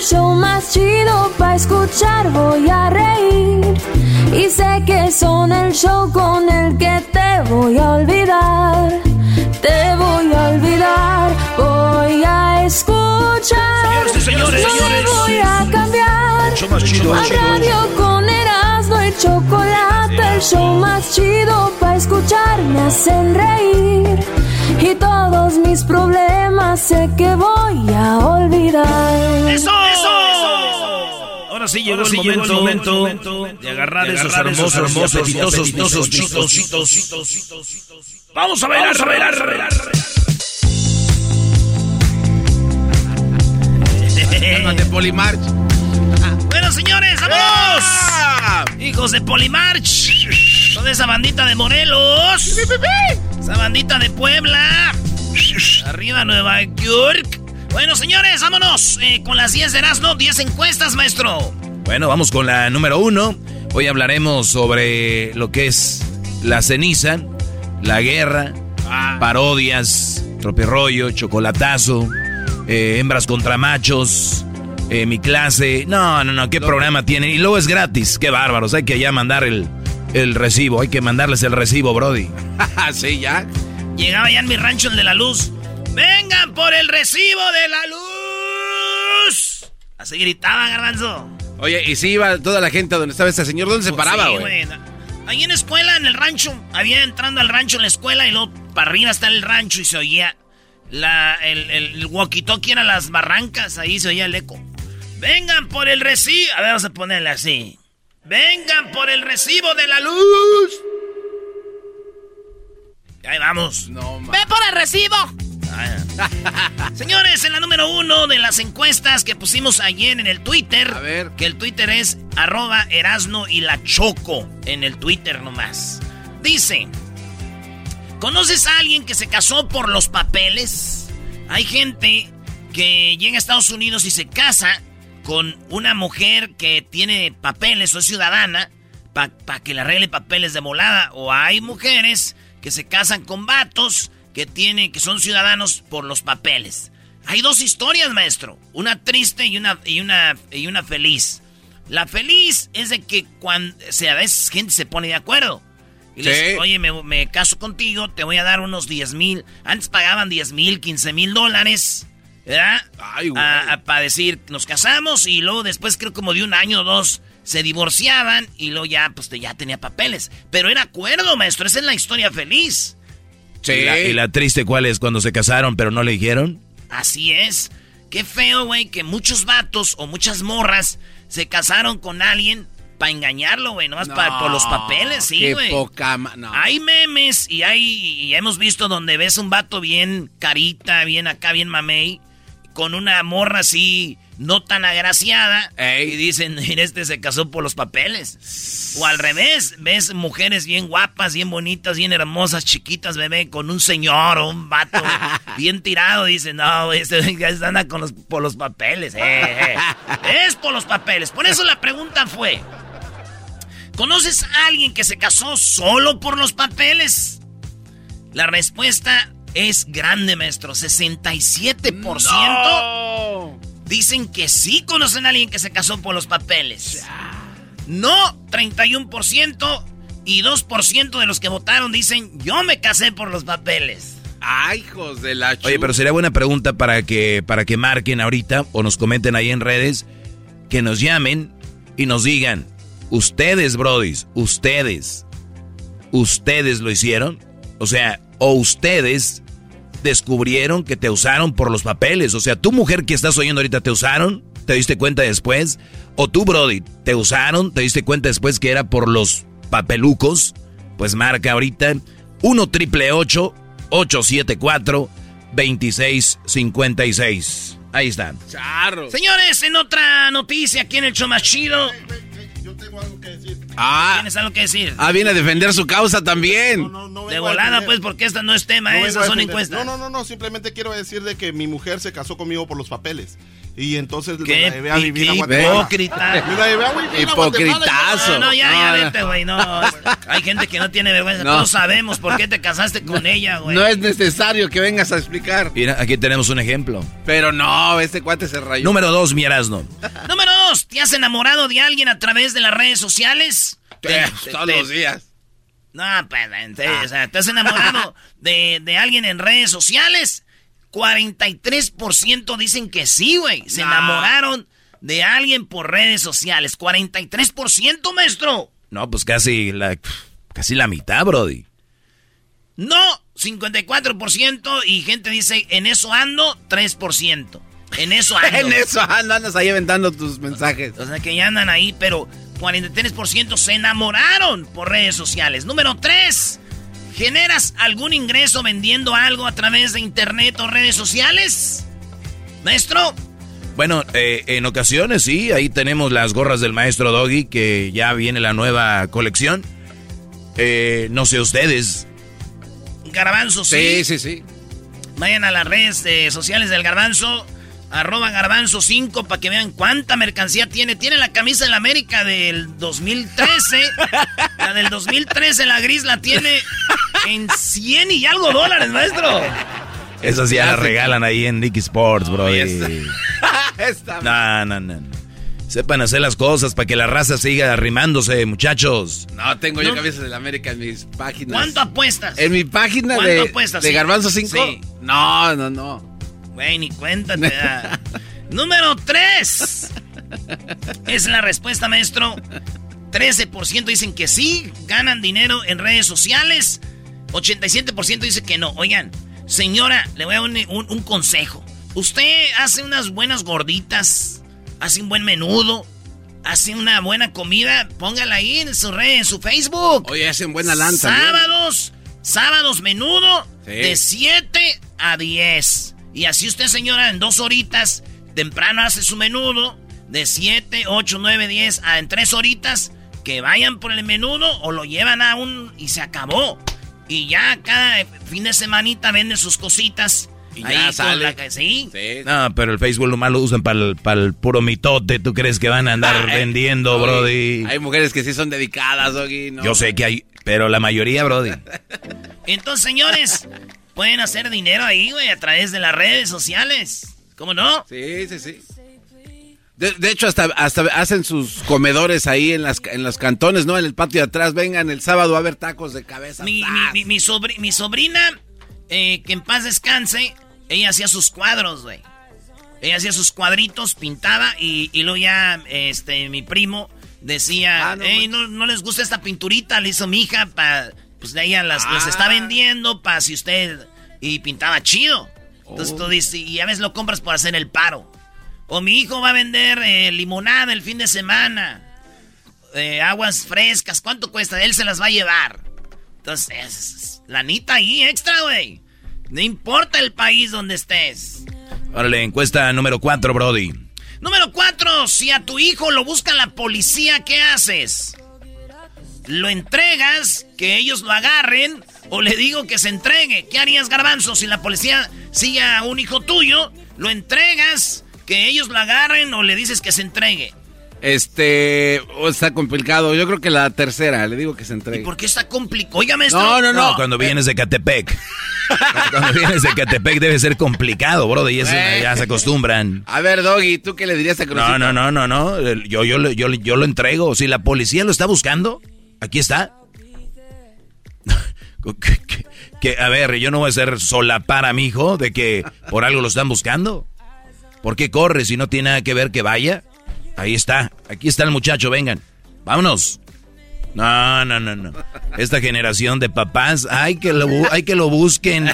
el show más chido para escuchar. Voy a reír y sé que son el show con el que te voy a olvidar. Te voy a olvidar, voy a escuchar. Señores señores, no señores. me voy a cambiar. El show más chido, A radio con Erasmo y chocolate, el show más chido para escuchar me hacen reír. Y todos mis problemas sé que voy a olvidar. ¡Eso! Ahora sí llegó, el, momento, de agarrar, esos hermosos, hermosos, apetitosos, apetitosos, chitos. Vamos a bailar, a bailar, a bailar. de Polimarch. Bueno, señores, ¡vamos! Hijos de Polimarch. Toda esa bandita de Morelos. Esa bandita de Puebla. Arriba Nueva York. Bueno, señores, vámonos eh, con las 10 de Erasmo. 10 encuestas, maestro. Bueno, vamos con la número uno. Hoy hablaremos sobre lo que es la ceniza, la guerra, parodias, tropirollo, chocolatazo, eh, hembras contra machos, eh, mi clase. No, no, no, ¿qué programa tienen? Y luego es gratis, qué bárbaros. Hay que ya mandar el, el recibo, hay que mandarles el recibo, Brody. sí, ya. Llegaba ya en mi rancho el de la luz. ¡Vengan por el recibo de la luz! Así gritaba, garbanzo. Oye, y si iba toda la gente a donde estaba este señor, ¿dónde se paraba, Sí, güey? Ahí en la escuela, en el rancho. Había entrando al rancho en la escuela y luego para arriba está el rancho y se oía la, el, el, el walkie-talkie era las barrancas. Ahí se oía el eco. Vengan por el recibo. A ver, vamos a ponerle así. Vengan por el recibo de la luz. Ahí vamos. No, ¡Ve por el recibo! Señores, en la número uno de las encuestas que pusimos ayer en el Twitter. A ver. Que el Twitter es arroba Erasno y la Choco. En el Twitter nomás. Dice: ¿Conoces a alguien que se casó por los papeles? Hay gente que llega a Estados Unidos y se casa con una mujer que tiene papeles o es ciudadana para que le arregle papeles de volada. O hay mujeres que se casan con vatos que tienen, que son ciudadanos por los papeles. Hay dos historias, maestro. Una triste y una, y una, y una feliz. La feliz es de que cuando o sea, a veces gente se pone de acuerdo. Y les Sí. dice, oye, me, me caso contigo, te voy a dar unos 10 mil. Antes pagaban 10 mil, 15 mil dólares. ¿Verdad? Ay, güey. para decir, nos casamos y luego después creo como de un año o dos se divorciaban y luego ya, pues te- ya tenía papeles. Pero era acuerdo, maestro, esa es la historia feliz. Sí. ¿Y la, y la triste cuál es? Cuando se casaron pero no le dijeron. Así es. Qué feo, güey, que muchos vatos o muchas morras se casaron con alguien para engañarlo, güey, nomás pa- por los papeles, sí, Qué güey. poca no. Hay memes y hay y hemos visto donde ves un vato bien carita, bien acá, bien mamey, con una morra así no tan agraciada Ey. y dicen, mira, este se casó por los papeles. O al revés, ves mujeres bien guapas, bien bonitas, bien hermosas, chiquitas, bebé, con un señor o un vato bien tirado, dicen, no, este ya anda con los, por los papeles. eh, eh. Es por los papeles. Por eso la pregunta fue, ¿conoces a alguien que se casó solo por los papeles? La respuesta es grande, maestro. 67% dicen que sí conocen a alguien que se casó por los papeles. No, 31%. Y 2% de los que votaron dicen, yo me casé por los papeles. Ay, hijos de la Oye, pero sería buena pregunta para que, para que marquen ahorita o nos comenten ahí en redes, que nos llamen y nos digan, ustedes, brodis, ustedes, ustedes lo hicieron. O sea, o ustedes descubrieron que te usaron por los papeles. O sea, tu mujer que estás oyendo ahorita te usaron, te diste cuenta después. O tú, Brody, te usaron, te diste cuenta después que era por los papelucos. Pues marca ahorita 1 triple 874 2656. Ahí está. Charro. Señores, en otra noticia aquí en el show más chido. Yo tengo algo que decir. Ah, ¿Tienes algo que decir? ah, viene a defender su causa también. No, no, no de volada, pues, porque esta no es tema, No vengo esas son encuestas. No, no, no, no, simplemente quiero decir de que mi mujer se casó conmigo por los papeles. Y entonces Qué la llevé a vivir a Guatemala. hipócrita. Me la llevé a vivir a Hipocritazo. Guatemala. No, no, ya, ya, vete, güey, no. Hay gente que no tiene vergüenza. No. Todos sabemos por qué te casaste con ella, güey. No es necesario que vengas a explicar. Mira, aquí tenemos un ejemplo. Pero no, este cuate se rayó. Número dos, mi Erasno. Número dos, ¿te has enamorado de alguien a través de las redes sociales? Te- te- todos te- los días. No, pues, o sea, ¿te has enamorado de, de alguien en redes sociales? 43% dicen que sí, güey. Se enamoraron de alguien por redes sociales. 43%, maestro. No, pues casi la, casi la mitad, Brody. No, 54% y gente dice, en eso ando, 3%. En eso ando. En eso ando, andas ahí aventando tus mensajes. O sea que ya andan ahí, pero 43% se enamoraron por redes sociales. Número 3. ¿Generas algún ingreso vendiendo algo a través de internet o redes sociales? Maestro, Bueno, eh, en ocasiones sí, ahí tenemos las gorras del maestro Doggy, que ya viene la nueva colección. Eh, no sé ustedes. Garbanzo, sí. Sí, sí, sí. Vayan a las redes eh, sociales del Garbanzo, arroba Garbanzo 5 para que vean cuánta mercancía tiene. Tiene la camisa de la América del 2013. la del 2013, la gris, la tiene en 100 y algo dólares, maestro. Esas ya las regalan ahí en Dick Sports, bro. Está- No, no, no. no. Sepan hacer las cosas para que la raza siga arrimándose, muchachos. No, tengo yo camisas de la América en mis páginas. ¿Cuánto apuestas? En mi página ¿Cuánto de, apuestas? de Sí. Garbanzo 5. Sí. No, no, no. Güey, ni cuenta te da. Número 3. Es la respuesta, maestro. 13% dicen que sí, ganan dinero en redes sociales. 87% dice que no. Oigan, señora, le voy a dar un, un- un consejo. Usted hace unas buenas gorditas, hace un buen menudo, hace una buena comida, póngala ahí en su red, en su Facebook. Oye, hacen buena lanza. ¿no? Sábados, sábados menudo, Sí. de 7 a 10. Y así usted, señora, en dos horitas, temprano hace su menudo, de 7, 8, 9, 10, a en tres horitas, que vayan por el menudo o lo llevan a un... y se acabó. Y ya cada fin de semanita venden sus cositas. Y ahí ya sale. la sí. Sí. No, pero el Facebook nomás lo usan para el, para el puro mitote. ¿Tú crees que van a andar vendiendo, Brody? Hay mujeres que sí son dedicadas, Doggy. ¿no? Yo sé que hay, pero la mayoría, Brody. Entonces, señores, pueden hacer dinero ahí, güey, a través de las redes sociales. ¿Cómo no? Sí, sí, sí. De, de hecho, hasta, hasta hacen sus comedores ahí en, las, en los cantones, ¿no? En el patio de atrás. Vengan el sábado a ver tacos de cabeza. Mi, mi, mi- mi sobri- mi sobrina, eh, que en paz descanse, ella hacía sus cuadros, güey. Ella hacía sus cuadritos, pintaba y, y luego ya este, mi primo decía, Ah, no "Ey, no, no les gusta esta pinturita, le hizo mi hija, pa, pues de ella las, las está Ah. vendiendo para si usted... Y pintaba chido. Entonces Oh. tú dices, y a veces lo compras por hacer el paro. O mi hijo va a vender eh, limonada el fin de semana. eh, aguas frescas, ¿cuánto cuesta? Él se las va a llevar. Entonces, es- es lanita ahí extra, güey. No importa el país donde estés. Órale, encuesta número 4, Brody. Número 4. Si a tu hijo lo busca la policía, ¿qué haces? ¿Lo entregas, que ellos lo agarren? ¿O le digo que se entregue? ¿Qué harías, Garbanzo, si la policía sigue a un hijo tuyo? ¿Lo entregas, que ellos lo agarren o le dices que se entregue? Este, oh, está complicado. Yo creo que la tercera, le digo que se entregue. ¿Y por qué está complicado? Oiga, maestro. No, no, no. cuando vienes de Catepec. cuando vienes de Catepec debe ser complicado, bro. Y eso ya se acostumbran. A ver, Doggy, ¿tú qué le dirías a Crucito? No, no, no, no, no. Yo, yo, yo, yo lo entrego. Si la policía lo está buscando, aquí está. Que, a ver, yo no voy a ser solapar a mi hijo de que por algo lo están buscando. ¿Por qué corre si no tiene nada que ver que vaya? Ahí está, aquí está el muchacho, vengan. Vámonos. No, no, no, no. Esta generación de papás, hay que lo, hay que lo busquen.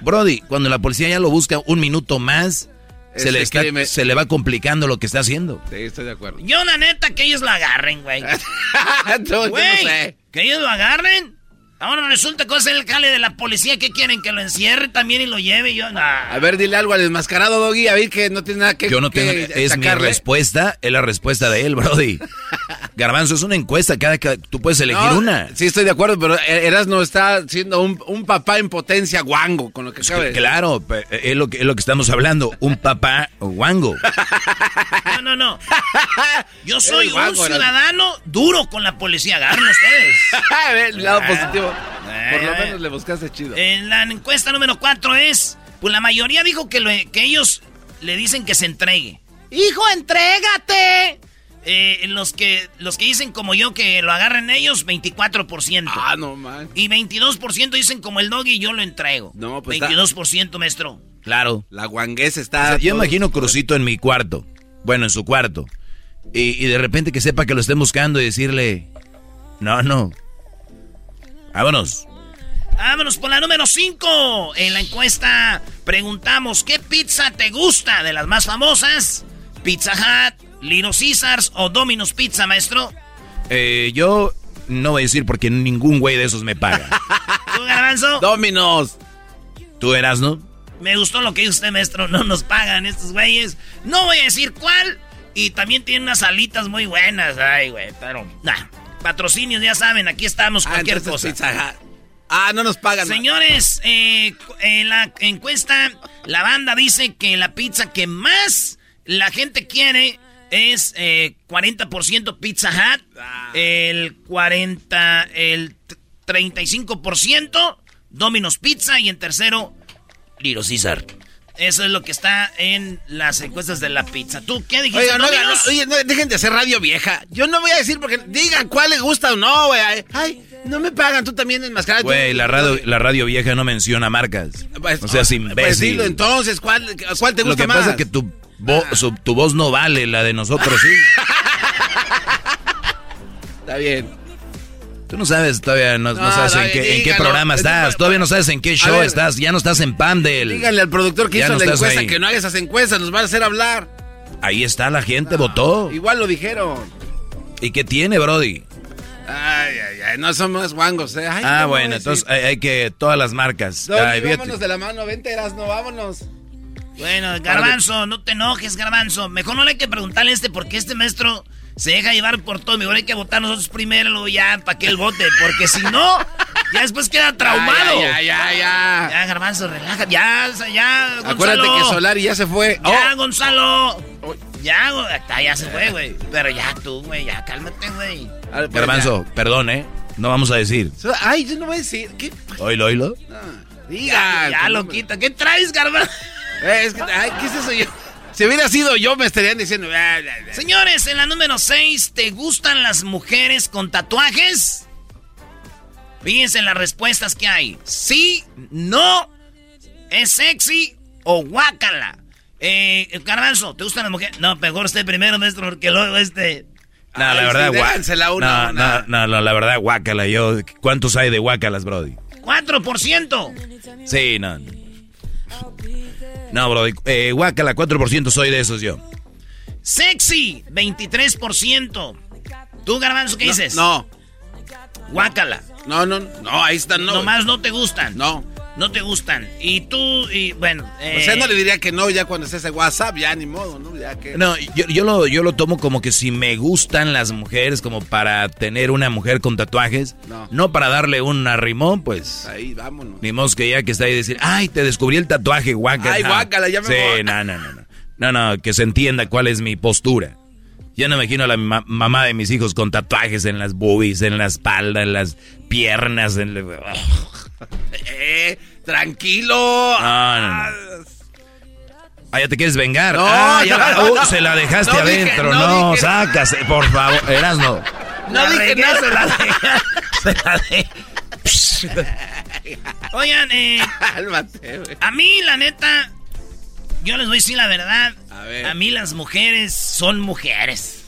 Brody, cuando la policía ya lo busca un minuto más, se le, se le, va complicando lo que está haciendo. Sí, estoy de acuerdo. Yo, la neta, que ellos lo agarren, güey. güey, que ellos lo agarren Ahora resulta que es el jale de la policía. ¿Qué quieren? ¿Que lo encierre también y lo lleve? Yo, A ver, dile algo al desmascarado, Doggy. A ver que no tiene nada que Yo no tengo. es mi respuesta. Es la respuesta de él, Brody. Garbanzo, es una encuesta. Cada, que tú puedes elegir una. Sí, estoy de acuerdo, pero Erasno está siendo un, papá en potencia guango con lo que sabe. Claro, es lo, que, es lo que estamos hablando. Un papá guango. No, no, no. Yo soy un ciudadano duro con la policía. Agarren ustedes. A ver, el lado positivo. Por lo menos le buscaste chido. En la encuesta número 4 es, pues la mayoría dijo que, que ellos le dicen que se entregue. ¡Hijo, entrégate! Eh, los, que, los que dicen como yo que lo agarren ellos, 24%. Ah, no, man. Y 22% dicen como el doggy, yo lo entrego. No, pues 22%, maestro. Claro. La guanguesa está... yo imagino Crucito en mi cuarto. Bueno, en su cuarto. Y, y de repente que sepa que lo estén buscando y decirle... No, no, Vámonos. Vámonos por la número 5. En la encuesta preguntamos, ¿qué pizza te gusta de las más famosas? Pizza Hut, Lino Caesars o Domino's Pizza, maestro. Eh, yo no voy a decir porque ningún güey de esos me paga. ¿Tú, Garbanzo? Domino's. ¿Tú eras, no? Me gustó lo que dice usted, maestro. No nos pagan estos güeyes. No voy a decir cuál. Y también tiene unas alitas muy buenas. Ay, güey, pero... Nah. Patrocinios, ya saben, aquí estamos, ah, cualquier cosa. ah, no nos pagan. Señores, eh, en la encuesta, la banda dice que la pizza que más la gente quiere es 40% eh, Pizza Hut, ah. el 40, el 35% Domino's Pizza y en tercero Little Caesar. Eso es lo que está en las encuestas de la pizza. ¿Tú qué dijiste? Oiga, no, oye, no, dejen de hacer radio vieja. Yo no voy a decir porque digan cuál les gusta o no, güey. Ay, no me pagan, tú también enmascarado. Güey, la radio, la radio vieja no menciona marcas. Pues, o sea, sin Pues dilo entonces, ¿cuál, cuál te gusta más? Lo que pasa es que tu, tu voz no vale, la de nosotros sí. Está bien. Tú no sabes todavía, no, sabes en, qué, programa estás, todavía no sabes en qué show estás, ya no estás en Pandel. Díganle al productor que hizo la encuesta que no haga esas encuestas, nos va a hacer hablar. Ahí está, la gente votó. Igual lo dijeron. ¿Y qué tiene, Brody? Ay, ay, ay, no somos guangos, ¿eh? ah, bueno, entonces hay, que que, todas las marcas. vámonos de la mano, vente, no vámonos. Bueno, Garbanzo, no te enojes, Garbanzo. Mejor no le hay que preguntarle a este porque este maestro se deja llevar por todo. Mejor hay que votar nosotros primero, ya, para que él vote. Porque si no, ya después queda traumado. Ya, ya, ya. Ya, Garbanzo, relaja. Ya, ya, Gonzalo. Acuérdate que Solari ya se fue. Ya, oh. Gonzalo. Ya, ya se fue, güey. Pero ya tú, güey, ya cálmate, güey. Pues Garbanzo, perdón, ¿eh? No vamos a decir. Ay, yo no voy a decir. ¿Qué? Oílo, oílo. diga. Ya, lo quita. ¿Qué traes, Garbanzo? Eh, es que, ay, ¿qué es eso yo? Si hubiera sido yo, me estarían diciendo. Señores, en la número 6, ¿te gustan las mujeres con tatuajes? Fíjense en las respuestas que hay. Sí, no, es sexy o guácala. Eh, Garbanzo, ¿te gustan las mujeres? No, mejor usted primero, maestro, porque luego este. No, la verdad, guácala. No, no, no, la verdad, guácala. Yo, ¿Cuántos hay de guácalas, Brody? 4%. Sí, no. No, bro, eh, guácala, 4% soy de esos yo. Sexy, 23%. ¿Tú, Garbanzo, qué dices? No. Guácala. No, no, no, ahí están, no. Nomás no te gustan. No. No te gustan. Y tú, y bueno. O sea, no le diría que no ya cuando estés en WhatsApp, ya ni modo, ¿no? Ya que... No, yo, yo, lo, yo lo tomo como que si me gustan las mujeres, como para tener una mujer con tatuajes, no, no para darle un arrimón, pues. Ahí, vámonos. Ni modo que ya que está ahí decir, ay, te descubrí el tatuaje, guácala. Ay, guácala, ya me Sí, no, no, no. No, no, que se entienda cuál es mi postura. Yo no me imagino a la mamá de mis hijos con tatuajes en las boobies, en la espalda, en las piernas, en... eh, tranquilo. No, no, Ah, ya te quieres vengar. No, ah, ya, uh, se la dejaste adentro. no, sácase, por favor. Eras no. No dije nada. Se la Se la Oigan, eh. a mí, la neta, yo les voy a decir la verdad. A, mí las mujeres son mujeres.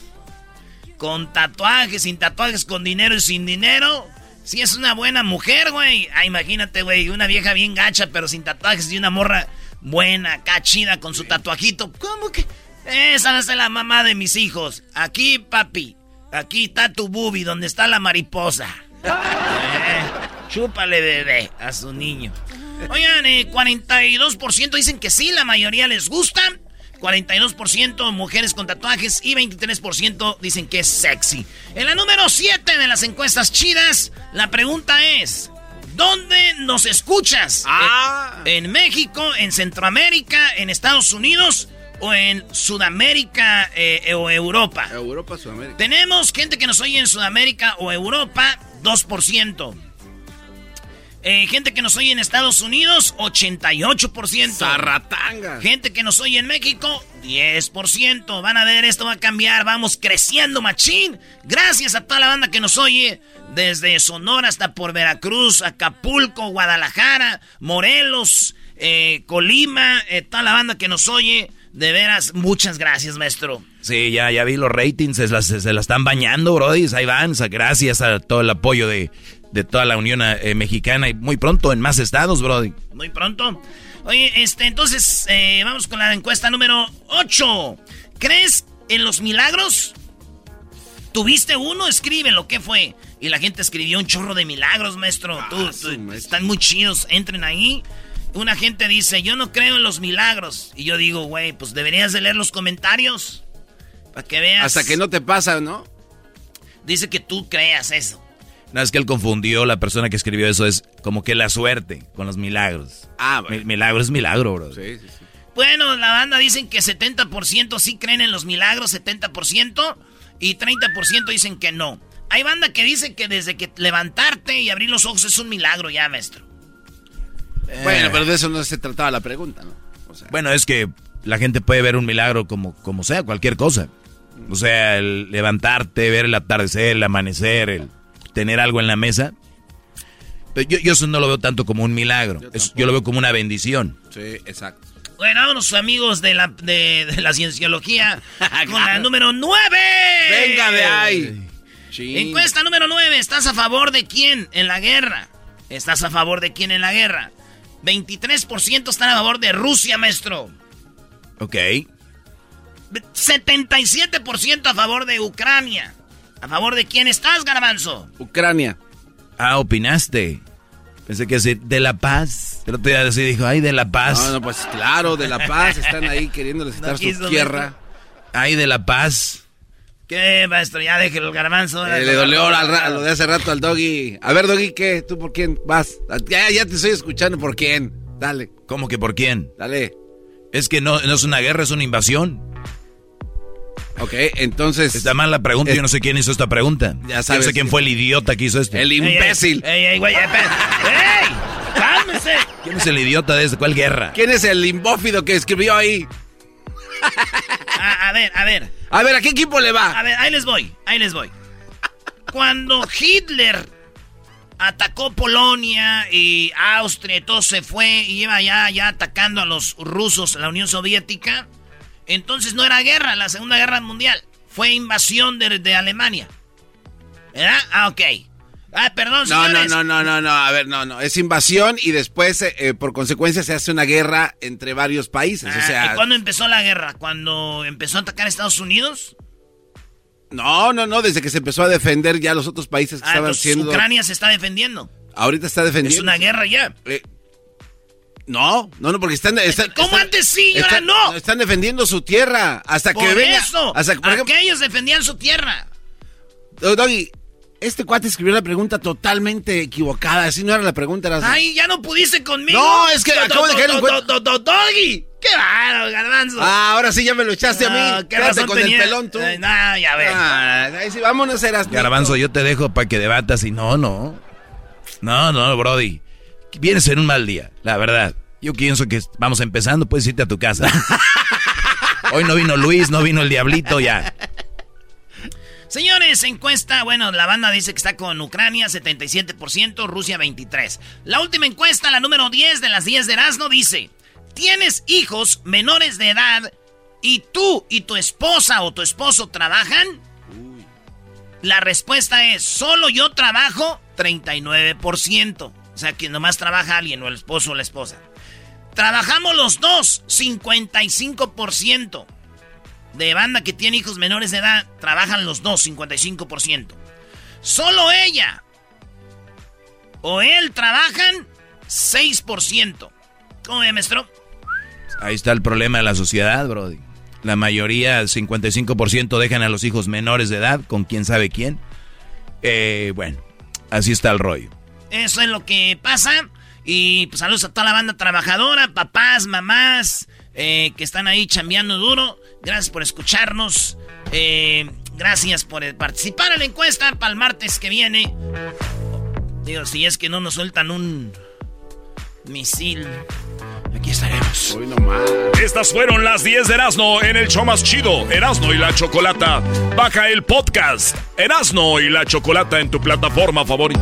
Con tatuajes, sin tatuajes, con dinero y sin dinero. Si es una buena mujer, güey. Ah, imagínate, güey, una vieja bien gacha, pero sin tatuajes y una morra buena, cachida, con su tatuajito. ¿Cómo que? Esa es la mamá de mis hijos. Aquí, papi. Aquí está tu bubi, donde está la mariposa. Eh, chúpale, bebé, a su niño. Oigan, 42% eh, dicen que sí, la mayoría les gusta. 42% mujeres con tatuajes y 23% dicen que es sexy. En la número 7 de las encuestas chidas, la pregunta es, ¿dónde nos escuchas? Ah. ¿En México, en Centroamérica, en Estados Unidos o en Sudamérica eh, o Europa? Europa, Sudamérica. Tenemos gente que nos oye en Sudamérica o Europa, 2%. Eh, gente que nos oye en Estados Unidos, 88%. Zarratanga. Gente que nos oye en México, 10%. Van a ver, esto va a cambiar. Vamos creciendo, machín. Gracias a toda la banda que nos oye. Desde Sonora hasta por Veracruz, Acapulco, Guadalajara, Morelos, eh, Colima. Eh, toda la banda que nos oye. De veras, muchas gracias, maestro. Sí, ya, ya vi los ratings, se la, se, la están bañando, brody. Ahí van, gracias a todo el apoyo de, de toda la Unión eh, Mexicana y muy pronto en más estados, Brody. Muy pronto. Oye, este, entonces, eh, vamos con la encuesta número 8. ¿Crees en los milagros? ¿Tuviste uno? Escríbelo, ¿qué fue? Y la gente escribió un chorro de milagros, maestro. Ah, están muy chidos, entren ahí. Una gente dice, yo no creo en los milagros. Y yo digo, güey, pues deberías de leer los comentarios. Para que veas. Hasta que no te pasa, ¿no? Dice que tú creas eso. No, es que él confundió, la persona que escribió eso es como que la suerte con los milagros. Ah, bueno. Milagro es milagro, bro. Sí, sí, sí. Bueno, la banda dicen que 70% sí creen en los milagros, 70%, y 30% dicen que no. Hay banda que dice que desde que levantarte y abrir los ojos es un milagro ya, maestro. Bueno, pero de eso no se trataba la pregunta, ¿no? Bueno, es que la gente puede ver un milagro como, como sea, cualquier cosa. O sea, el levantarte, ver el atardecer, el amanecer, el tener algo en la mesa. Yo, yo eso no lo veo tanto como un milagro. Yo, lo veo como una bendición. Sí, exacto. Bueno, vámonos amigos de la, de, la cienciología con la número 9. Venga de ahí. Encuesta número 9. ¿Estás a favor de quién en la guerra? ¿Estás a favor de quién en la guerra? 23% están a favor de Rusia, maestro. Ok. 77% a favor de Ucrania. ¿A favor de quién estás, Garbanzo? Ucrania. Ah, opinaste. Pensé que decir de la paz. Pero te decir, dijo, ay, de la paz. No, no, pues claro, de la paz. Están ahí queriendo necesitar su tierra. Ay, de la paz. ¿Qué, maestro? Ya déjelo el garbanzo. Eh, le dolió al, lo de hace rato al doggy. A ver, doggy, ¿qué? ¿Tú por quién vas? Ya, ya te estoy escuchando. ¿Por quién? Dale. ¿Cómo que por quién? Dale. Es que no, no es una guerra, es una invasión. Ok, entonces. Está mal la pregunta, yo no sé quién hizo esta pregunta. Ya sabes. Yo sé quién fue el idiota que hizo esto. El imbécil. ¡Ey, ey, güey! ¡Ey! ¡Cálmese! ¿Quién es el idiota de cuál guerra? ¿Quién es el limbófido que escribió ahí? a, ver, a ver. A ver, ¿a qué equipo le va? A ver, ahí les voy, ahí les voy. Cuando Hitler atacó Polonia y Austria y todo se fue y iba ya, ya atacando a los rusos, la Unión Soviética entonces no era guerra, la Segunda Guerra Mundial. Fue invasión de, Alemania. ¿Verdad? Ah, ok. Ah, perdón, señores. No, no, no, no, no, a ver, no, no. Es invasión y después, eh, eh, por consecuencia, se hace una guerra entre varios países. o ah, sea... ¿Y cuándo empezó la guerra? ¿Cuando empezó a atacar a Estados Unidos? No, no, no, desde que se empezó a defender ya los otros países que ah, estaban siendo... Ucrania se está defendiendo. Ahorita está defendiendo. Es una guerra ya. Eh, no, no, no, porque están. ¿Cómo antes sí y ahora no? Están defendiendo su tierra. Hasta que venga. Eso, hasta que, por ejemplo, ellos defendían su tierra. Doggy, este cuate escribió la pregunta totalmente equivocada. Así no era la pregunta. Era Ay, ya no pudiste conmigo. No, es que acabo de caer en cuenta. Doggy, ¿qué raro, garbanzo. Ah, ahora sí ya me lo echaste a mí. ¿Qué razón con tenía? el pelón tú. Ay, no, ya ves. Ah, ahí sí, vámonos, eras. Garbanzo, yo te dejo para que debatas y no, no. No, no, Brody. Vienes en un mal día, la verdad. Yo pienso que vamos empezando, puedes irte a tu casa. Hoy no vino Luis, no vino el Diablito, ya. Señores, encuesta, bueno, la banda dice que está con Ucrania 77%, Rusia 23%. La última encuesta, la número 10 de las 10 de Erasmo, dice, ¿tienes hijos menores de edad y tú y tu esposa o tu esposo trabajan? La respuesta es, solo yo trabajo 39%. Sea, que nomás trabaja alguien, o el esposo o la esposa. Trabajamos los dos, 55%. De banda que tiene hijos menores de edad, trabajan los dos, 55%. Solo ella o él trabajan 6%. ¿Cómo ve, maestro? Ahí está el problema de la sociedad, Brody. La mayoría, 55%, dejan a los hijos menores de edad con quién sabe quién. Eh, bueno, así está el rollo. Eso es lo que pasa. Y pues saludos a toda la banda trabajadora, papás, mamás, eh, que están ahí chambeando duro. Gracias por escucharnos. Eh, gracias por participar en la encuesta para el martes que viene. Digo, si es que no nos sueltan un misil, aquí estaremos. Hoy nomás. Estas fueron las 10 de Erasmo en el show más chido, Erasmo y la Chocolata. Baja el podcast, Erasmo y la Chocolata en tu plataforma favorita.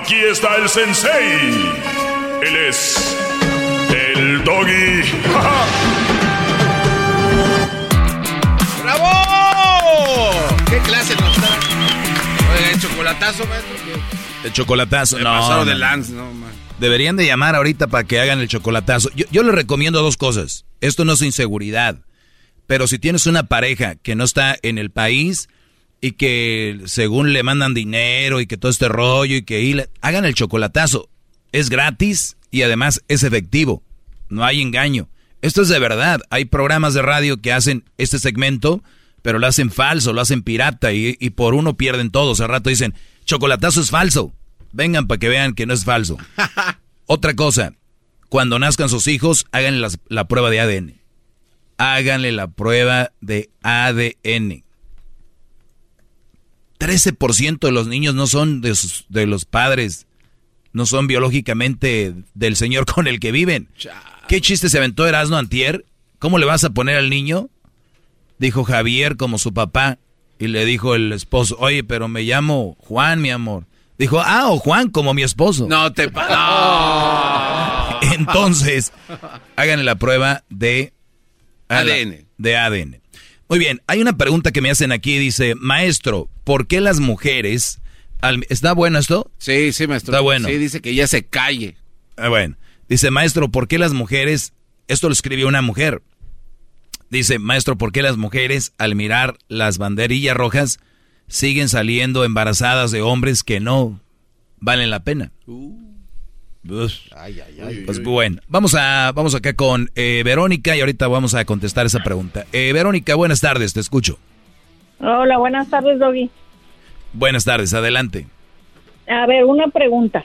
Aquí está el sensei. Él es el doggy. ¡Bravo! ¿Qué clase nos da? Oiga, el chocolatazo, maestro. ¿qué? El chocolatazo, Me no. pasaron de no. lance, no, man. Deberían de llamar ahorita para que hagan el chocolatazo. Yo, yo les recomiendo dos cosas. Esto no es inseguridad. Pero si tienes una pareja que no está en el país y que según le mandan dinero y que todo este rollo y que le- hagan el chocolatazo. Es gratis y además es efectivo. No hay engaño. Esto es de verdad. Hay programas de radio que hacen este segmento, pero lo hacen falso, lo hacen pirata y, y por uno pierden todos. Al rato dicen, chocolatazo es falso. Vengan para que vean que no es falso. Otra cosa, cuando nazcan sus hijos, háganle las- la prueba de ADN. Háganle la prueba de ADN. 13% de los niños no son de, sus- de los padres, no son biológicamente del señor con el que viven. ¿Qué chiste se aventó Erasmo Antier? ¿Cómo le vas a poner al niño? Dijo Javier como su papá. Y le dijo el esposo, oye, pero me llamo Juan, mi amor. Dijo, ah, o Juan como mi esposo. No te pa- Entonces, háganle la prueba de ADN. De ADN. Muy bien, hay una pregunta que me hacen aquí, dice, maestro, ¿por qué las mujeres... al- ¿Está bueno esto? Sí, sí, maestro. Está bueno. Sí, dice que ya se calle. Ah, bueno, dice, maestro, ¿por qué las mujeres... Esto lo escribió una mujer. Dice, maestro, ¿por qué las mujeres al mirar las banderillas rojas siguen saliendo embarazadas de hombres que no valen la pena? Uf. Pues bueno, vamos a vamos acá con eh, Verónica y ahorita vamos a contestar esa pregunta. Eh, Verónica, buenas tardes, te escucho. Hola, buenas tardes, Doggy. Buenas tardes, adelante. A ver, una pregunta.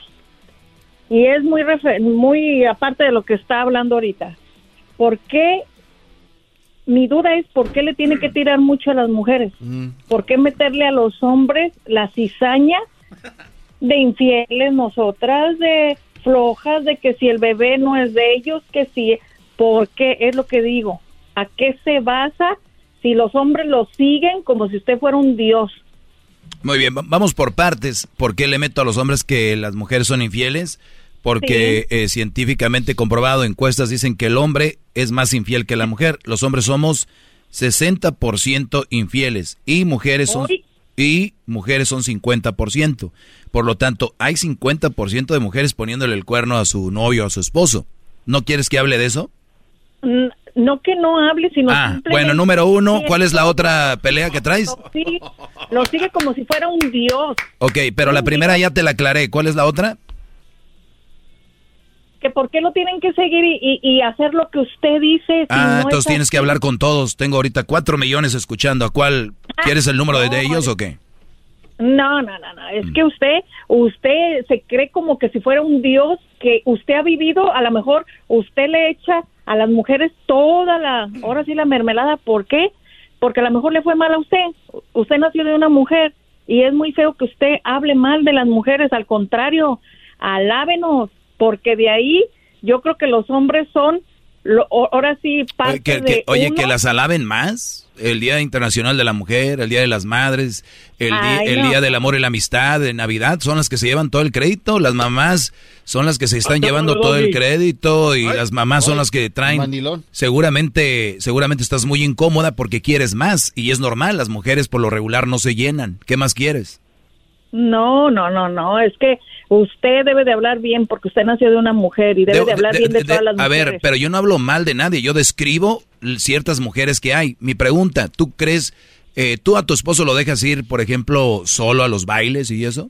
Y es muy, muy aparte de lo que está hablando ahorita. ¿Por qué? Mi duda es por qué le tiene que tirar mucho a las mujeres. ¿Por qué meterle a los hombres la cizaña de infieles nosotras, de flojas, de que si el bebé no es de ellos, que si... ¿Por qué? Es lo que digo. ¿A qué se basa si los hombres lo siguen como si usted fuera un dios? Muy bien, va- vamos por partes. ¿Por qué le meto a los hombres que las mujeres son infieles? Porque eh, científicamente comprobado, encuestas dicen que el hombre es más infiel que la mujer. Los hombres somos 60% infieles y mujeres son. Y mujeres son 50%. Por lo tanto, hay 50% de mujeres poniéndole el cuerno a su novio o a su esposo. ¿No quieres que hable de eso? No que no hable, sino Ah, bueno, número uno, ¿cuál es la otra pelea que traes? Lo sigue, lo sigue como si fuera un dios. Ok, pero la primera ya te la aclaré. ¿Cuál es la otra? Que por qué lo tienen que seguir y, y- y hacer lo que usted dice. si Ah, no entonces es tienes que hablar con todos. Tengo ahorita cuatro millones escuchando. ¿A cuál? ¿Quieres el número de, ellos o qué? No, no, no, no. Mm. Es que usted, usted se cree como que si fuera un dios que usted ha vivido. A lo mejor usted le echa a las mujeres toda la, ahora sí la mermelada. ¿Por qué? Porque a lo mejor le fue mal a usted. Usted nació de una mujer y es muy feo que usted hable mal de las mujeres. Al contrario, alábenos, porque de ahí yo creo que los hombres son, lo- ahora sí, parte Oye, que, de que- oye, uno. que las alaben más. El Día Internacional de la Mujer, el Día de las Madres, el, no. Día del Amor y la Amistad, de Navidad, son las que se llevan todo el crédito. Las mamás son las que se están Hasta llevando todo el crédito y Ay, las mamás son las que traen. mandilón. Seguramente, seguramente estás muy incómoda porque quieres más y es normal. Las mujeres por lo regular no se llenan. ¿Qué más quieres? No, no, no, no, es que usted debe de hablar bien porque usted nació de una mujer y debe de, De- hablar de- bien de, de- todas las a mujeres. ver, pero yo no hablo mal de nadie, yo describo ciertas mujeres que hay. Mi pregunta, ¿tú crees, eh, tú a tu esposo lo dejas ir, por ejemplo, solo a los bailes y eso?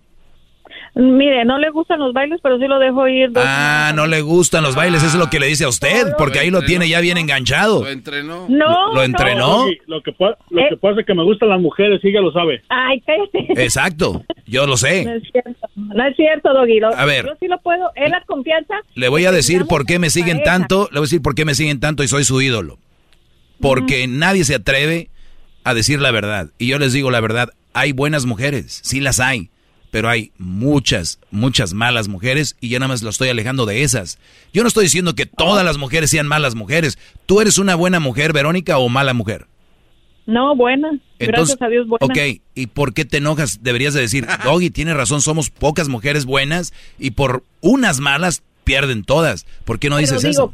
Mire, no le gustan los bailes, pero sí lo dejo ir. dos Ah, no le gustan los bailes, eso es lo que le dice a usted, porque ahí lo tiene ya bien enganchado. Lo entrenó. No, ¿Lo entrenó? Sí, lo que, lo Eh. que pasa es que me gustan las mujeres, sí, ya lo sabe. Ay, cállate. Exacto, yo lo No sé. es cierto, no es cierto, Doggy. Lo- A ver. Yo sí lo puedo, es la confianza. Le voy a decir por qué me siguen pareja. tanto, le voy a decir por qué me siguen tanto y soy su ídolo. Porque nadie se atreve a decir la verdad. Y yo les digo la verdad, hay buenas mujeres, sí las hay, pero hay muchas, muchas malas mujeres y yo nada más lo estoy alejando de esas. Yo no estoy diciendo que todas las mujeres sean malas mujeres. ¿Tú eres una buena mujer, Verónica, o mala mujer? No, buena. Entonces, Gracias a Dios, buena. ok, ¿y por qué te enojas? Deberías de decir, Doggy, tiene razón, somos pocas mujeres buenas y por unas malas pierden todas. ¿Por qué no Pero dices digo, eso?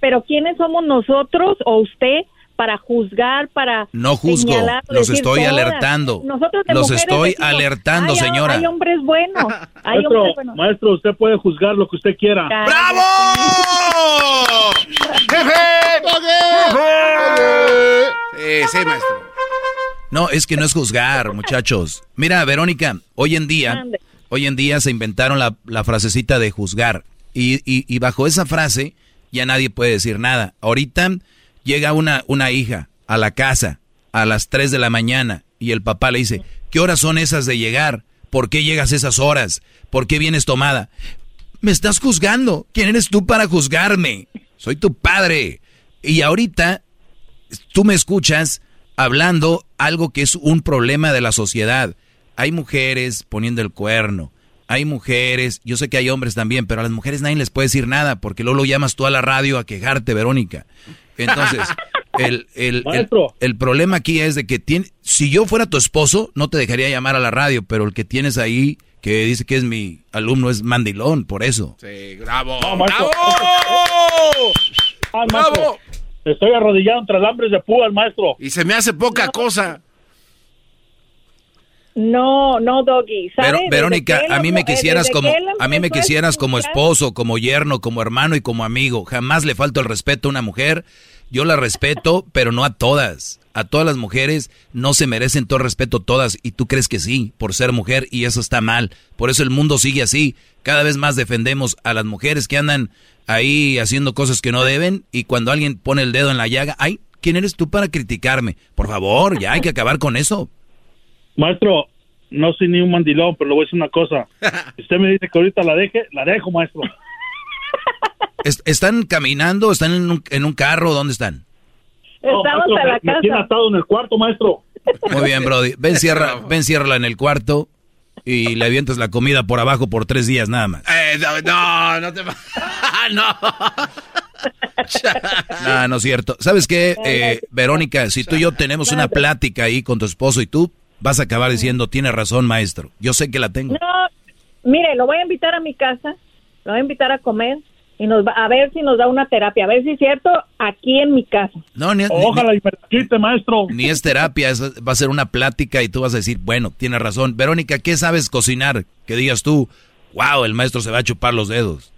Pero ¿quiénes somos nosotros o usted para juzgar, para No juzgo, señalar, los decir estoy todas? alertando. Nosotros de Los estoy decimos, alertando, "Ay, señora". Hay hombres buenos. Hay Maestro, hombres buenos. maestro, usted puede juzgar lo que usted quiera. ¡Bravo! Sí, sí, maestro. No, es que no es juzgar, muchachos. Mira, Verónica, hoy en día, hoy en día se inventaron la, la frasecita de juzgar. Y, y- y bajo esa frase ya nadie puede decir nada. Ahorita llega una, una hija a la casa a las 3 de la mañana y el papá le dice, ¿qué horas son esas de llegar? ¿Por qué llegas esas horas? ¿Por qué vienes tomada? Me estás juzgando. ¿Quién eres tú para juzgarme? Soy tu padre. Y ahorita tú me escuchas hablando algo que es un problema de la sociedad. Hay mujeres poniendo el cuerno. Hay mujeres, yo sé que hay hombres también, pero a las mujeres nadie les puede decir nada porque luego lo llamas tú a la radio a quejarte, Verónica. Entonces, el, el, el, Maestro. el problema aquí es de que tiene, si yo fuera tu esposo, no te dejaría llamar a la radio, pero el que tienes ahí, que dice que es mi alumno, es mandilón, por eso. Sí, bravo. No, maestro. ¡Bravo! Ah, maestro, ¡Bravo! Estoy arrodillado entre alambres de púa, el maestro. Y se me hace poca cosa. No, no, Doggy. Verónica, a mí me quisieras como a mí me quisieras como esposo, como yerno, como hermano y como amigo. Jamás le falto el respeto a una mujer. Yo la respeto, pero no a todas. A todas las mujeres no se merecen todo el respeto todas y tú crees que sí, por ser mujer y eso está mal. Por eso el mundo sigue así. Cada vez más defendemos a las mujeres que andan ahí haciendo cosas que no deben y cuando alguien pone el dedo en la llaga, ay, ¿quién eres tú para criticarme? Por favor, ya hay que acabar con eso. Maestro, no soy ni un mandilón, pero le voy a decir una cosa. Si usted me dice que ahorita la deje, la dejo, maestro. Es- ¿Están caminando? ¿Están en un, en un carro? ¿Dónde están? No, Estamos maestro, a la me, me tiene casa. atado en el cuarto, maestro. Muy bien, Brody. Ven, cierra, ven, ciérrala en el cuarto y le avientas la comida por abajo por tres días nada más. Eh, no, no, no te va- no. No, no es cierto. ¿Sabes qué, eh, Verónica? Si tú y yo tenemos una plática ahí con tu esposo y tú vas a acabar diciendo, tienes razón, maestro. Yo sé que la tengo. No, mire, lo voy a invitar a mi casa, lo voy a invitar a comer y nos va a ver si nos da una terapia, a ver si es cierto, aquí en mi casa. No, ni, ni- Ojalá y me la quite, maestro. ni es terapia, es- va a ser una plática y tú vas a decir, bueno, tienes razón. Verónica, ¿qué sabes cocinar? Que digas tú, wow, el maestro se va a chupar los dedos.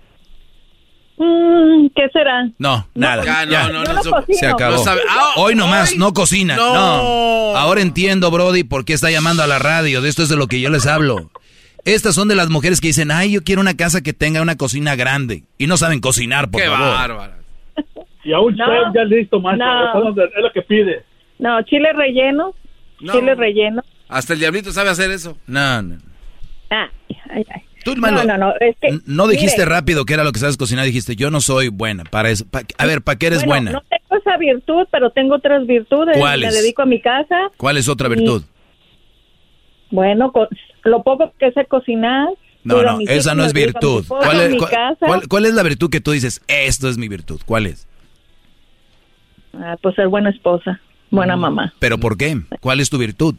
Mm, ¿Qué será? No, nada. Ya, no, ya. no, no, no. Se acabó. No sabe- Ah, Hoy nomás, hoy. no cocina. No. No. Ahora entiendo, Brody, por qué está llamando a la radio. De esto es de lo que yo les hablo. Estas son de las mujeres que dicen, ay, yo quiero una casa que tenga una cocina grande. Y no saben cocinar, por Qué favor. bárbara. Y a un No. chef ya listo, maestro. No. Es lo- Es lo que pide. No, chile relleno. No. Chile relleno. Hasta el diablito sabe hacer eso. No, no. Ah, ay, ay. Tú, No, no, no, es que, no dijiste mire, rápido que era lo que sabes cocinar. Dijiste, yo no soy buena para eso. Pa- a ver, ¿para qué eres bueno, buena? No tengo esa virtud, pero tengo otras virtudes. ¿Cuáles? Me dedico a mi casa. ¿Cuál es otra virtud? Bueno, lo poco que sé cocinar. No, no, esa no es virtud. ¿Cuál es, cuál- cuál- cuál es la virtud que tú dices, esto es mi virtud? ¿Cuál es? Ah, pues ser buena esposa, buena mamá. ¿Pero por qué? ¿Cuál es tu virtud?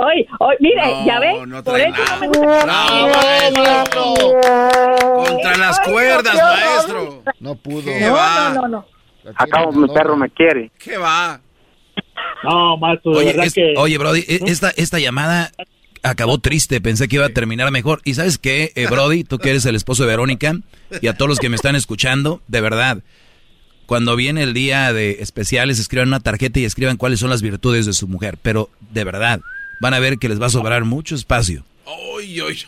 Hoy, hoy, mire, No, ya ve, no por eso nada. no me gusta. ¡Bravo, maestro! Contra las Ay, cuerdas, no, maestro. No pudo. ¿Qué No, va? no, no, no. Acabo, mi perro me quiere. ¿Qué va? No, maestro, de Oye, verdad es- que... oye, Brody, e- esta, esta llamada acabó triste. Pensé que iba a terminar mejor. ¿Y sabes qué, eh, Brody? Tú que eres el esposo de Verónica y a todos los que me están escuchando, de verdad, cuando viene el día de especiales, escriban una tarjeta y escriban cuáles son las virtudes de su mujer. Pero, de verdad, van a ver que les va a sobrar mucho espacio. Oy, oy, Sí,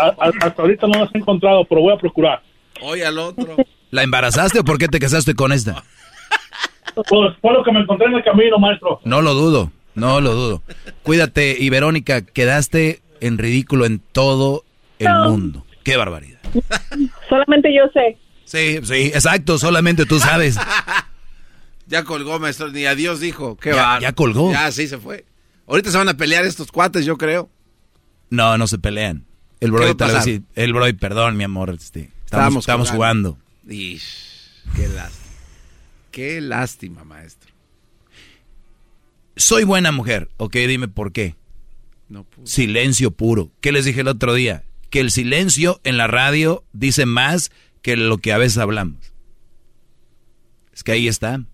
a- a- hasta ahorita no las he encontrado, pero voy a procurar. oy al otro. ¿La embarazaste o por qué te casaste con esta? Pues fue lo que me encontré en el camino, maestro. No lo dudo, no lo dudo. Cuídate y Verónica, quedaste en ridículo en todo el No. mundo. Qué barbaridad. Solamente yo sé. Sí, sí, exacto, solamente tú sabes. Ya colgó, maestro. Ni adiós dijo. ¿Qué Ya- va? ya colgó. Ya, sí, se fue. Ahorita se van a pelear estos cuates, yo creo. No, no se pelean. El ¿Qué va Brody a tal vez pasar? sí. El Brody, perdón, mi amor. Este, estamos, jugando. Ish, qué lástima. Qué lástima, maestro. Soy buena mujer. Ok, dime por qué. No pude. Silencio puro. ¿Qué les dije el otro día? Que el silencio en la radio dice más que lo que a veces hablamos. Es que ahí está.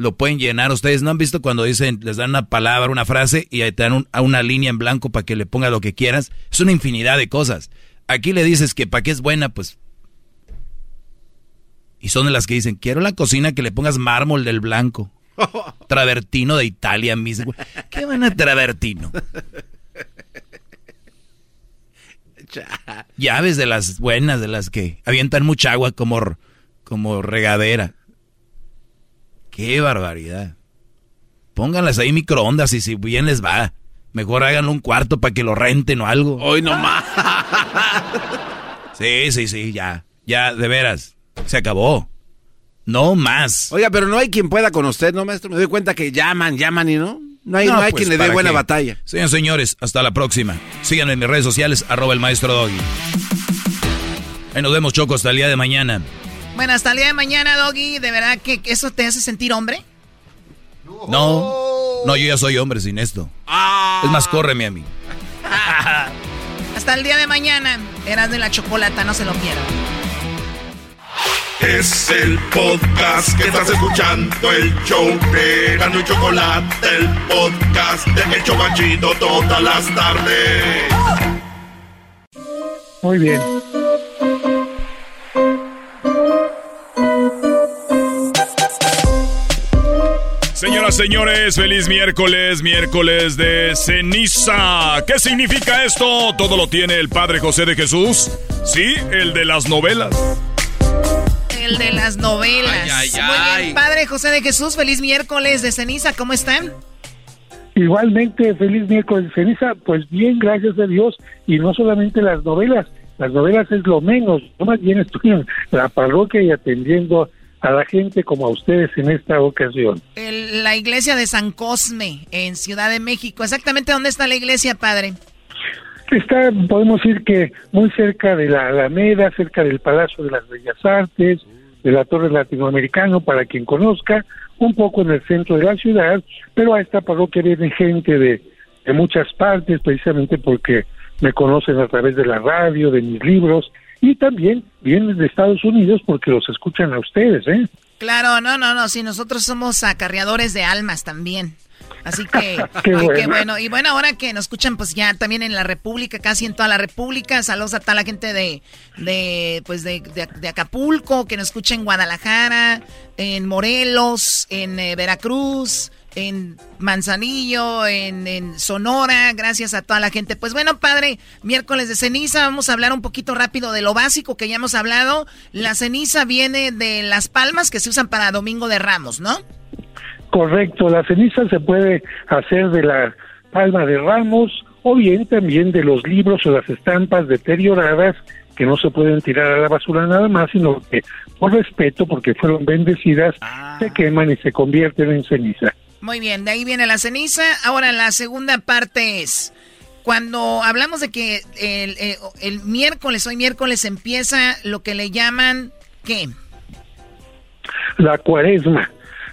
Lo pueden llenar. Ustedes no han visto cuando dicen, les dan una palabra, una frase y te dan un- a una línea en blanco para que le ponga lo que quieras. Es una infinidad de cosas. Aquí le dices que para qué es buena, pues. Y son de las que dicen, quiero la cocina que le pongas mármol del blanco. Travertino de Italia mismo. ¿Qué van a travertino? Llaves de las buenas, de las que avientan mucha agua como, como regadera. Qué barbaridad. Pónganlas ahí microondas y si bien les va. Mejor háganlo un cuarto para que lo renten o algo. Hoy nomás. Sí, sí, sí, ya. Ya, de veras. Se acabó. No más. Oiga, pero no hay quien pueda con usted, ¿no, maestro? Me doy cuenta que llaman, llaman y no. No hay, no, hay pues, quien le dé ¿para buena qué? batalla. Señores, señores, hasta la próxima. Síganme en mis redes sociales, arroba el maestro Doggy. Ahí nos vemos, Choco, hasta el día de mañana. Bueno, hasta el día de mañana, Doggy, ¿de verdad que eso te hace sentir hombre? No, no, yo ya soy hombre sin esto. Es más, córreme a mí. Hasta el día de mañana, eras de la chocolata, no se lo pierdan. Es el podcast que estás escuchando, el show de y Chocolate, el podcast de El Chobachito todas las tardes. Muy bien. Señoras, señores, feliz miércoles, miércoles de ceniza. ¿Qué significa esto? Todo lo tiene el Padre José de Jesús. Sí, el de las novelas. El de las novelas. Ay, ay, Muy bien, Padre José de Jesús, feliz miércoles de ceniza, ¿cómo están? Igualmente, feliz miércoles de ceniza, pues bien, gracias a Dios, y no solamente las novelas, las novelas es lo menos, yo más bien estoy en la parroquia y atendiendo a la gente como a ustedes en esta ocasión. El- la iglesia de San Cosme, en Ciudad de México. ¿Exactamente dónde está la iglesia, Padre? Está, podemos decir que muy cerca de la Alameda, cerca del Palacio de las Bellas Artes, de la Torre Latinoamericano, para quien conozca, un poco en el centro de la ciudad, pero a esta parroquia viene gente de, de muchas partes, precisamente porque me conocen a través de la radio, de mis libros, y también vienen de Estados Unidos porque los escuchan a ustedes, ¿eh? Claro, no, no, no, sí, nosotros somos acarreadores de almas también. Así que, qué, bueno. Y bueno, ahora que nos escuchan, pues ya también en la República, casi en toda la República. Saludos a toda la gente de, de pues de, Acapulco, que nos escucha en Guadalajara, en Morelos, en eh, Veracruz, en Manzanillo, en, en, Sonora, gracias a toda la gente. Pues bueno, padre, miércoles de ceniza, vamos a hablar un poquito rápido de lo básico que ya hemos hablado. La ceniza viene de las palmas que se usan para Domingo de Ramos, ¿no? Correcto, la ceniza se puede hacer de la palma de ramos o bien también de los libros o las estampas deterioradas que no se pueden tirar a la basura nada más, sino que por respeto, porque fueron bendecidas, se ah. queman y se convierten en ceniza. Muy bien, de ahí viene la ceniza. Ahora la segunda parte es, cuando hablamos de que el, el, el miércoles, hoy miércoles empieza lo que le llaman, ¿qué? La cuaresma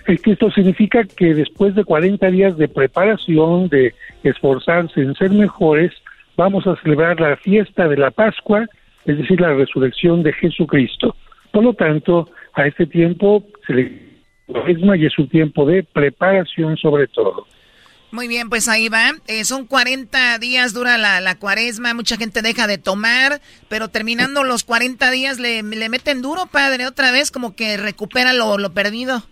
esto significa que después de 40 días de preparación, de esforzarse en ser mejores, vamos a celebrar la fiesta de la Pascua, es decir, la resurrección de Jesucristo. Por lo tanto, a este tiempo se le y es un tiempo de preparación sobre todo. Muy bien, pues ahí va. Eh, son 40 días dura la, la, cuaresma, mucha gente deja de tomar, pero terminando los 40 días le, le meten duro, padre, otra vez como que recupera lo, lo perdido.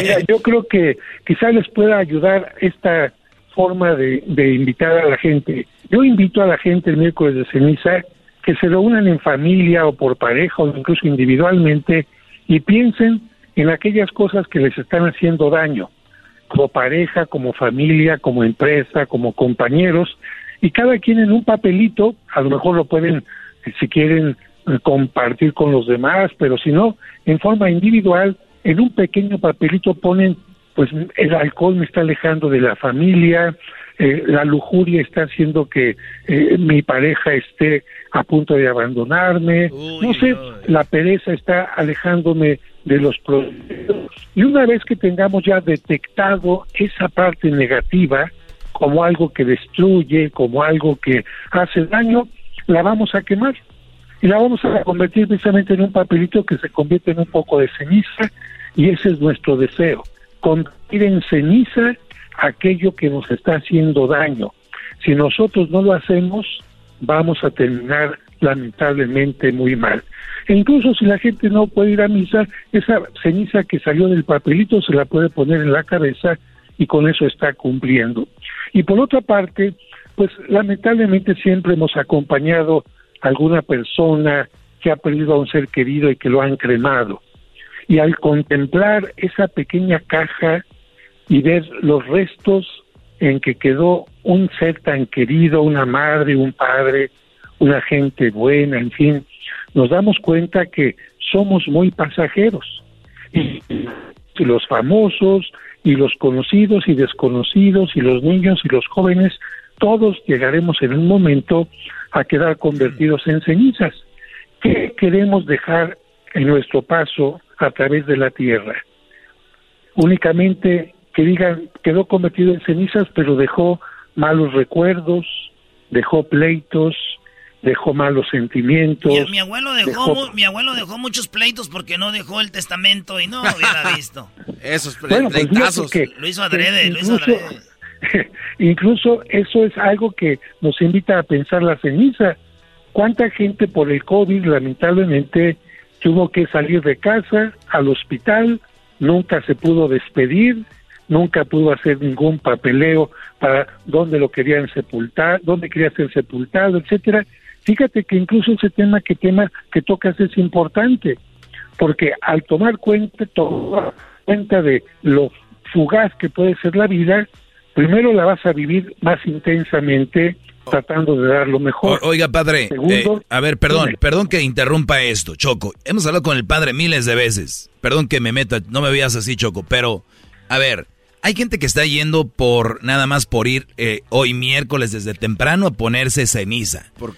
Mira, yo creo que quizá les pueda ayudar esta forma de, invitar a la gente. Yo invito a la gente el miércoles de ceniza que se reúnan en familia o por pareja o incluso individualmente y piensen en aquellas cosas que les están haciendo daño, como pareja, como familia, como empresa, como compañeros, y cada quien en un papelito, a lo mejor lo pueden, si quieren, compartir con los demás, pero si no, en forma individual, en un pequeño papelito ponen, pues el alcohol me está alejando de la familia, eh, la lujuria está haciendo que eh, mi pareja esté a punto de abandonarme, no sé, la pereza está alejándome de los proyectos. Y una vez que tengamos ya detectado esa parte negativa como algo que destruye, como algo que hace daño, la vamos a quemar y la vamos a convertir precisamente en un papelito que se convierte en un poco de ceniza y ese es nuestro deseo, convertir en ceniza aquello que nos está haciendo daño. Si nosotros no lo hacemos, vamos a terminar lamentablemente muy mal. E incluso si la gente no puede ir a misa, esa ceniza que salió del papelito se la puede poner en la cabeza y con eso está cumpliendo. Y por otra parte, pues lamentablemente siempre hemos acompañado alguna persona que ha perdido a un ser querido y que lo han cremado. Y al contemplar esa pequeña caja y ver los restos en que quedó un ser tan querido, una madre, un padre, una gente buena, en fin, nos damos cuenta que somos muy pasajeros. Y los famosos, y los conocidos y desconocidos, y los niños y los jóvenes, todos llegaremos en un momento a quedar convertidos en cenizas. ¿Qué queremos dejar en nuestro paso a través de la tierra? Únicamente que digan, quedó convertido en cenizas, pero dejó malos recuerdos, dejó pleitos, dejó malos sentimientos. Mi, abuelo dejó, mi abuelo dejó muchos pleitos porque no dejó el testamento y no hubiera visto. Esos bueno, pues lo hizo adrede, lo hizo adrede. Incluso eso es algo que nos invita a pensar la ceniza. ¿Cuánta gente por el COVID lamentablemente tuvo que salir de casa al hospital, nunca se pudo despedir, nunca pudo hacer ningún papeleo para dónde lo querían sepultar, dónde quería ser sepultado, etcétera. Fíjate que incluso ese tema que tema que tocas es importante, porque al tomar cuenta, tomar cuenta de lo fugaz que puede ser la vida, primero la vas a vivir más intensamente tratando de dar lo mejor. oiga, padre, eh, a ver, perdón, perdón que interrumpa esto, Choco. Hemos hablado con el padre miles de veces. Perdón que me meta, no me veas así, Choco, pero, a ver, hay gente que está yendo por, nada más por ir eh, hoy miércoles desde temprano a ponerse ceniza. Por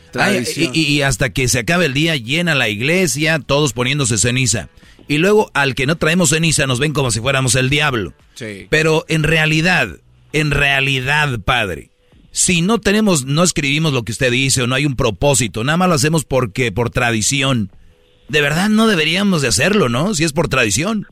y, y, hasta que se acabe el día, llena la iglesia, todos poniéndose ceniza. Y luego al que no traemos ceniza nos ven como si fuéramos el diablo. Sí. Pero en realidad, en realidad, padre, si no tenemos, no escribimos lo que usted dice o no hay un propósito, nada más lo hacemos porque por tradición, de verdad no deberíamos de hacerlo, ¿no? Si es por tradición.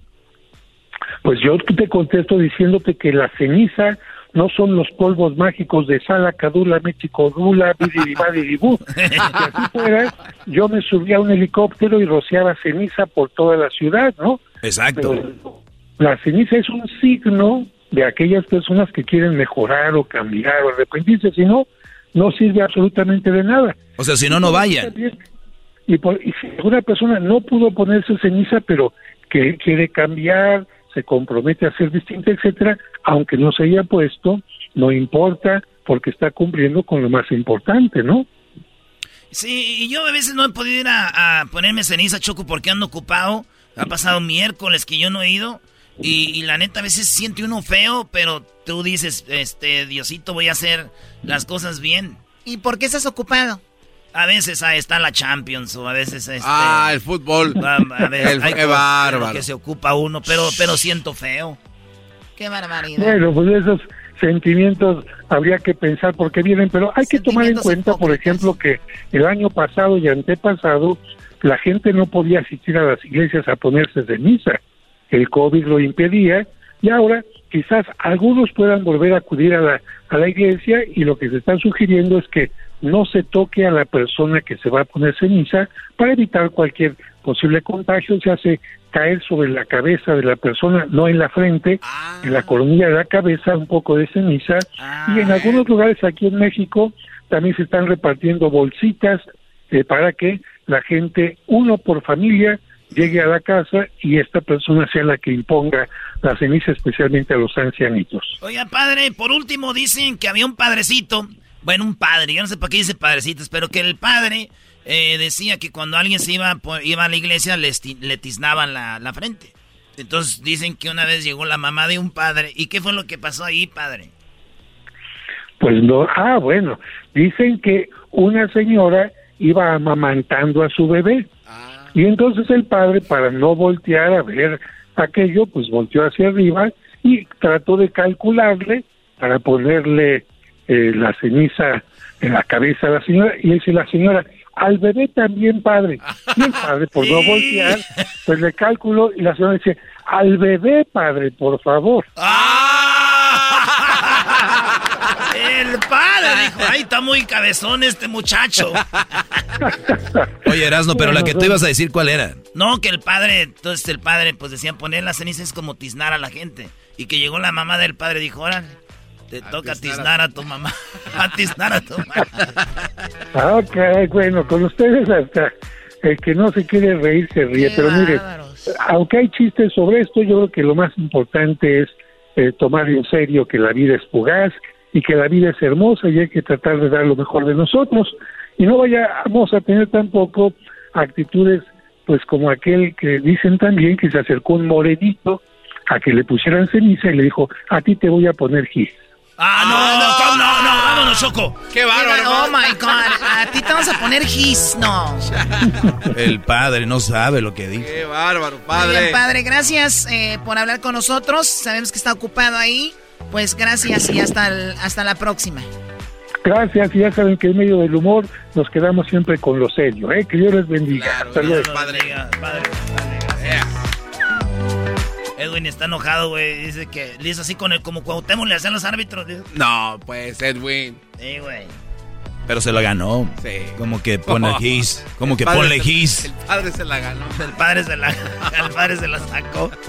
Pues yo te contesto diciéndote que la ceniza no son los polvos mágicos de Sala, Cadula, México, Dula, Bidiribú. Si así fuera, yo me subía a un helicóptero y rociaba ceniza por toda la ciudad, ¿no? Exacto. la ceniza es un signo de aquellas personas que quieren mejorar o cambiar o arrepentirse, si no, no sirve absolutamente de nada. O sea, si no, no vayan. Y, y si una persona no pudo ponerse ceniza, pero que quiere cambiar, se compromete a ser distinta, etcétera, aunque no se haya puesto, no importa porque está cumpliendo con lo más importante, ¿no? Sí, y yo a veces no he podido ir a, ponerme ceniza, Choco, porque ando ocupado. Ha pasado miércoles que yo no he ido. Y, la neta, a veces siente uno feo, pero tú dices, este, Diosito, voy a hacer las cosas bien. ¿Y por qué estás ocupado? A veces ahí está la Champions o a veces este, Ah, el fútbol. A, ver, qué bárbaro. Que se ocupa uno, pero pero siento feo. Qué barbaridad. Bueno, pues esos sentimientos habría que pensar por qué vienen, pero hay que tomar en cuenta, por ejemplo, que el año pasado y antepasado la gente no podía asistir a las iglesias a ponerse de misa. El COVID lo impedía y ahora quizás algunos puedan volver a acudir a la, a la iglesia y lo que se está sugiriendo es que no se toque a la persona que se va a poner ceniza para evitar cualquier posible contagio, se hace caer sobre la cabeza de la persona, no en la frente, en la coronilla de la cabeza, un poco de ceniza, y en algunos lugares aquí en México también se están repartiendo bolsitas eh, para que la gente, uno por familia, llegue a la casa y esta persona sea la que imponga la ceniza, especialmente a los ancianitos. Oiga, padre, por último dicen que había un padrecito bueno, un padre, yo no sé para qué dice padrecitos, pero que el padre eh, decía que cuando alguien se iba, iba a la iglesia le, le tiznaban la, la, frente. Entonces dicen que una vez llegó la mamá de un padre. ¿Y qué fue lo que pasó ahí, padre? Pues no, ah, bueno, dicen que una señora iba amamantando a su bebé. Ah. Y entonces el padre, para no voltear a ver aquello, pues volteó hacia arriba y trató de calcularle para ponerle eh, la ceniza en la cabeza de la señora y dice la señora, al bebé también padre. Y el padre, por no voltear, pues le calculó y la señora dice, al bebé padre, por favor. ¡Ah! El padre dijo, ay, está muy cabezón este muchacho. Oye, Erasno, pero la que tú ibas a decir, ¿cuál era? No, que el padre, entonces el padre, pues decían, poner la ceniza es como tiznar a la gente. Y que llegó la mamá del padre y dijo, órale te toca tiznar a tu mamá. Atiznar a tu mamá. Ah, ok, bueno, con ustedes hasta el que no se quiere reír se ríe. pero mire, aunque hay chistes sobre esto, yo creo que lo más importante es eh, tomar en serio que la vida es fugaz y que la vida es hermosa y hay que tratar de dar lo mejor de nosotros. Y no vayamos a tener tampoco actitudes pues como aquel que dicen también que se acercó un morenito a que le pusieran ceniza y le dijo, a ti te voy a poner gis. Ah, no, no, no, no, vámonos, Choco. Qué bárbaro. Oh my God, a ti te vamos a poner gis, no. El padre no sabe lo que dice. Qué bárbaro, padre. Bien, padre, gracias eh, por hablar con nosotros. Sabemos que está ocupado ahí. Pues gracias y hasta, hasta la próxima. Gracias, y ya saben que en medio del humor nos quedamos siempre con lo serio, ¿eh? Que Dios les bendiga. hasta luego. Padre, padre, padre. Edwin está enojado, güey. Dice que le hizo así con el como Cuauhtémoc le hacen los árbitros. No, pues, Edwin. Sí, güey. Pero se lo ganó. Sí. Como que pone gis. Como que ponle gis. El padre se la ganó. El padre se la, el padre se la sacó.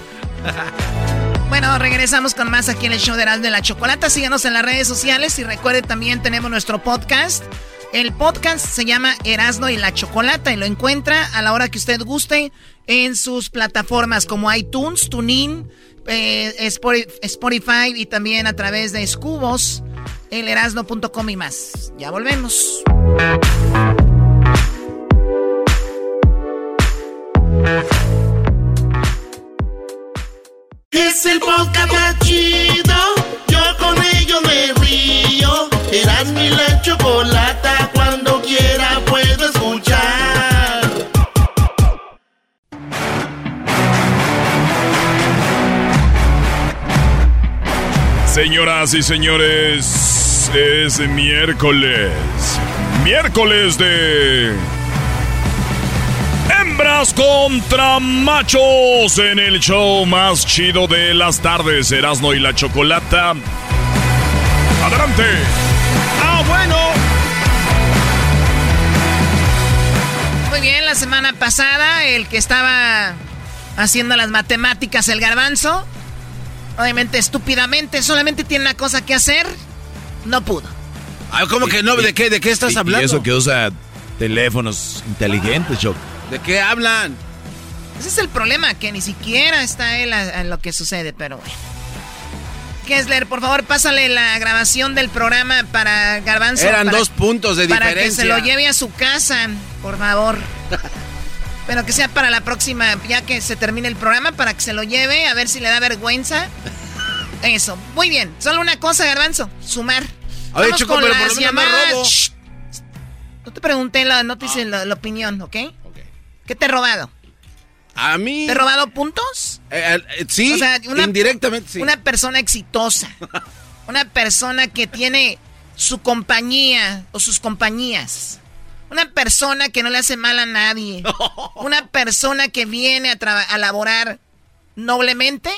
Bueno, regresamos con más aquí en el show de Erasmo de la Chocolata. Síganos en las redes sociales y recuerden también tenemos nuestro podcast. El podcast se llama Erasmo y la Chocolata y lo encuentra a la hora que usted guste en sus plataformas como iTunes, TuneIn, eh, Spotify y también a través de Escubos, elerasno.com y más. Ya volvemos. Es el podcast chido. Señoras y señores, es miércoles. Miércoles de... ¡Hembra Hembras contra machos en el show más chido de las tardes, Erasmo y la Chocolata. Adelante. Ah, bueno. Muy bien, la semana pasada el que estaba haciendo las matemáticas, el garbanzo, obviamente estúpidamente, solamente tiene una cosa que hacer, no pudo. Ah, ¿Cómo que no? ¿De qué, de qué estás hablando? Y eso que usa teléfonos inteligentes, Choco. ¿De qué hablan? Ese es el problema, que ni siquiera está él en lo que sucede, pero bueno. Kessler, por favor, pásale la grabación del programa para Garbanzo. Eran dos puntos de diferencia. Para que se lo lleve a su casa, por favor. Pero que sea para la próxima, ya que se termine el programa, para que se lo lleve, a ver si le da vergüenza. Eso. Muy bien. Solo una cosa, Garbanzo. Sumar. Oye, Choco, pero por lo menos no te pregunté, la, no te hice la, opinión, ¿ok? ¿Qué te he robado? A mí. ¿Te he robado puntos? Eh, eh, sí, indirectamente sí. Una persona exitosa. una persona que tiene su compañía o sus compañías. Una persona que no le hace mal a nadie. Una persona que viene a, a laborar noblemente.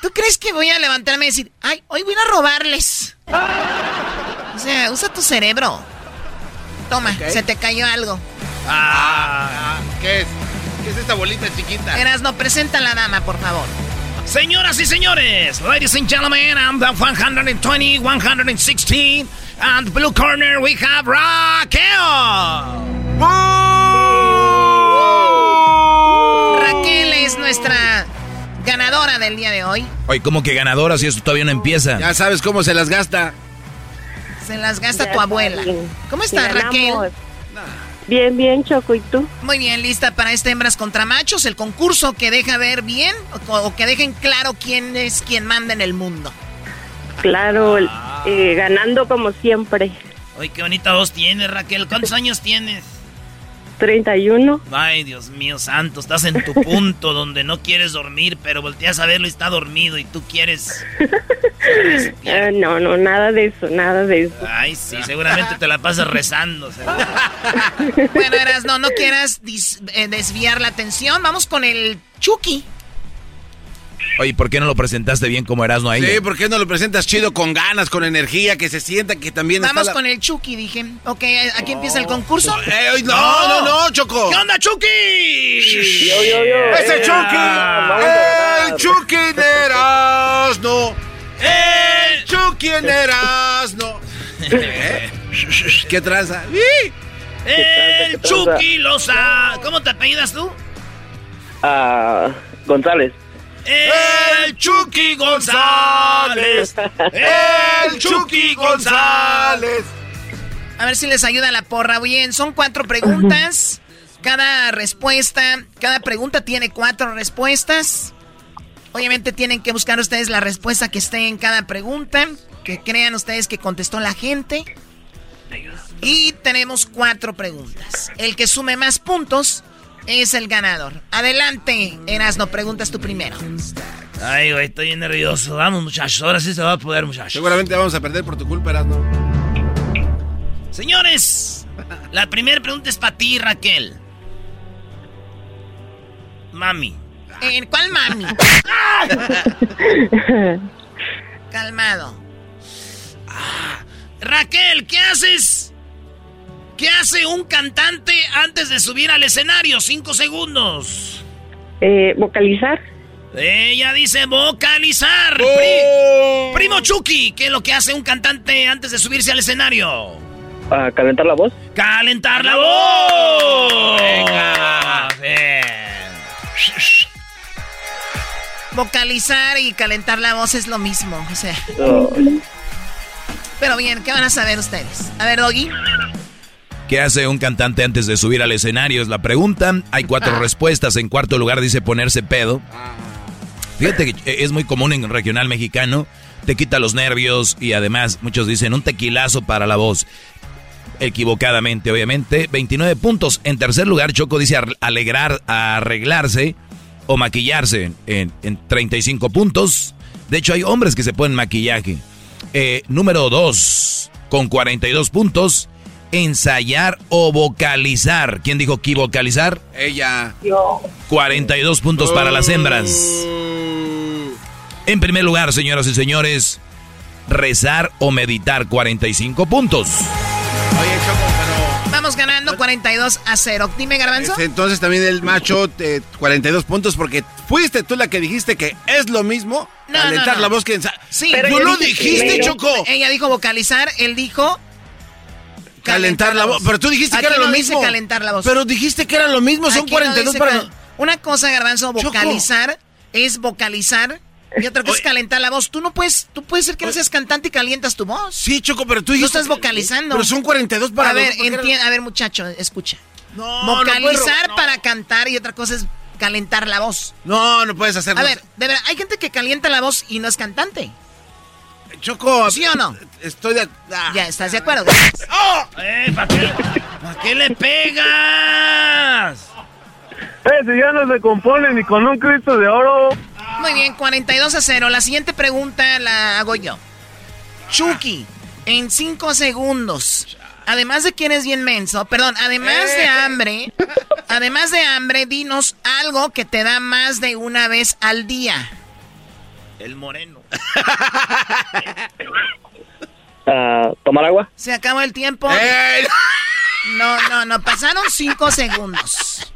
¿Tú crees que voy a levantarme y decir, ay, hoy voy a robarles? O sea, usa tu cerebro. Toma, se te cayó algo. Ah, ¿qué es? ¿Qué es esta bolita chiquita? Eras, no, presenta a la dama, por favor. Señoras y señores, ladies and gentlemen, I'm the 120, 116, and blue corner we have Raquel. Raquel es nuestra ganadora del día de hoy. Oye, ¿cómo que ganadora si esto todavía no empieza? Ya sabes cómo se las gasta. Se las gasta tu abuela. ¿Cómo estás, Raquel? Bien, bien, Choco, ¿y tú? Muy bien, lista para este Hembras contra Machos, el concurso que deja ver bien o, que dejen claro quién es quien manda en el mundo. Claro, eh, ganando como siempre. Ay, qué bonita voz tienes, Raquel. ¿Cuántos años tienes? 31. Ay, Dios mío santo, estás en tu punto donde no quieres dormir, pero volteas a verlo y está dormido y tú quieres... Ah, no, no, nada de eso, nada de eso. Ay, sí, seguramente te la pasas rezando. bueno, Eras, no, no quieras eh, desviar la atención. Vamos con el Chucky. Oye, ¿por qué no lo presentaste bien como Erasmo ahí? Sí, ¿por qué no lo presentas chido, con ganas, con energía, que se sienta que también Vamos con el Chucky, dije. Ok, ¿aquí empieza el concurso? Eh, no, no, no, Choco. ¿Qué onda, Chucky? Yo, yo, yo. ¡Ese Chucky! ¡El Chucky de Erasmo! ¡El Chucky en Erasmo! ¿Eh? ¿Qué traza? ¡El Chucky Loza! ¿Cómo te apellidas tú? Ah, González. El Chucky González. El Chucky González. A ver si les ayuda la porra. Bien, son cuatro preguntas. Cada respuesta, cada pregunta tiene cuatro respuestas. Obviamente tienen que buscar ustedes la respuesta que esté en cada pregunta, que crean ustedes que contestó la gente. Y tenemos cuatro preguntas. El que sume más puntos es el ganador. Adelante, Erasno, preguntas tú primero. Ay, güey, estoy bien nervioso. Vamos, muchachos, ahora sí se va a poder, muchachos. Seguramente vamos a perder por tu culpa, Erasno. Señores, la primera pregunta es para ti, Raquel. Mami. ¿En cuál mami? Calmado. Ah, Raquel, ¿qué haces ¿Qué hace un cantante antes de subir al escenario? Cinco segundos. Eh, vocalizar. Ella dice vocalizar. ¡Oh! Primo Chucky, ¿qué es lo que hace un cantante antes de subirse al escenario? calentar la voz. ¡Calentar la voz! Venga. Vocalizar y calentar la voz es lo mismo, o sea. Pero bien, ¿qué van a saber ustedes? A ver, Doggy. ¿Qué hace un cantante antes de subir al escenario? Es la pregunta. Hay cuatro ah. respuestas. En cuarto lugar dice ponerse pedo. Fíjate que es muy común en regional mexicano. Te quita los nervios y además muchos dicen un tequilazo para la voz. Equivocadamente, obviamente. 29 puntos. En tercer lugar, Choco dice alegrar, arreglarse o maquillarse en, 35 puntos. De hecho, hay hombres que se ponen maquillaje. Eh, número 2, con 42 puntos. Ensayar o vocalizar. ¿Quién dijo que vocalizar? Ella. Yo. 42 puntos para las hembras. En primer lugar, señoras y señores, rezar o meditar 45 puntos. Oye, Choco, pero... Vamos ganando 42 a 0. Dime, Garbanzo. Este, Entonces también el macho, eh, 42 puntos, porque fuiste tú la que dijiste que es lo mismo No, calentar no, no. la voz que Sí, Tú lo dijiste, Choco. Ella dijo vocalizar, él dijo Calentar la voz. Pero tú dijiste Aquí que era no lo dice mismo. calentar la voz. Pero dijiste que era lo mismo, son Aquí no 42 dice para... Una cosa, Garbanzo, vocalizar es vocalizar y otra cosa es calentar la voz. Tú no puedes, tú puedes ser que no seas cantante y calientas tu voz. Sí, Choco, pero tú No dijiste... estás vocalizando. Pero son 42 para A ver, era- a ver, muchacho, escucha. No, no vocalizar puedo, no. para cantar y otra cosa es calentar la voz. No, no puedes hacerlo. A ver, de verdad, hay gente que calienta la voz y no es cantante. Choco. ¿Sí o no? Estoy de... ah. Ya, ¿estás de acuerdo? ¡Eh, ¿para qué, pa' qué le pegas? Eh, si ya no se compone ni con un Cristo de oro. Muy bien, 42 a 0. La siguiente pregunta la hago yo. Chucky, en 5 segundos. Además de que eres bien menso, perdón, además de hambre, además de hambre, dinos algo que te da más de una vez al día. El moreno. Ah, ¿Tomar agua? Se acabó el tiempo. ¡Eh! No, no, no, pasaron 5 segundos.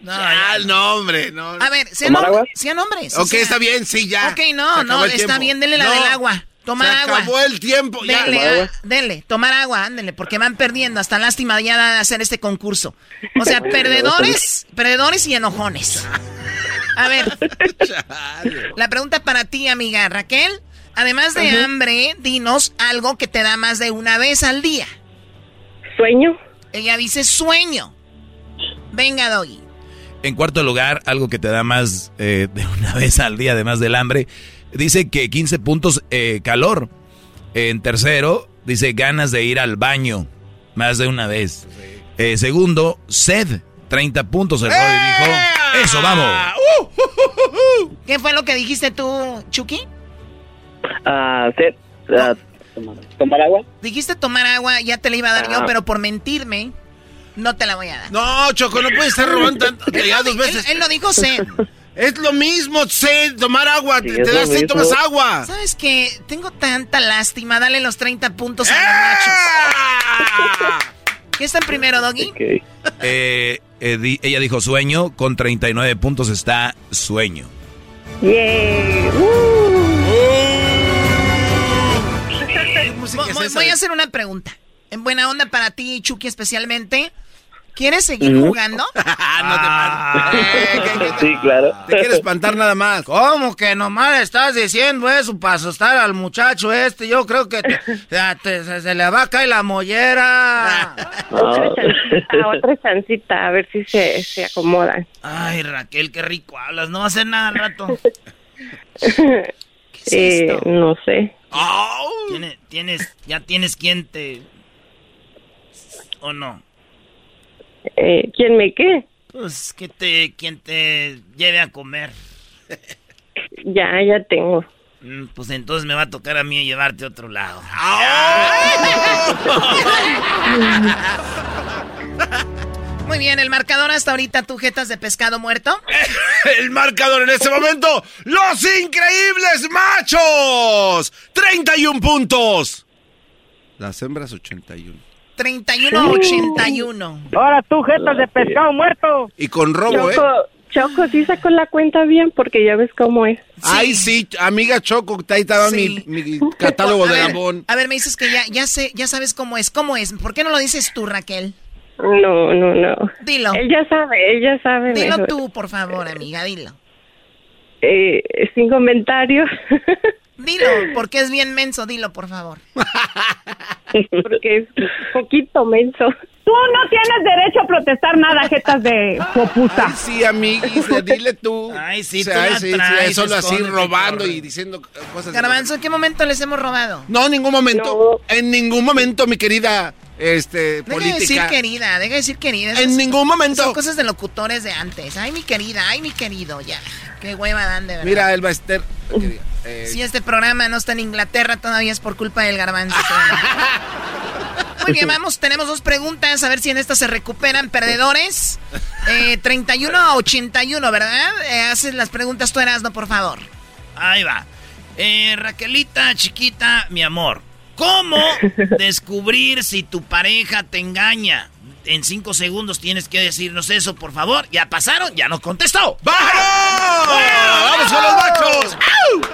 No, Ah, no, hombre, no. A ver, sean, ¿Tomar agua? sean hombres. Ok, sea- está bien, sí, ya. Ok, no, no, está tiempo. bien, denle la No, del agua. Tomar se agua. acabó el tiempo, ya. Denle, ¿Tomar agua? denle, tomar agua, ándele, porque van perdiendo. Hasta lástima ya de hacer este concurso. O sea, perdedores, perdedores y enojones. A ver, la pregunta para ti, amiga Raquel. Además de hambre, dinos algo que te da más de una vez al día. ¿Sueño? Ella dice sueño. Venga, Doggy. En cuarto lugar, algo que te da más eh, de una vez al día, además del hambre, dice que 15 puntos eh, calor. En tercero, dice ganas de ir al baño, más de una vez. Eh, segundo, sed, 30 puntos. El Brody dijo, eso, vamos. ¿Qué fue lo que dijiste tú, Chucky? Ah, sed. Ah, ¿Tomar agua? Dijiste tomar agua, ya te la iba a dar yo, pero por mentirme, no te la voy a dar. No, Choco, no puedes estar robando tanto. Él Ya no dos veces. Él, él no dijo sed. Es lo mismo, sed, tomar agua. Sí, te te lo das sed, tomas agua. ¿Sabes qué? Tengo tanta lástima. Dale los 30 puntos a los machos. ¿Qué está en primero, Doggy? Ok. Eh, eh, di- ella dijo sueño, con 39 puntos está sueño. Yeah. Voy, voy a hacer una pregunta. En buena onda para ti, Chucky, especialmente. ¿Quieres seguir jugando? Sí, claro. Te quiere espantar nada más. ¿Cómo que nomás estás diciendo eso para asustar al muchacho este? Yo creo que te- te- se, se le va a caer la mollera. Otra chancita, otra chancita, a ver si se, se acomodan. Ay, Raquel, qué rico hablas. No va a hacer nada al rato. Eh, no sé. ¿Tienes, tienes, ya tienes quien te... ¿O no? Eh, ¿Quién me qué? Pues que te, quien te lleve a comer. Ya, ya tengo. Mm, Pues entonces me va a tocar a mí llevarte a otro lado. Muy bien, el marcador hasta ahorita, tu jetas de pescado muerto. El marcador en este momento, los increíbles machos. 31 puntos. Las hembras 81. 31-81. Ahora tú, jetas de pescado muerto. Y con robo, ¿eh? Choco, Choco, sí sacó la cuenta bien porque ya ves cómo es. Ay, sí, amiga Choco, ahí estaba Sí. mi, mi catálogo de Gabón. A ver, me dices que ya, ya sé, ya sabes cómo es. ¿Cómo es? ¿Por qué no lo dices tú, Raquel? No, no, no. Dilo. Ella sabe, ella sabe. Dilo mejor. tú, por favor, amiga, dilo. Eh, sin comentarios. Dilo, porque es bien menso, dilo, por favor. porque es poquito menso. Tú no tienes derecho a protestar nada, jetas de popusa. Ay, sí, amiguis, dile tú. Ay, sí, O sea, tú la ay, sí, sí, traes, solo así robando y diciendo cosas. Garbanzo, ¿en qué momento les hemos robado? No, en ningún momento. En ningún momento, mi querida este, Deja de decir querida, deja de decir querida. Esas- En ningún momento. Son cosas de locutores de antes. Ay, mi querida, ay, mi querido, ya. Qué hueva dan, de verdad. Mira, Elba Ester. querida, eh, Si este programa no está en Inglaterra, todavía es por culpa del garbanzo. muy bien, vamos, tenemos dos preguntas, a ver si en estas se recuperan perdedores. Eh, 31 a 81, ¿verdad? Eh, haces las preguntas tú, Erasno, por favor. Ahí va. Eh, Raquelita, chiquita, mi amor. ¿Cómo descubrir si tu pareja te engaña? En cinco segundos tienes que decirnos eso, por favor. Ya pasaron, ya nos contestó. ¡Vamos! ¡Vamos con los machos!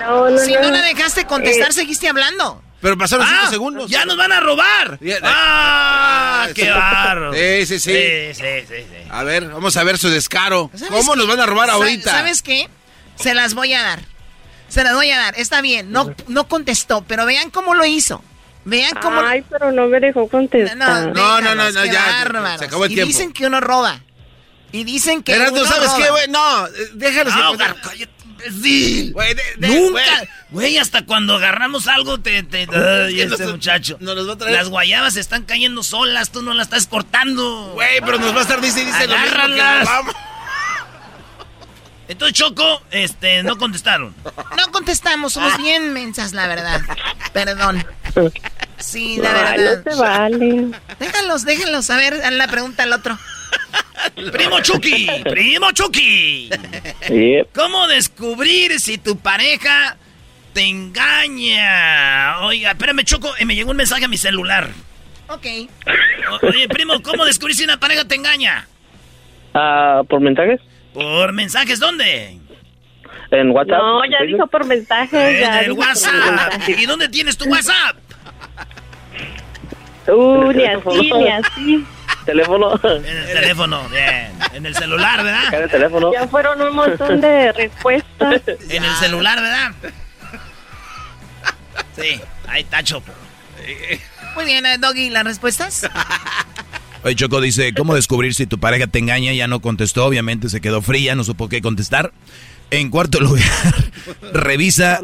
No, no, si no, no. la dejaste contestar, Eh, seguiste hablando. Pero pasaron cinco Ah, segundos. ¡Ya nos van a robar! ¡Ah! Ah, ¡Qué barro! Sí, sí, sí. Sí, sí, sí, sí. A ver, vamos a ver su descaro. ¿Sabes ¿Cómo qué? nos van a robar ahorita? ¿Sabes qué? Se las voy a dar. Se las voy a dar. Está bien, no, no contestó, pero vean cómo lo hizo. Vean cómo... Ay, pero no me dejó contestar. No, no, no, no, ya, bárbaros. se acabó el y tiempo. dicen que uno roba. Y dicen que Erasno, uno ¿sabes roba. qué, güey? No, eh, déjalos. No, que- cállate, imbécil. Güey, de- de- Nunca. güey. Hasta cuando agarramos algo te... te ay, que este nos- muchacho. nos los va a traer- Las guayabas están cayendo solas, tú no las estás cortando. Güey, pero nos va a estar dice y dice lo mismo que Agárralas. robamos. Entonces, Choco, este, no contestaron. No contestamos, somos bien mensas, la verdad. Perdón. Sí, la verdad. no se vale. Déjalos, déjalos. A ver, haz la pregunta al otro. Primo Chucky, primo Chucky. ¿Cómo descubrir si tu pareja te engaña? Oiga, espérame, Choco, eh, me llegó un mensaje a mi celular. Ok. O- Oye, primo, ¿cómo descubrir si una pareja te engaña? Ah, ¿Por mensajes? Por mensajes, ¿dónde? ¿En WhatsApp? No, ya dijo por mensaje. En el WhatsApp. mensaje. ¿Y dónde tienes tu WhatsApp? Uh, ni así, ni así. ¿Teléfono? En el teléfono, bien. En el celular, ¿En ¿verdad? el teléfono? Ya fueron un montón de respuestas. En el celular, ¿verdad? Sí, ahí está, Choco. Muy bien, eh, Doggy, ¿las respuestas? Oye, Choco dice, ¿cómo descubrir si tu pareja te engaña? Ya no contestó, obviamente se quedó fría, no supo qué contestar. En cuarto lugar, revisa,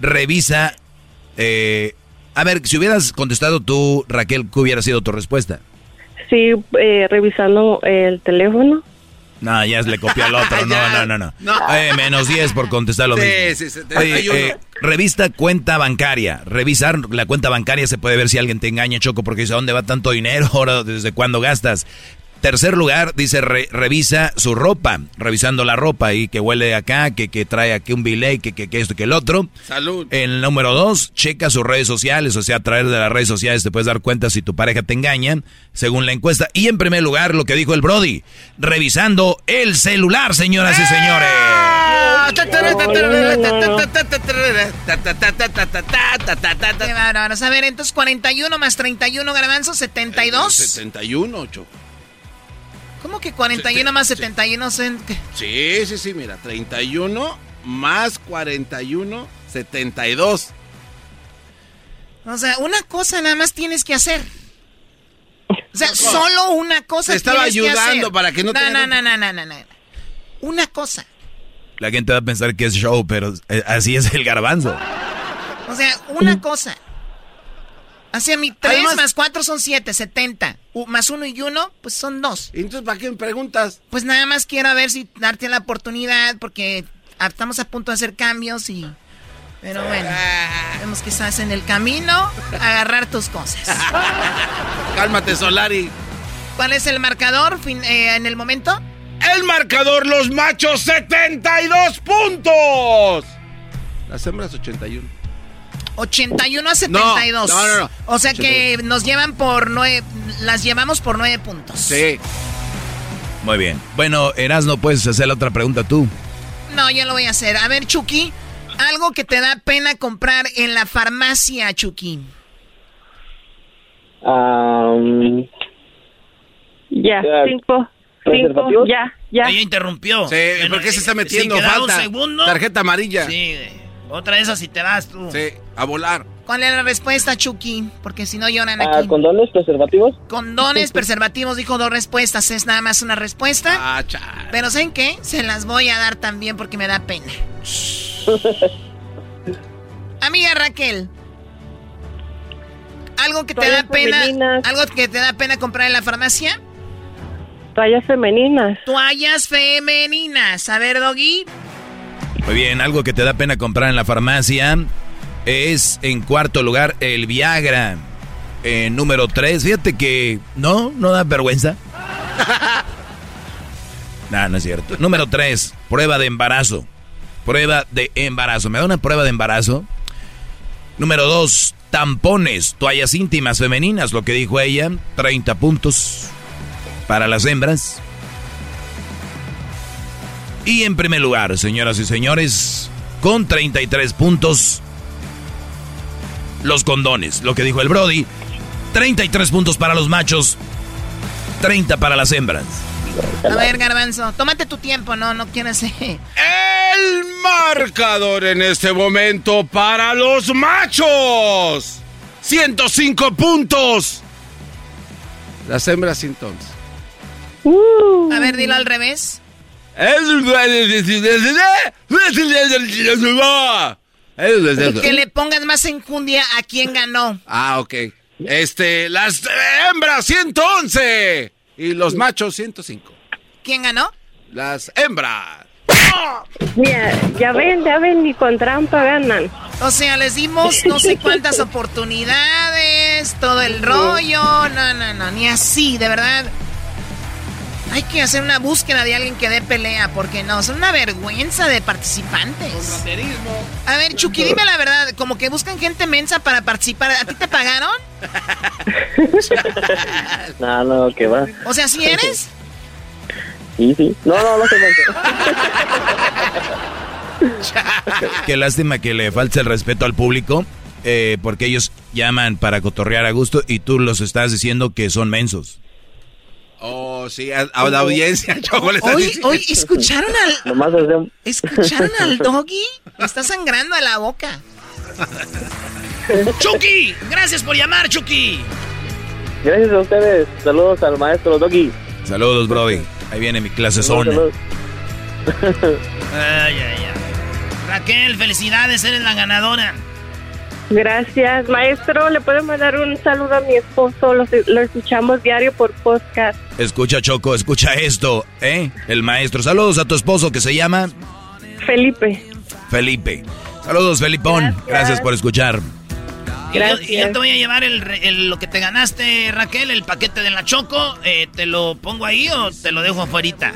revisa. eh, a ver, si hubieras contestado tú, Raquel, ¿qué hubiera sido tu respuesta? Sí, eh, revisando el teléfono. No, ya le copió al otro. No, no, no, no. No. Eh, menos 10 por contestar lo Sí, mismo. sí, sí, Oye, 31. eh, revista cuenta bancaria. Revisar la cuenta bancaria se puede ver si alguien te engaña, Choco, porque dice, ¿a dónde va tanto dinero? Ahora, ¿desde cuándo gastas? Tercer lugar, dice, re- revisa su ropa. Revisando la ropa y que huele acá, que, que trae aquí un billet, que, que, que esto, que el otro. Salud. El número dos, checa sus redes sociales, o sea, a través de las redes sociales te puedes dar cuenta si tu pareja te engaña, según la encuesta. Y en primer lugar, lo que dijo el Brody, revisando el celular, señoras y señores. Qué bárbaros. A ver, entonces 41 más 31 garbanzos, 72. 71, Choco. ¿Cómo que 41 más 71 son? qué? Sí, sí, sí, mira, 31 más 41, 72. O sea, una cosa nada más tienes que hacer. O sea, solo una cosa Te estaba que ayudando hacer. para que no te No, no, no, no, no, no, no. Una cosa. La gente va a pensar que es show, pero eh, así es el garbanzo. O sea, una cosa. Hacia mi 3 Además- más 4 son 7, 70. Más 1 y 1, pues son 2. ¿Y entonces para qué me preguntas? Pues nada más quiero ver si darte la oportunidad, porque a- estamos a punto de hacer cambios y... Pero bueno, vemos que estás en el camino, agarrar tus cosas. Cálmate, Solari. ¿Cuál es el marcador fin- eh, en el momento? El marcador, los machos, 72 puntos. Las hembras, 81. 81 a 72. no, no, no. O sea que nos llevan por nueve, las llevamos por 9 puntos. Sí. Muy bien. Bueno, Erasno, puedes hacer la otra pregunta tú. No, yo lo voy a hacer. A ver, Chucky, algo que te da pena comprar en la farmacia, Chucky. Um, Ya, Ya. cinco. Cinco, ya, ya. Ella interrumpió. Sí, Bueno, ¿por qué se está metiendo? Si Falta. un segundo. Tarjeta amarilla. Sí. Otra de esas si te vas tú. Sí, a volar. ¿Cuál es la respuesta, Chucky? Porque si no lloran ah, aquí. ¿Condones, preservativos? Condones, preservativos, dijo dos respuestas. Es nada más una respuesta. Ah, chale. Pero ¿saben qué? Se las voy a dar también porque me da pena. Amiga Raquel. ¿Algo que te da Toallas pena? femeninas. ¿Algo que te da pena comprar en la farmacia? Tallas femeninas. Toallas femeninas. A ver, Doggy. Muy bien, algo que te da pena comprar en la farmacia es, en cuarto lugar, el Viagra. Eh, número 3, fíjate que no, no da vergüenza. no, no es cierto. Número 3, prueba de embarazo. Prueba de embarazo. ¿Me da una prueba de embarazo? Número 2, tampones, toallas íntimas femeninas, lo que dijo ella, 30 puntos para las hembras. Y en primer lugar, señoras y señores, con 33 puntos, los condones, lo que dijo el Brody, 33 puntos para los machos, 30 para las hembras. A ver, Garbanzo, tómate tu tiempo, no, no quieres. El marcador en este momento para los machos. 105 puntos. Las hembras entonces. A ver, dilo al revés. Que le pongas más enjundia a quien ganó. Ah, ok. Este, las hembras 111 y los machos 105. ¿Quién ganó? Las hembras. Mira, ya ven, ya ven, ni con trampa ganan. O sea, les dimos no sé cuántas oportunidades, todo el rollo. No, no, no, ni así, de verdad. Hay que hacer una búsqueda de alguien que dé pelea, porque no, son una vergüenza de participantes. A ver, Chucky, dime la verdad, como que buscan gente mensa para participar. ¿A ti te pagaron? no, no, que va. O sea, ¿sí eres? Sí, sí. No, no, no se Qué lástima que le falte el respeto al público, eh, porque ellos llaman para cotorrear a gusto y tú los estás diciendo que son mensos. Oh, sí, a, la audiencia, Hoy, hoy, ¿escucharon al... ¿Escucharon al doggy? Está sangrando a la boca. ¡Chucky! Gracias por llamar, Chucky. Gracias a ustedes. Saludos al maestro Doggy. Saludos, Brody. Ahí viene mi clase zona. ay, ay, ay. Raquel, felicidades, eres la ganadora. Gracias, maestro. ¿Le puedo mandar un saludo a mi esposo? Lo, escuchamos diario por podcast. Escucha, Choco, escucha esto, ¿eh? El maestro. Saludos a tu esposo que se llama... Felipe. Felipe. Saludos, Felipón. Gracias, por escuchar. Gracias. Yo, te voy a llevar el, lo que te ganaste, Raquel, el paquete de la Choco. Eh, ¿Te lo pongo ahí o te lo dejo afuera?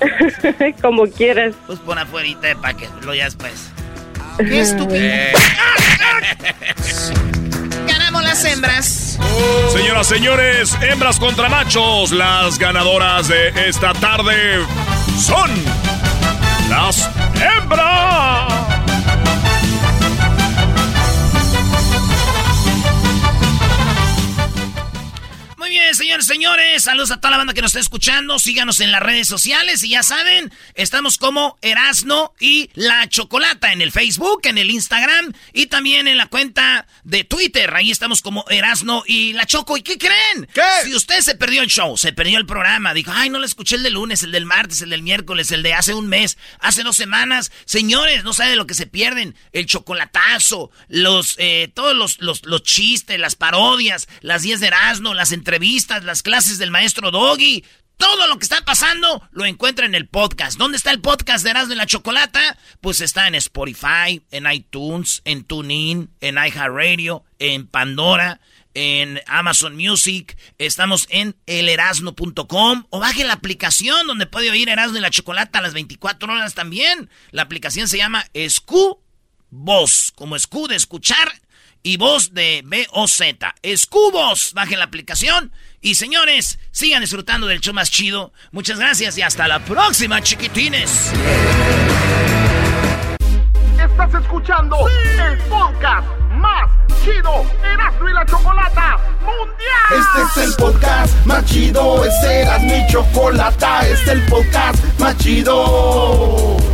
Como quieras. Pues pon afuera para que lo ya después. Qué estúpido. Ganamos las hembras. Señoras, señores, hembras contra machos. Las ganadoras de esta tarde son las hembras. Bien, señores, señores. Saludos a toda la banda que nos está escuchando. Síganos en las redes sociales y ya saben, estamos como Erasno y La Chocolata en el Facebook, en el Instagram y también en la cuenta de Twitter. Ahí estamos como Erasno y La Choco. ¿Y qué creen? ¿Qué? Si usted se perdió el show, se perdió el programa, dijo, ay, no le escuché el de lunes, el del martes, el del miércoles, el de hace un mes, hace dos semanas. Señores, no sabe lo que se pierden. El chocolatazo, los, eh, todos los, los, los chistes, las parodias, las 10 de Erasno, las entrevistas las clases del maestro Doggy. Todo lo que está pasando lo encuentra en el podcast. ¿Dónde está el podcast de Erasmo y la Chocolata? Pues está en Spotify, en iTunes, en TuneIn, en iHeartRadio, en Pandora, en Amazon Music. Estamos en elerasno.com o baje la aplicación donde puede oír Erasmo y la Chocolata a las 24 horas también. La aplicación se llama Escu Voz, como Escu de escuchar y voz de B-O-Z. Bajen la aplicación. Y señores, sigan disfrutando del show más chido. Muchas gracias y hasta la próxima, chiquitines. Estás escuchando el podcast más chido Erasmo y la Chocolata Mundial. Este es el podcast más chido, este era mi chocolata, este es el podcast más chido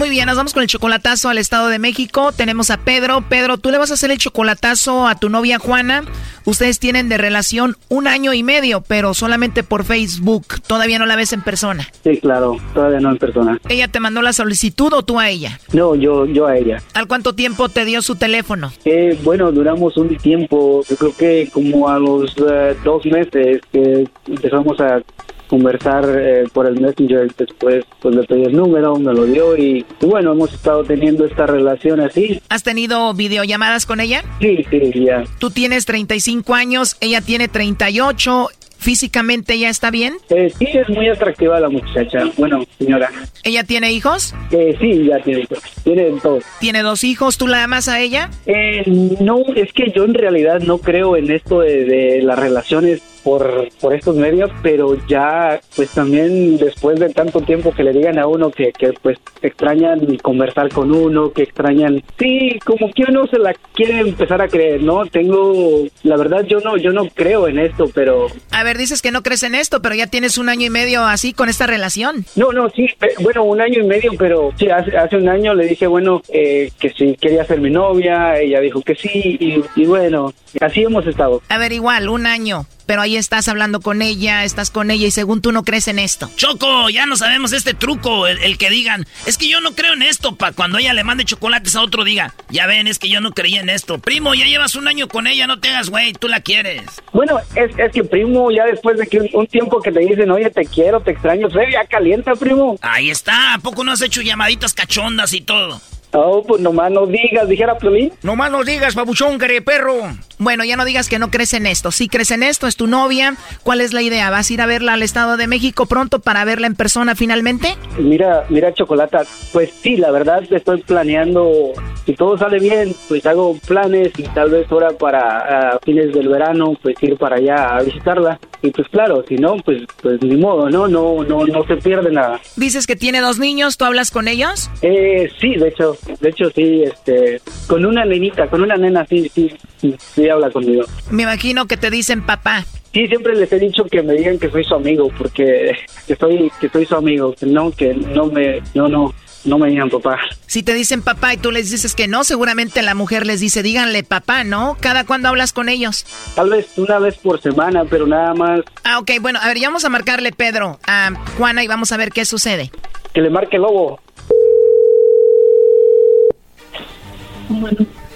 Muy bien, nos vamos con el chocolatazo al Estado de México. Tenemos a Pedro. Pedro, tú le vas a hacer el chocolatazo a tu novia Juana. Ustedes tienen de relación un año y medio, pero solamente por Facebook. Todavía no la ves en persona. Sí, claro, todavía no en persona. ¿Ella te mandó la solicitud o tú a ella? No, yo, yo a ella. ¿Al cuánto tiempo te dio su teléfono? Eh, bueno, duramos un tiempo, yo creo que como a los eh, dos meses que empezamos a conversar eh, por el Messenger. Después pues le pedí el número, me lo dio y, bueno, hemos estado teniendo esta relación así. ¿Has tenido videollamadas con ella? Sí, sí, ya. Tú tienes 35 años, ella tiene 38 ¿Físicamente ella está bien? Eh, sí, es muy atractiva la muchacha. Bueno, señora. ¿Ella tiene hijos? Eh, sí, ya tiene hijos. Tiene dos. ¿Tiene dos hijos? ¿Tú la amas a ella? Eh, no, es que yo en realidad no creo en esto de, de las relaciones por, por estos medios, pero ya pues también después de tanto tiempo que le digan a uno que, que pues extrañan conversar con uno, que extrañan, sí, como que uno se la quiere empezar a creer, ¿no? Tengo, la verdad yo no, yo no creo en esto, pero... A ver, dices que no crees en esto, pero ya tienes un año y medio así con esta relación. No, no, sí, bueno, un año y medio, pero sí, hace, hace un año le dije, bueno, eh, que si quería ser mi novia, ella dijo que sí, y, y bueno, así hemos estado. A ver, igual, un año pero ahí estás hablando con ella, estás con ella y según tú no crees en esto. Choco, ya no sabemos este truco, el, que digan, es que yo no creo en esto, para cuando ella le mande chocolates a otro diga, ya ven, es que yo no creía en esto. Primo, ya llevas un año con ella, no te hagas güey, tú la quieres. Bueno, es, es que primo, ya después de que un, tiempo que te dicen, oye, te quiero, te extraño, se ya calienta, primo. Ahí está, ¿a poco no has hecho llamaditas cachondas y todo? Oh, pues nomás no digas, dijera Piolín. Nomás no digas, babuchón, perro. Bueno, ya no digas que no crees en esto. Si crees en esto, es tu novia. ¿Cuál es la idea? ¿Vas a ir a verla al Estado de México pronto para verla en persona finalmente? Mira, mira, Chocolata, pues sí, la verdad estoy planeando, si todo sale bien, pues hago planes y tal vez ahora para fines del verano, pues ir para allá a visitarla. Y pues claro, si no, pues, pues ni modo, ¿no? No, no, no se pierde nada. Dices que tiene dos niños, ¿tú hablas con ellos? Eh, sí, de hecho, de hecho sí, este, con una nenita, con una nena sí, sí, sí, habla conmigo. Me imagino que te dicen papá. Sí, siempre les he dicho que me digan que soy su amigo, porque que soy, que soy su amigo, que no, que no me, no, no, no me digan papá. Si te dicen papá y tú les dices que no, seguramente la mujer les dice, díganle papá, ¿no? ¿Cada cuándo hablas con ellos? Tal vez una vez por semana, pero nada más. Ah, ok, bueno, a ver, ya vamos a marcarle Pedro a Juana y vamos a ver qué sucede. Que le marque Lobo.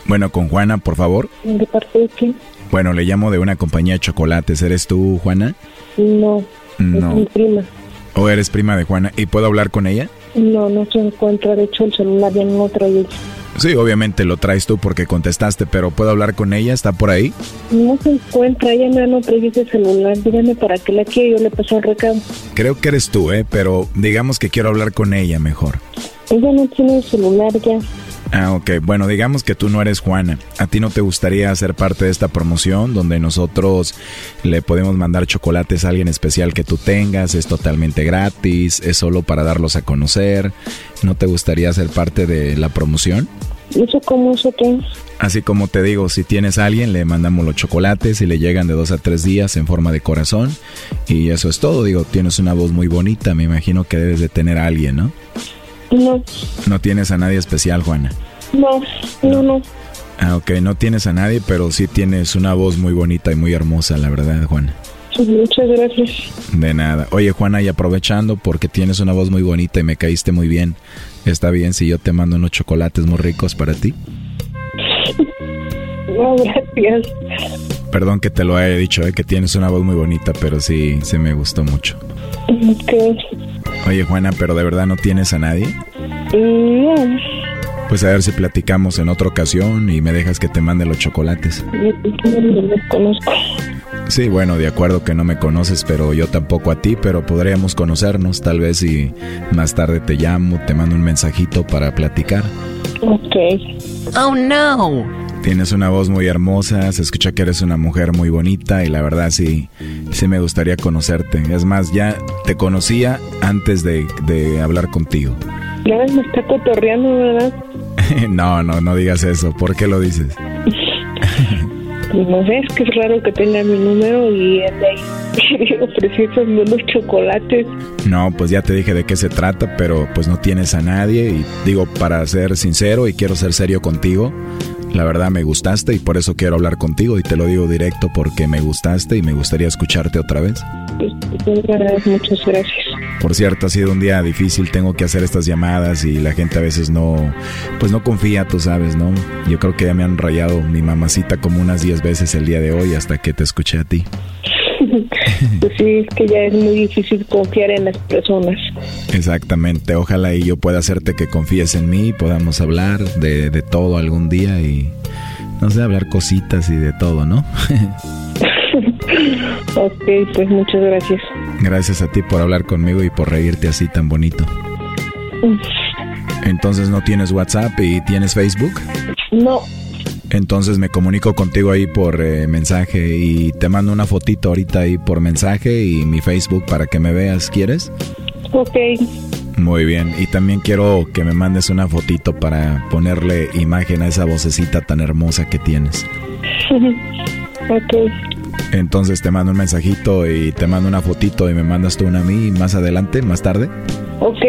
Bueno. con Juana, por favor. ¿De parte de quién? Bueno, le llamo de una compañía de chocolates. ¿Eres tú, Juana? No. No. Es mi prima. ¿O eres prima de Juana? ¿Y puedo hablar con ella? No, no se encuentra. De hecho, el celular ya no lo trae Sí, obviamente lo traes tú porque contestaste, pero ¿puedo hablar con ella? ¿Está por ahí? No se encuentra, ella me no trae ese celular. Dígame para qué la quiero, yo le paso el recado. Creo que eres tú, ¿eh? Pero digamos que quiero hablar con ella mejor. Ella no tiene el celular ya. Ah, ok. Bueno, digamos que tú no eres Juana. ¿A ti no te gustaría ser parte de esta promoción donde nosotros le podemos mandar chocolates a alguien especial que tú tengas? Es totalmente gratis, es solo para darlos a conocer. ¿No te gustaría ser parte de la promoción? ¿Eso cómo se tiene? Así como te digo, si tienes a alguien, le mandamos los chocolates y le llegan de dos a tres días en forma de corazón. Y eso es todo. Digo, tienes una voz muy bonita, me imagino que debes de tener a alguien, ¿no? No. ¿No tienes a nadie especial, Juana? No, no, no. Ah, ok, no tienes a nadie, pero sí tienes una voz muy bonita y muy hermosa, la verdad, Juana. Muchas gracias. De nada. Oye, Juana, y aprovechando porque tienes una voz muy bonita y me caíste muy bien, ¿está bien si yo te mando unos chocolates muy ricos para ti? No, gracias. Perdón que te lo haya dicho, eh, que tienes una voz muy bonita, pero sí, se me gustó mucho. Ok. Oye, Juana, pero de verdad no tienes a nadie? No. Pues a ver si platicamos en otra ocasión y me dejas que te mande los chocolates. No los conozco. Sí, bueno, de acuerdo que no me conoces, pero yo tampoco a ti, pero podríamos conocernos tal vez y más tarde te llamo, te mando un mensajito para platicar. Ok. Oh, no. Tienes una voz muy hermosa, se escucha que eres una mujer muy bonita y la verdad sí, sí me gustaría conocerte. Es más, ya te conocía antes de, de hablar contigo. Ya me está cotorreando, ¿verdad? no, no, no digas eso. ¿Por qué lo dices? Pues no sé, es que es raro que tenga mi número y él de ahí ofreciéndome unos chocolates. No, pues ya te dije de qué se trata, pero pues no tienes a nadie y digo, para ser sincero y quiero ser serio contigo, la verdad me gustaste y por eso quiero hablar contigo y te lo digo directo porque me gustaste y me gustaría escucharte otra vez. Pues, muchas gracias. Por cierto, ha sido un día difícil, tengo que hacer estas llamadas y la gente a veces no, pues no confía, tú sabes, ¿no? Yo creo que ya me han rayado mi mamacita como unas 10 veces el día de hoy hasta que te escuché a ti. Pues sí, es que ya es muy difícil confiar en las personas. Exactamente, ojalá y yo pueda hacerte que confíes en mí, podamos hablar de, de todo algún día y, no sé, hablar cositas y de todo, ¿no? ok, pues muchas gracias. Gracias a ti por hablar conmigo y por reírte así tan bonito. Entonces, ¿no tienes WhatsApp y tienes Facebook? No. Entonces me comunico contigo ahí por eh, mensaje y te mando una fotito ahorita ahí por mensaje y mi Facebook para que me veas, ¿quieres? Ok. Muy bien, y también quiero que me mandes una fotito para ponerle imagen a esa vocecita tan hermosa que tienes. ok. Entonces te mando un mensajito y te mando una fotito y me mandas tú una a mí más adelante, más tarde. Ok.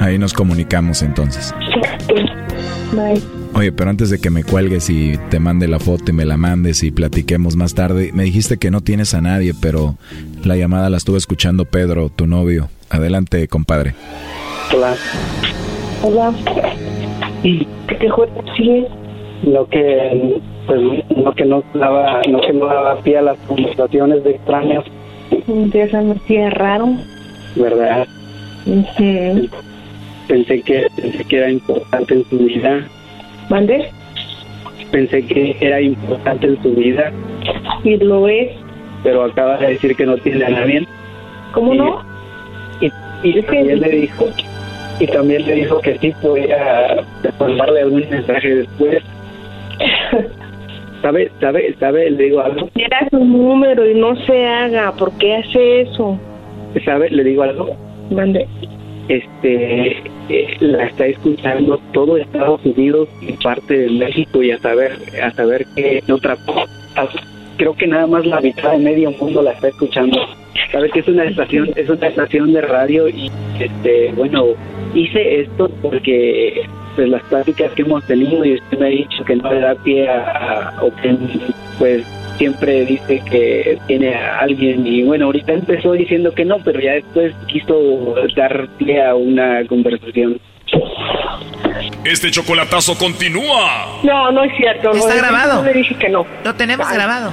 Ahí nos comunicamos entonces. Bye. Oye, pero antes de que me cuelgues y te mande la foto y me la mandes y platiquemos más tarde, me dijiste que no tienes a nadie, pero la llamada la estuve escuchando Pedro, tu novio. Adelante, compadre. Hola. Hola. ¿Y qué juego sigue? Lo que, pues, no que no daba, no que no daba pie a las conversaciones de extraños, Empieza a me hacía raro. ¿verdad? Ujú. Pensé que, pensé que era importante en su vida, ¿Mande? pensé que era importante en su vida, Y lo es. pero acaba de decir que no tiene a nadie. ¿Cómo Y- no? Y, y también le dijo, y también le dijo que sí podía mandarle algún mensaje después. ¿Sabe, sabe, sabe? Le digo algo. Era su número y no se haga. ¿Por qué hace eso? ¿Sabe? Le digo algo. Mande. Este, la está escuchando todo Estados Unidos y parte de México y a saber, a saber que otra, a- creo que nada más la mitad de medio mundo la está escuchando. Sabe que es una estación, es una estación de radio y, este, bueno, hice esto porque pues las pláticas que hemos tenido y usted me ha dicho que no le da pie a, a- que pues siempre dice que tiene a alguien y bueno ahorita empezó diciendo que no pero ya después quiso dar pie a una conversación Este chocolatazo continúa. No, no es cierto. Está no, grabado. Yo le dije que no. Lo tenemos grabado.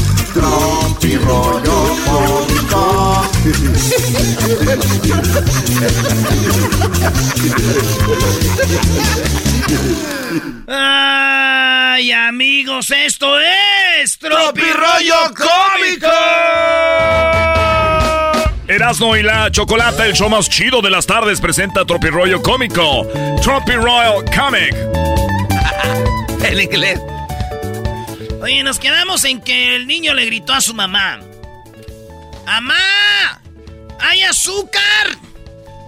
tropi rollo cómico. Ay, amigos, esto es Rollo Cómico. Erasmo y la Chocolata, el show más chido de las tardes, presenta Rollo Cómico. Tropi Royal Comic. el inglés. Oye, nos quedamos en que el niño le gritó a su mamá. ¡Amá! ¡Hay azúcar!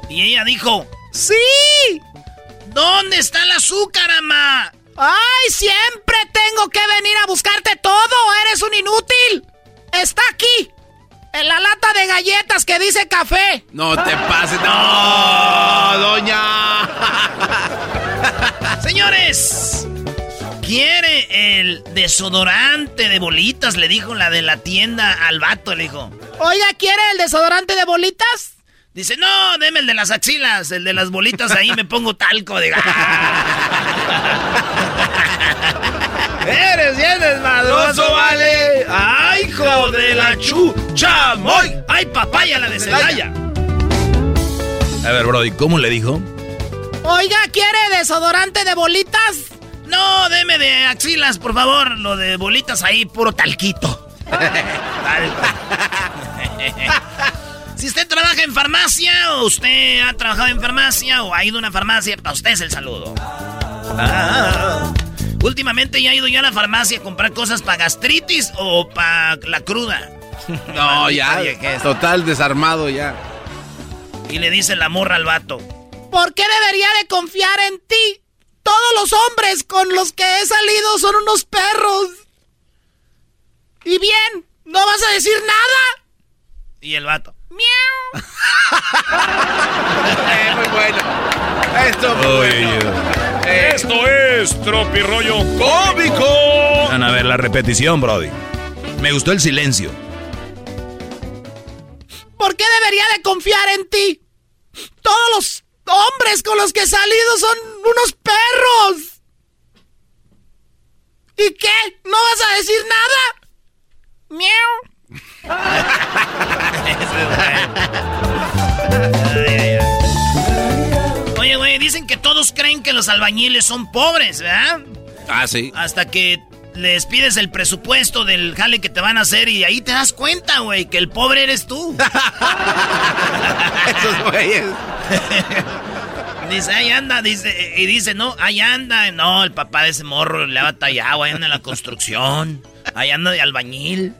Y ella dijo, ¡Sí! ¿Dónde está el azúcar, mamá? ¡Ay, siempre tengo que venir a buscarte todo! ¡Eres un inútil! ¡Está aquí! En la lata de galletas que dice café. No te pases, no, doña. Señores, ¿quiere el desodorante de bolitas? Le dijo la de la tienda al vato, le dijo. Oiga, ¿quiere el desodorante de bolitas? Dice, no, deme el de las axilas, el de las bolitas, ahí me pongo talco de... Eres bien desmadroso, vale. Ay, hijo de la chucha, moy. Ay, papaya la de Celaya. A ver, Brody, ¿cómo le dijo? Oiga, ¿quiere desodorante de bolitas? No, deme de axilas, por favor. Lo de bolitas ahí, puro talquito. Si usted trabaja en farmacia o usted ha trabajado en farmacia o ha ido a una farmacia, para usted es el saludo. Ah, últimamente ya he ido yo a la farmacia a comprar cosas para gastritis o para la cruda. No, ya, total desarmado ya. Y le dice la morra al vato. ¿Por qué debería de confiar en ti? Todos los hombres con los que he salido son unos perros. Y bien, ¿no vas a decir nada? Y el vato. ¡Miau! eh, muy bueno. Esto, muy bueno. Eh, Esto es Tropirollo Cómico. Van a ver la repetición, Brody. Me gustó el silencio. ¿Por qué debería de confiar en ti? Todos los hombres con los que he salido son unos perros. ¿Y qué? ¿No vas a decir nada? ¡Miau! Oye, güey, dicen que todos creen que los albañiles son pobres, ¿verdad? Ah, sí. Hasta que les pides el presupuesto del jale que te van a hacer y ahí te das cuenta, güey, que el pobre eres tú. Esos güeyes. dice, ahí anda, dice, y dice, no, ahí anda. No, el papá de ese morro le ha batallado, ahí anda en la construcción, ahí anda de albañil.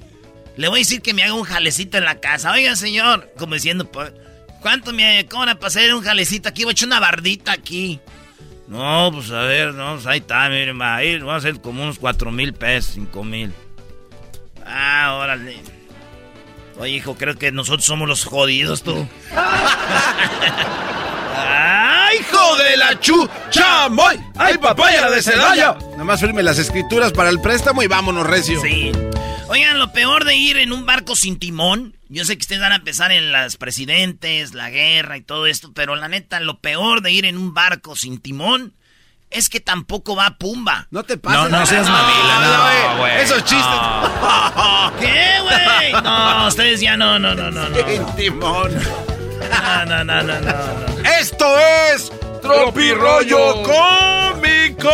Le voy a decir que me haga un jalecito en la casa. Oiga, señor, como diciendo, pues, ¿cuánto me cobra para hacer un jalecito aquí? Voy a echar una bardita aquí. No, pues a ver, no, pues ahí está, miren, va a ir, vamos a hacer como unos cuatro mil pesos, cinco mil. Ah, órale. Oye, hijo, creo que nosotros somos los jodidos, tú. ¡Ay, hijo de la chucha! ¡Ay, papaya de Celaya! Nada más firme las escrituras para el préstamo y vámonos, recio. Sí. Oigan, lo peor de ir en un barco sin timón, yo sé que ustedes van a empezar en las presidentes, la guerra y todo esto, pero la neta, lo peor de ir en un barco sin timón es que tampoco va Pumba. No te pases. No, no seas mamila, no, güey. Esos chistes. ¿Qué, güey? No, ustedes ya no, no, no, no. no. Sin timón. No, no, no, no, no. Esto es Tropirollo Cómico.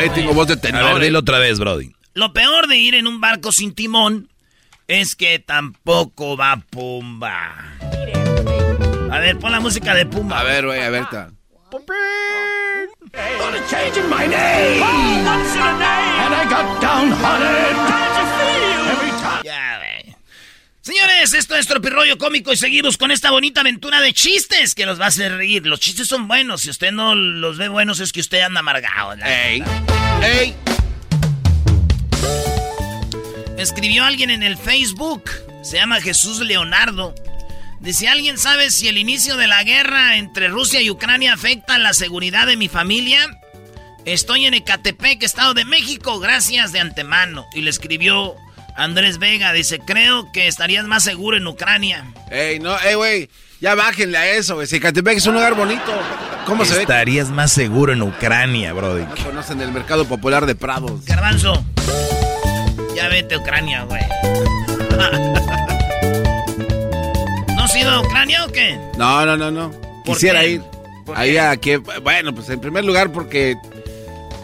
Ahí tengo voz de tenor. A ver, dilo otra vez, Brody. Lo peor de ir en un barco sin timón es que tampoco va Pumba. A ver, pon la música de Pumba. A ver, güey, a ver. ta. Ya. Señores, esto es Tropirroyo Cómico y seguimos con esta bonita aventura de chistes que los va a hacer reír. Los chistes son buenos. Si usted no los ve buenos es que usted anda amargado. ¡Ey! ¡Ey! Escribió alguien en el Facebook. Se llama Jesús Leonardo. Dice, ¿alguien sabe si el inicio de la guerra entre Rusia y Ucrania afecta la seguridad de mi familia? Estoy en Ecatepec, Estado de México, gracias de antemano. Y le escribió Andrés Vega, dice, creo que estarías más seguro en Ucrania. Ey, no, ey, güey, ya bájenle a eso, güey. Si Ecatepec es un lugar bonito, ¿cómo se ve? Estarías más seguro en Ucrania, brody. No conocen el mercado popular de Prados. Garbanzo, ya vete a Ucrania, güey. ¿No has ido a Ucrania o qué? No, no, no, no. ¿Por Quisiera qué? ir. ¿Por Ahí a que, bueno, pues en primer lugar porque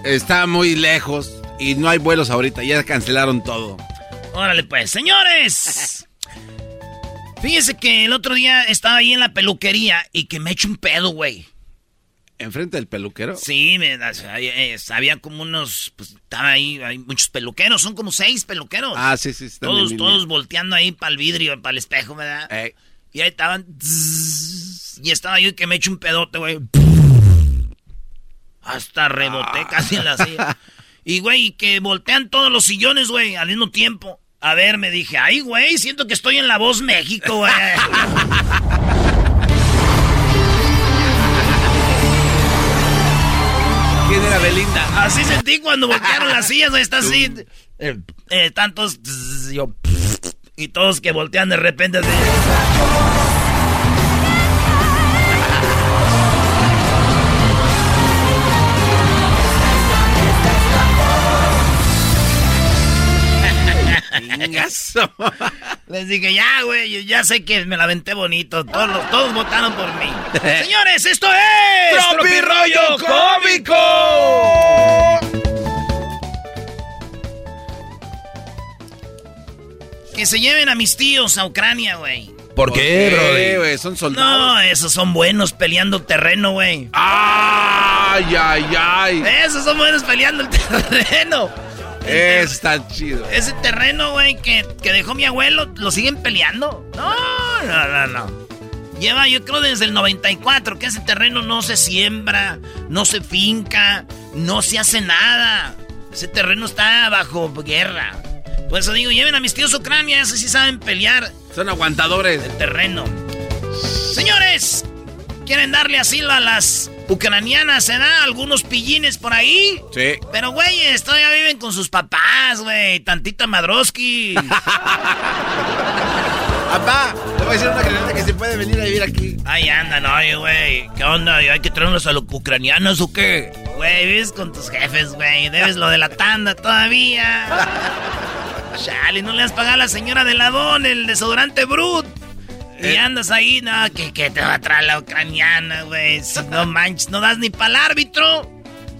está muy lejos y no hay vuelos ahorita, ya cancelaron todo. Órale pues, señores. Fíjese que el otro día estaba ahí en la peluquería y que me echo un pedo, güey. ¿Enfrente del peluquero? Sí, me, había, eh, había como unos, pues estaba ahí, hay muchos peluqueros, son como seis peluqueros. Ah, sí, sí, están Todos, todos volteando ahí para el vidrio, para el espejo, ¿verdad? Y ahí estaban. y estaba yo que me echo un pedote, güey. Hasta reboté Ah. casi en la silla. Y, güey, que voltean todos los sillones, güey, al mismo tiempo. A ver, me dije, ay, güey, siento que estoy en La Voz México, güey. ¿Quién era Belinda? Así sentí cuando voltearon las sillas, güey, está así. Eh, eh, tantos. yo, y todos que voltean de repente. así. Les dije, ya, güey, ya sé que me la aventé bonito. Todos, los- todos votaron por mí. Señores, esto es. ¡Tropirollo Cómico! Que se lleven a mis tíos a Ucrania, güey. ¿Por qué, güey? Son soldados. No, esos son buenos peleando terreno, güey. ¡Ay, ay, ay! Esos son buenos peleando el terreno. Está chido. Ese terreno, güey, que, que dejó mi abuelo, ¿lo siguen peleando? No, no, no, no. Lleva, yo creo, desde el 94, que ese terreno no se siembra, no se finca, no se hace nada. Ese terreno está bajo guerra. Por eso digo, lleven a mis tíos Ucrania, esos sí saben pelear Son aguantadores. el terreno. Señores, ¿quieren darle asilo a las ucranianas? ¿Se da algunos pillines por ahí? Sí. Pero, güey, todavía viven con sus papás, güey. Tantita Madroski. Papá, te voy a decir una granada que se puede venir a vivir aquí. Ahí andan, oye, güey. ¿Qué onda? ¿Hay que traernos a los ucranianos o qué? Güey, vives con tus jefes, güey. Debes lo de la tanda todavía. Chale, no le has pagado a la señora de Ladón el desodorante Brut. Y Eh. andas ahí, no, que, que te va a traer la ucraniana, güey. Si no manches, no das ni para el árbitro.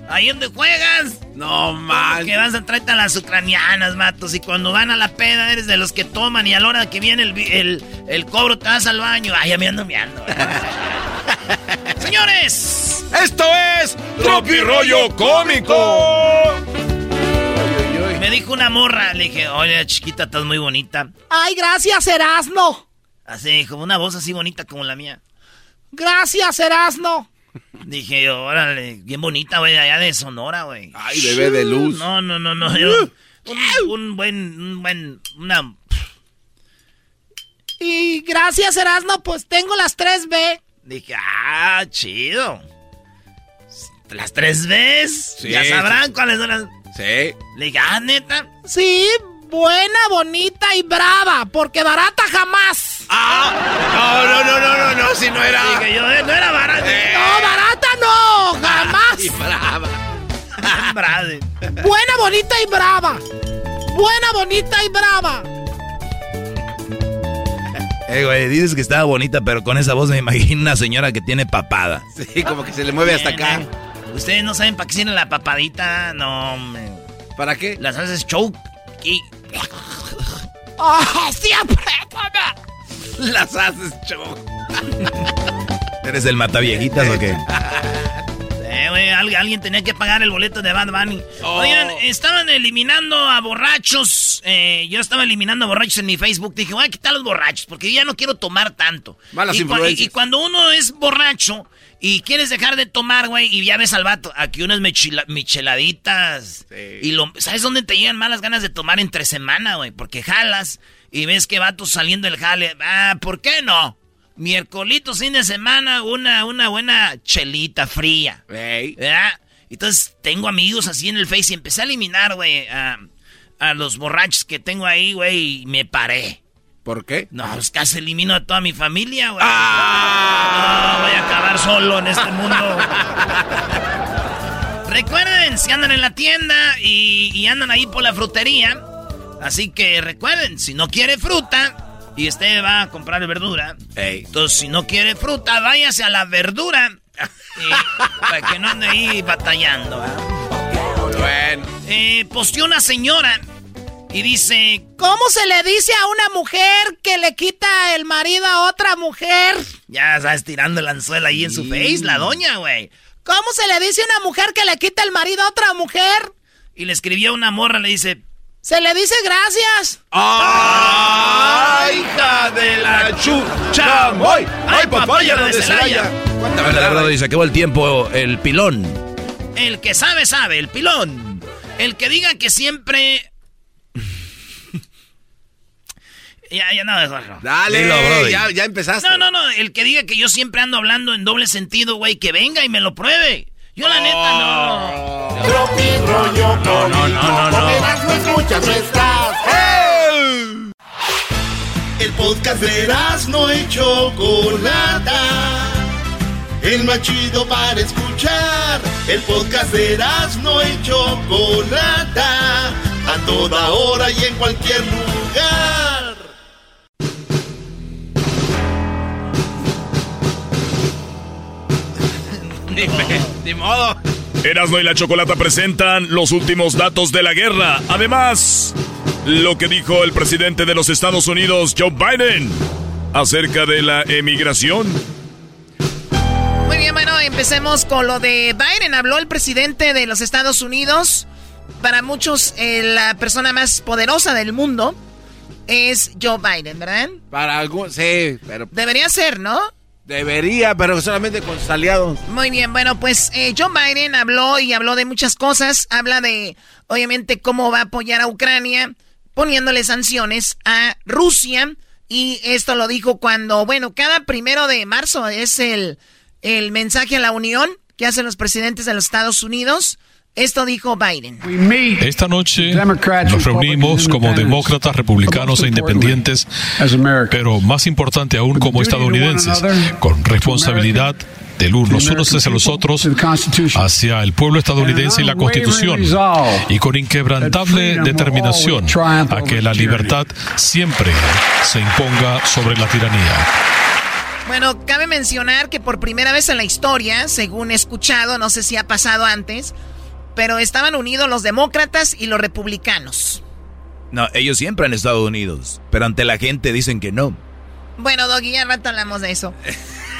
Ahí donde juegas. No man. Que vas a traerte a las ucranianas, matos. Y cuando van a la peda, eres de los que toman. Y a la hora que viene el, el, el cobro, te vas al baño. Ay, ya me ando meando. Señores, Esto es Tropirollo Cómico. me dijo una morra. Le dije, oye, chiquita, estás muy bonita. Ay, gracias, Erasno. Así, como una voz así bonita como la mía. Gracias, Erasno. Dije yo, órale, bien bonita, güey, allá de Sonora, güey. Ay, bebé de luz. No, no, no, no. yo- un, un buen, un buen, una... Y gracias, Erasno, pues tengo las 3B. Dije, ah, chido. Las tres veces. Sí, ya sabrán sí. cuáles son las... Sí. Le dije, ah, neta. Sí, buena, bonita y brava, porque barata jamás. Ah, no, no, no, no, no, no, si no era. Yo, eh, no era barato. No, barata no, jamás. Y brava. Buena, bonita y brava. Buena, bonita y brava. Eh, güey, dices que estaba bonita, pero con esa voz me imagino una señora que tiene papada. Sí, como que se le mueve hasta acá. Eh. Ustedes no saben para qué sirve la papadita, no, hombre. ¿Para qué? Las haces choke y... ¡Ah, siempre! Las haces show. ¿Eres el mataviejitas o qué? Eh, güey, alguien tenía que pagar el boleto de Bad Bunny. Oh. Oigan, estaban eliminando a borrachos. Eh, yo estaba eliminando a borrachos en mi Facebook. Dije, voy a quitar los borrachos porque ya no quiero tomar tanto. Malas y, influencias. y cuando uno es borracho y quieres dejar de tomar, güey, y ya ves al vato, aquí unas micheladitas. Y lo, ¿sabes dónde te llegan malas ganas de tomar entre semana, güey? Porque jalas y ves que vato saliendo el jale. Ah, ¿por qué no? Miércolito, fin de semana, una, una buena chelita fría. Entonces tengo amigos así en el Face y empecé a eliminar, güey, a, a los borrachos que tengo ahí, güey, y me paré. ¿Por qué? No, pues casi elimino a toda mi familia, güey. ¡Ah! No, voy a acabar solo en este mundo. recuerden, si andan en la tienda y, andan ahí por la frutería, así que recuerden, si no quiere fruta y usted va a comprar verdura, entonces si no quiere fruta, váyase a la verdura para que no ande ahí batallando. Bueno. Eh, posteó una señora y dice, ¿cómo se le dice a una mujer que le quita el marido a otra mujer? Ya está estirando el anzuelo ahí en su face, la doña, güey. ¿Cómo se le dice a una mujer que le quita el marido a otra mujer? Y le escribió una morra, le dice, se le dice gracias. ¡Ay, hija de la chucha! ¡Ay, ay papaya donde se haya! La verdad, dice, acabó el tiempo, el pilón. El que sabe, sabe, el pilón. El que diga que siempre Ya, ya nada, no, Dale, ya, ya empezaste. No, no, no. El que diga que yo siempre ando hablando en doble sentido, güey, que venga y me lo pruebe. Yo la neta no. Tropi rollo no, no, no, no, no. no escuchas, no estás. El podcast de no hecho Chocolata. El más chido para escuchar. El podcast de no hecho Chocolata. A toda hora y en cualquier lugar. Ni, modo. Erasmo y la Chocolata presentan los últimos datos de la guerra. Además, lo que dijo el presidente de los Estados Unidos, Joe Biden, acerca de la emigración. Muy bien, bueno, empecemos con lo de Biden. Habló el presidente de los Estados Unidos. Para muchos, eh, la persona más poderosa del mundo es Joe Biden, ¿verdad? Para algunos, sí, pero... Debería ser, ¿no? Debería, pero solamente con sus aliados. Muy bien, bueno, pues eh, John Biden habló y habló de muchas cosas. Habla de, obviamente, cómo va a apoyar a Ucrania, poniéndole sanciones a Rusia. Y esto lo dijo cuando, bueno, cada primero de marzo es el, el mensaje a la Unión que hacen los presidentes de los Estados Unidos. Esto dijo Biden. Esta noche nos reunimos como demócratas, republicanos e independientes, pero más importante aún como estadounidenses, con responsabilidad del unos unos hacia los otros, hacia el pueblo estadounidense y la Constitución, y con inquebrantable determinación a que la libertad siempre se imponga sobre la tiranía. Bueno, cabe mencionar que por primera vez en la historia, según he escuchado, no sé si ha pasado antes, pero estaban unidos los demócratas y los republicanos. No, ellos siempre han estado unidos, pero ante la gente dicen que no. Bueno, Doggy, ya rato hablamos de eso.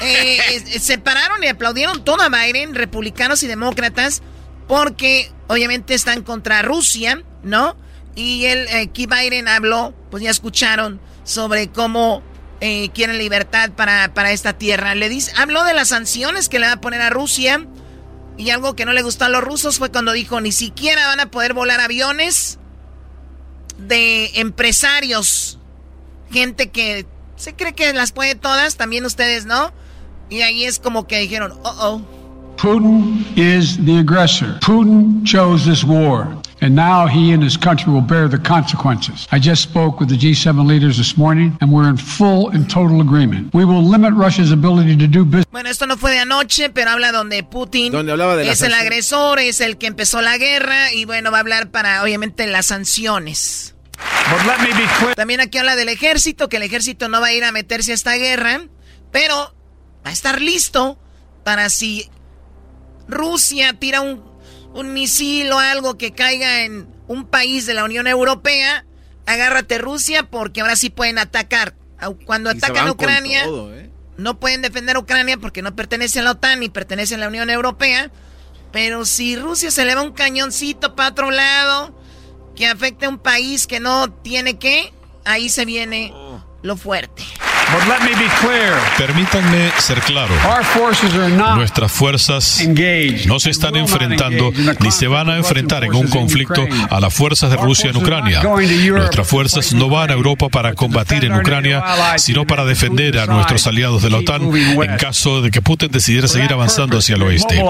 Eh, se pararon y aplaudieron todo a Biden, republicanos y demócratas, porque obviamente están contra Rusia, ¿no? Y él, aquí Biden habló, pues ya escucharon, sobre cómo eh, quieren libertad para, para esta tierra. Le dice, habló de las sanciones que le va a poner a Rusia y algo que no le gustó a los rusos fue cuando dijo, ni siquiera van a poder volar aviones de empresarios. Gente que se cree que las puede todas, también ustedes, ¿no? Y ahí es como que dijeron, oh, oh. Putin is the aggressor. Putin chose this war. And now he and his country will bear the consequences. I just spoke with the G7 leaders this morning, and we're in full and total agreement. We will limit Russia's ability to do business. Bueno, esto no fue de anoche, pero habla donde Putin donde hablaba de es el agresor, es el que empezó la guerra, y bueno, va a hablar para, obviamente, las sanciones. También aquí habla del ejército, que el ejército no va a ir a meterse a esta guerra, pero va a estar listo para si Rusia tira un un misil o algo que caiga en un país de la Unión Europea, agárrate Rusia porque ahora sí pueden atacar. Cuando atacan a Ucrania, ¿eh? no pueden defender a Ucrania porque no pertenece a la OTAN ni pertenece a la Unión Europea. Pero si Rusia se le va un cañoncito para otro lado, que afecte a un país que no tiene que, ahí se viene lo fuerte. Permítanme ser claro. Nuestras fuerzas no se están enfrentando ni se van a enfrentar en un conflicto a las fuerzas de Rusia en Ucrania. Nuestras fuerzas no van a Europa para combatir en Ucrania, sino para defender a nuestros aliados de la OTAN en caso de que Putin decidiera seguir avanzando hacia el oeste.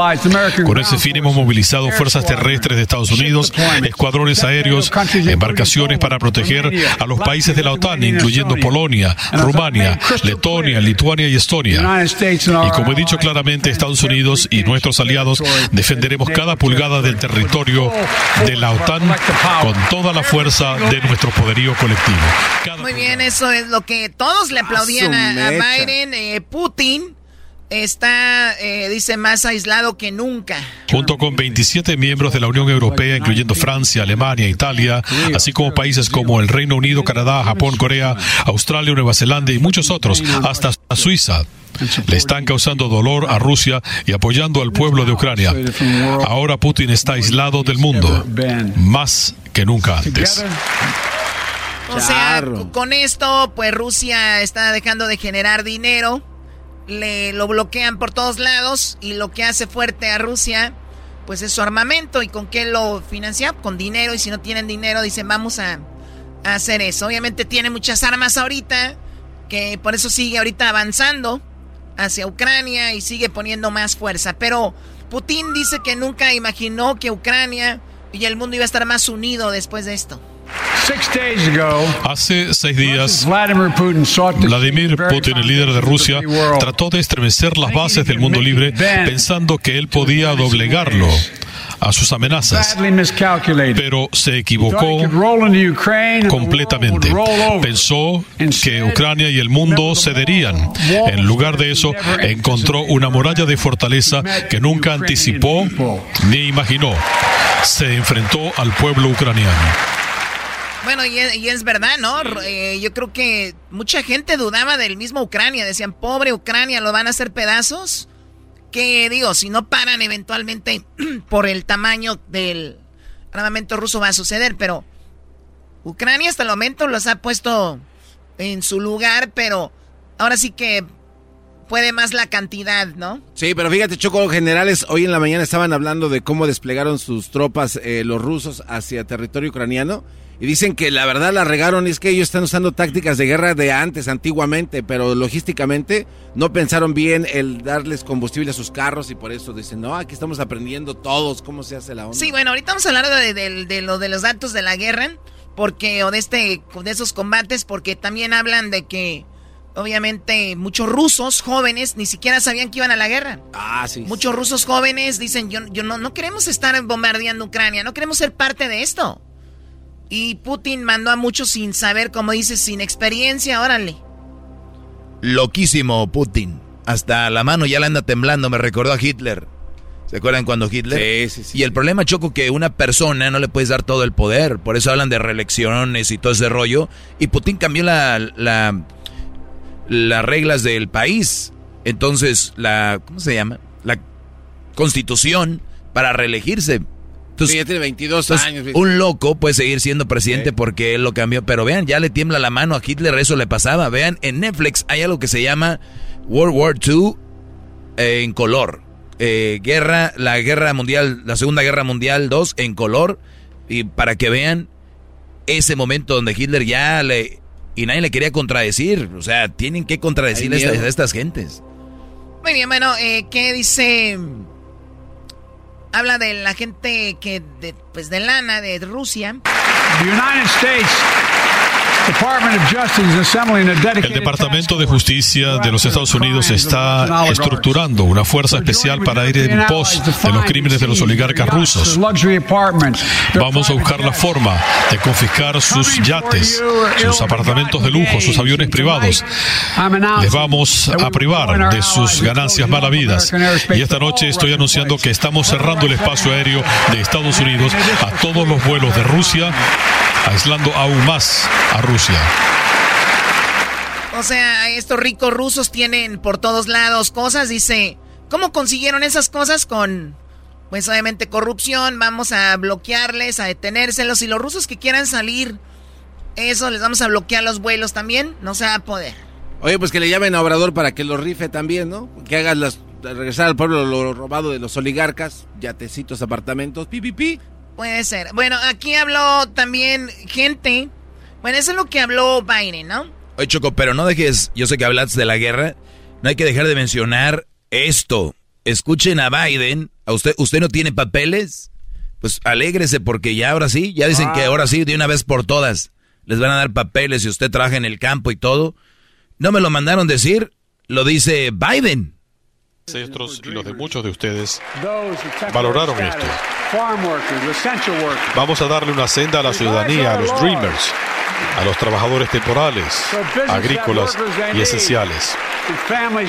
Con ese fin hemos movilizado fuerzas terrestres de Estados Unidos, escuadrones aéreos, embarcaciones para proteger a los países de la OTAN, incluyendo Polonia, Rumania, Letonia, Lituania y Estonia. Y como he dicho claramente, Estados Unidos y nuestros aliados defenderemos cada pulgada del territorio de la OTAN con toda la fuerza de nuestro poderío colectivo. Muy bien, eso es lo que todos le aplaudían a, Biden. Eh, Putin está, eh, dice, más aislado que nunca. Junto con 27 miembros de la Unión Europea, incluyendo Francia, Alemania, Italia, así como países como el Reino Unido, Canadá, Japón, Corea, Australia, Nueva Zelanda y muchos otros, hasta Suiza. Le están causando dolor a Rusia y apoyando al pueblo de Ucrania. Ahora Putin está aislado del mundo, más que nunca antes. O sea, con esto, pues Rusia está dejando de generar dinero le lo bloquean por todos lados y lo que hace fuerte a Rusia pues es su armamento. Y con qué lo financia con dinero. Y si no tienen dinero dicen vamos a, hacer eso obviamente tiene muchas armas ahorita que por eso sigue ahorita avanzando hacia Ucrania y sigue poniendo más fuerza. Pero Putin dice que nunca imaginó que Ucrania y el mundo iba a estar más unido después de esto Hace seis días, Vladimir Putin, el líder de Rusia, trató de estremecer las bases del mundo libre pensando que él podía doblegarlo a sus amenazas, pero se equivocó completamente. Pensó que Ucrania y el mundo cederían. En lugar de eso, encontró una muralla de fortaleza que nunca anticipó ni imaginó. Se enfrentó al pueblo ucraniano. Bueno, y es, verdad, ¿no? Eh, yo creo que mucha gente dudaba del mismo Ucrania. Decían, pobre Ucrania, ¿lo van a hacer pedazos? Que digo, si no paran eventualmente por el tamaño del armamento ruso va a suceder, pero Ucrania hasta el momento los ha puesto en su lugar, pero ahora sí que puede más la cantidad, ¿no? Sí, pero fíjate, Choco, generales hoy en la mañana estaban hablando de cómo desplegaron sus tropas eh, los rusos hacia territorio ucraniano y dicen que la verdad la regaron, es que ellos están usando tácticas de guerra de antes, antiguamente, pero logísticamente no pensaron bien el darles combustible a sus carros y por eso dicen, no, aquí estamos aprendiendo todos cómo se hace la onda. Sí, bueno, ahorita vamos a hablar de, lo de los datos de la guerra, porque, o de este, de esos combates, porque también hablan de que obviamente muchos rusos jóvenes ni siquiera sabían que iban a la guerra. Ah, sí. Muchos rusos jóvenes dicen, yo, yo no, no queremos estar bombardeando Ucrania, no queremos ser parte de esto. Y Putin mandó a muchos sin saber, como dices, sin experiencia, órale. Loquísimo Putin. Hasta la mano ya le anda temblando, me recordó a Hitler. ¿Se acuerdan cuando Hitler? Sí, sí, sí. Y el problema, Choco, que una persona no le puedes dar todo el poder. Por eso hablan de reelecciones y todo ese rollo. Y Putin cambió la, la, las reglas del país. Entonces, la. ¿Cómo se llama? La constitución para reelegirse. Entonces, ya tiene 22 años. Un loco puede seguir siendo presidente porque él lo cambió. Pero vean, ya le tiembla la mano a Hitler, eso le pasaba. Vean, en Netflix hay algo que se llama World War II eh, en color. Eh, guerra, la guerra mundial, la segunda guerra mundial 2 en color. Y para que vean ese momento donde Hitler ya le... Y nadie le quería contradecir. O sea, tienen que contradecir a estas, gentes. Muy bien, bueno, eh, ¿qué dice habla de la gente que, de, pues de lana, de Rusia. El Departamento de Justicia de los Estados Unidos está estructurando una fuerza especial para ir en pos de los crímenes de los oligarcas rusos. Vamos a buscar la forma de confiscar sus yates, sus apartamentos de lujo, sus aviones privados. Les vamos a privar de sus ganancias malavidas. Y esta noche estoy anunciando que estamos cerrando el espacio aéreo de Estados Unidos a todos los vuelos de Rusia aislando aún más a Rusia. O sea, estos ricos rusos tienen por todos lados cosas, dice, ¿cómo consiguieron esas cosas con pues obviamente corrupción, vamos a bloquearles, a detenérselos y los rusos que quieran salir, eso les vamos a bloquear los vuelos también, no se va a poder. Oye, pues que le llamen a Obrador para que lo rife también, ¿no? Que hagas las regresar al pueblo lo robado de los oligarcas, yatecitos, apartamentos, pi, pi, pi. Puede ser. Bueno, aquí habló también gente. Bueno, eso es lo que habló Biden, ¿no? Oye, Choco, pero no dejes, yo sé que hablaste de la guerra, no hay que dejar de mencionar esto. Escuchen a Biden, ¿a usted, usted no tiene papeles? Pues alégrese porque ya ahora sí, ya dicen que ah. ahora sí, de una vez por todas, les van a dar papeles si usted trabaja en el campo y todo. No me lo mandaron decir, lo dice Biden ancestros y los de muchos de ustedes valoraron esto. Vamos a darle una senda a la ciudadanía, a los Dreamers, a los trabajadores temporales, agrícolas y esenciales.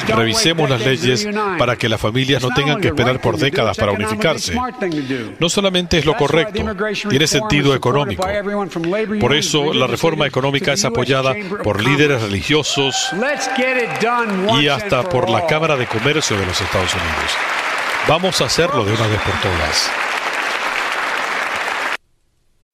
Revisemos las leyes para que las familias no tengan que esperar por décadas para unificarse. No solamente es lo correcto, tiene sentido económico. Por eso la reforma económica es apoyada por líderes religiosos y hasta por la Cámara de Comercio de los Estados Unidos. Vamos a hacerlo de una vez por todas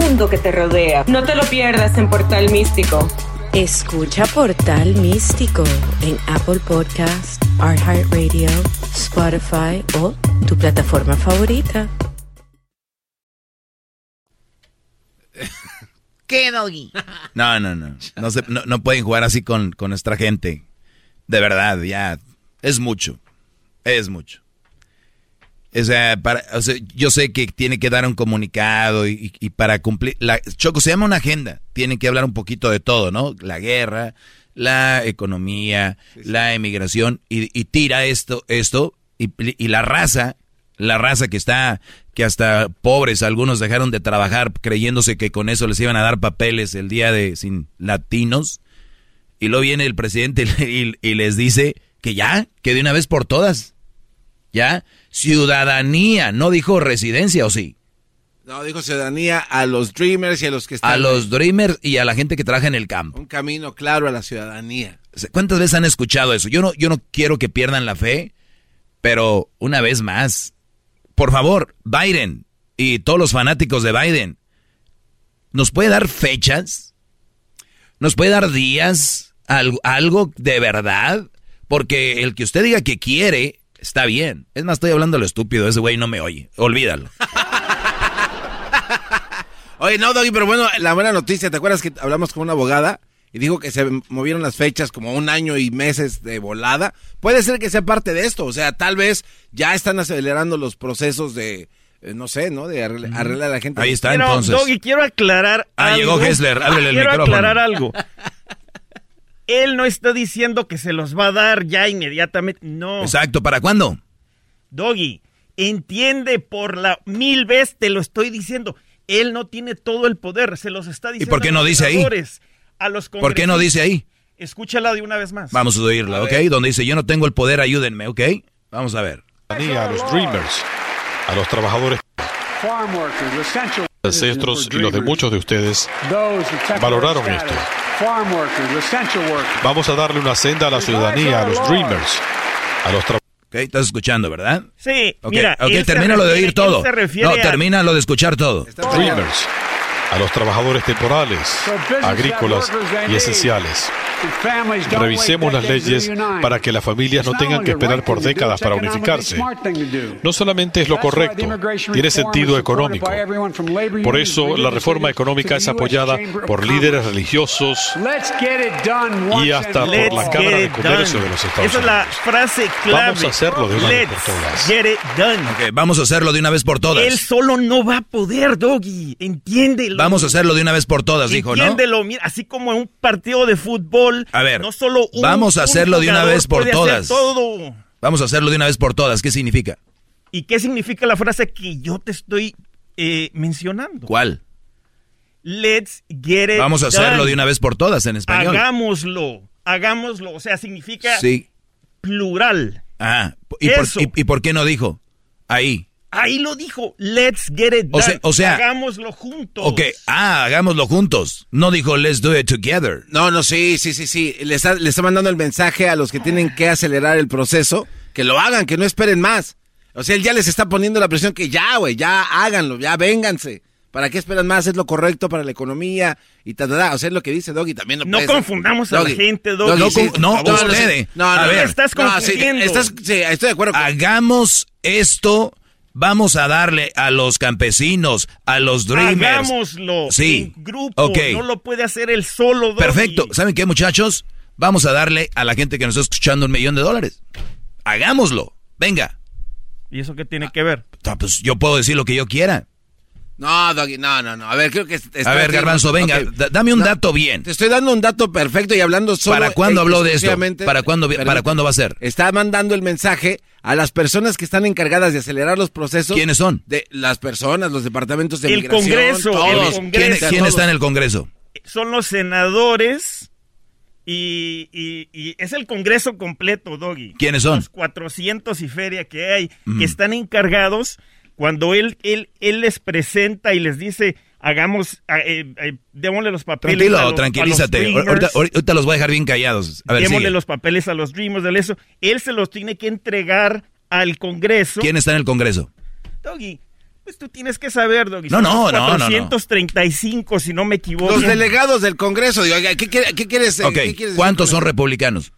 mundo que te rodea. No te lo pierdas en Portal Místico. Escucha Portal Místico en Apple Podcast, Radio, Spotify o tu plataforma favorita. ¿Qué, Doggy? No, no, no. No, se, no, pueden jugar así con, con nuestra gente. De verdad, ya. Es mucho. Es mucho. O sea, para, yo sé que tiene que dar un comunicado y, para cumplir. La, Choco, se llama una agenda. Tiene que hablar un poquito de todo, ¿no? La guerra, la economía, la emigración y, tira esto, esto y, y, la raza, la raza que está, que hasta pobres algunos dejaron de trabajar creyéndose que con eso les iban a dar papeles el día de sin latinos. Y luego viene el presidente y les dice que ya, que de una vez por todas, ya ciudadanía, no dijo residencia, ¿o sí? No, dijo ciudadanía a los dreamers y a los que están... A los dreamers y a la gente que trabaja en el campo. Un camino claro a la ciudadanía. ¿Cuántas veces han escuchado eso? Yo no, yo no quiero que pierdan la fe, pero una vez más, por favor, Biden y todos los fanáticos de Biden, ¿nos puede dar fechas? ¿Nos puede dar días? ¿Algo, algo de verdad? Porque el que usted diga que quiere Está bien. Es más, estoy hablando lo estúpido. Ese güey no me oye. Olvídalo. Oye, no, Doggy, pero bueno, la buena noticia. ¿Te acuerdas que hablamos con una abogada? Y dijo que se movieron las fechas como un año y meses de volada. Puede ser que sea parte de esto. O sea, tal vez ya están acelerando los procesos de, eh, no sé, ¿no? De arreglar a la gente. Ahí está, entonces. Doggy, quiero aclarar ah, llegó Hessler. Ábrele el quiero micrófono. aclarar algo. Él no está diciendo que se los va a dar ya inmediatamente. No. Exacto, ¿para cuándo? Doggy, entiende por la mil veces te lo estoy diciendo. Él no tiene todo el poder, se los está diciendo. ¿Y por qué no dice ahí? A los ¿Por qué no dice ahí? Escúchala de una vez más. Vamos a oírla, ¿ok? Donde dice, yo no tengo el poder, ayúdenme, ¿ok? Vamos a ver. A los dreamers, a los trabajadores ancestros y los de muchos de ustedes valoraron esto. Vamos a darle una senda a la ciudadanía, a los dreamers, a los Ok, estás escuchando, ¿verdad? Sí, Ok, mira. ok, él se termínalo de oír todo. No, a- termina lo de escuchar todo. Dreamers, a los trabajadores temporales, agrícolas y esenciales. Revisemos las leyes para que las familias no tengan que esperar por décadas para unificarse. No solamente es lo correcto, tiene sentido económico. Por eso, la reforma económica es apoyada por líderes religiosos y hasta por Let's la Cámara get de it Comercio done. de los Estados Esa es la Unidos. frase clave. Vamos a hacerlo de una vez por todas. get it done. Ok, vamos a hacerlo de una vez por todas. Él solo no va a poder, Doggy. Entiéndelo. Vamos a hacerlo de una vez por todas, dijo, ¿no? Entiéndelo, mira, así como en un partido de fútbol. A ver, no solo un, vamos a un hacerlo de una vez por todas. todo. Vamos a hacerlo de una vez por todas. ¿Qué significa? ¿Y qué significa la frase que yo te estoy eh, mencionando? ¿Cuál? Let's get it Vamos a hacerlo done. de una vez por todas en español. Hagámoslo, hagámoslo. O sea, significa Sí. plural. Ah, ¿y por, y- y por qué no dijo? Ahí. Ahí lo dijo, let's get it done. O sea- o sea- hagámoslo juntos. Ok, ah, hagámoslo juntos. No dijo let's do it together. No, no, sí, sí, sí, sí. Le está, le está mandando el mensaje a los que tienen que acelerar el proceso, que lo hagan, que no esperen más. O sea, él ya les está poniendo la presión que ya, güey, ya háganlo, ya vénganse. ¿Para qué esperan más? Es lo correcto para la economía y ta, ta, ta. O sea, es lo que dice Doggy. También lo No confundamos a la gente, Doggy. No, sí, no. No, no, a no, ver, estás sí, confundiendo. estás- sí, estoy de acuerdo. con- hagamos esto. Vamos a darle a los campesinos, a los dreamers. Hagámoslo Sí. en grupo. Ok. No lo puede hacer él solo, Doggy. Perfecto. ¿Saben qué, muchachos? Vamos a darle a la gente que nos está escuchando un millón de dólares. Hagámoslo. Venga. ¿Y eso qué tiene que ver? Ah, Pues yo puedo decir lo que yo quiera. No, Doggy, no, no, no. A ver, creo que... A ver, bien. Garbanzo, venga, dame un No, dato bien. Te estoy dando un dato perfecto y hablando solo... ¿Para cuándo habló de esto? ¿Para cuándo, para cuándo va a ser? Está mandando el mensaje a las personas que están encargadas de acelerar los procesos. ¿Quiénes son? De las personas, los departamentos de El migración. Congreso, todos. el ¿Quién, Congreso. quién está en el Congreso? Son los senadores y, y- y es el Congreso completo, Doggy. ¿Quiénes son? Los 400 y feria que hay, que están encargados cuando él, él, él les presenta y les dice, hagamos, ah, eh, eh, démosle los papeles. a Tranquilo, los- a los tranquilízate. Dreamers. Ahorita, ahorita los voy a dejar bien callados. A ver, démosle sigue. los papeles a los Dreamers de eso. Él se los tiene que entregar al Congreso. ¿Quién está en el Congreso? Doggy, pues tú tienes que saber, Doggy. No, no, los no, no, no. 435, si no me equivoco. Los delegados del Congreso. Digo, ¿qué, quiere- qué quieres, eh, Ok, qué quieres ¿cuántos son republicanos?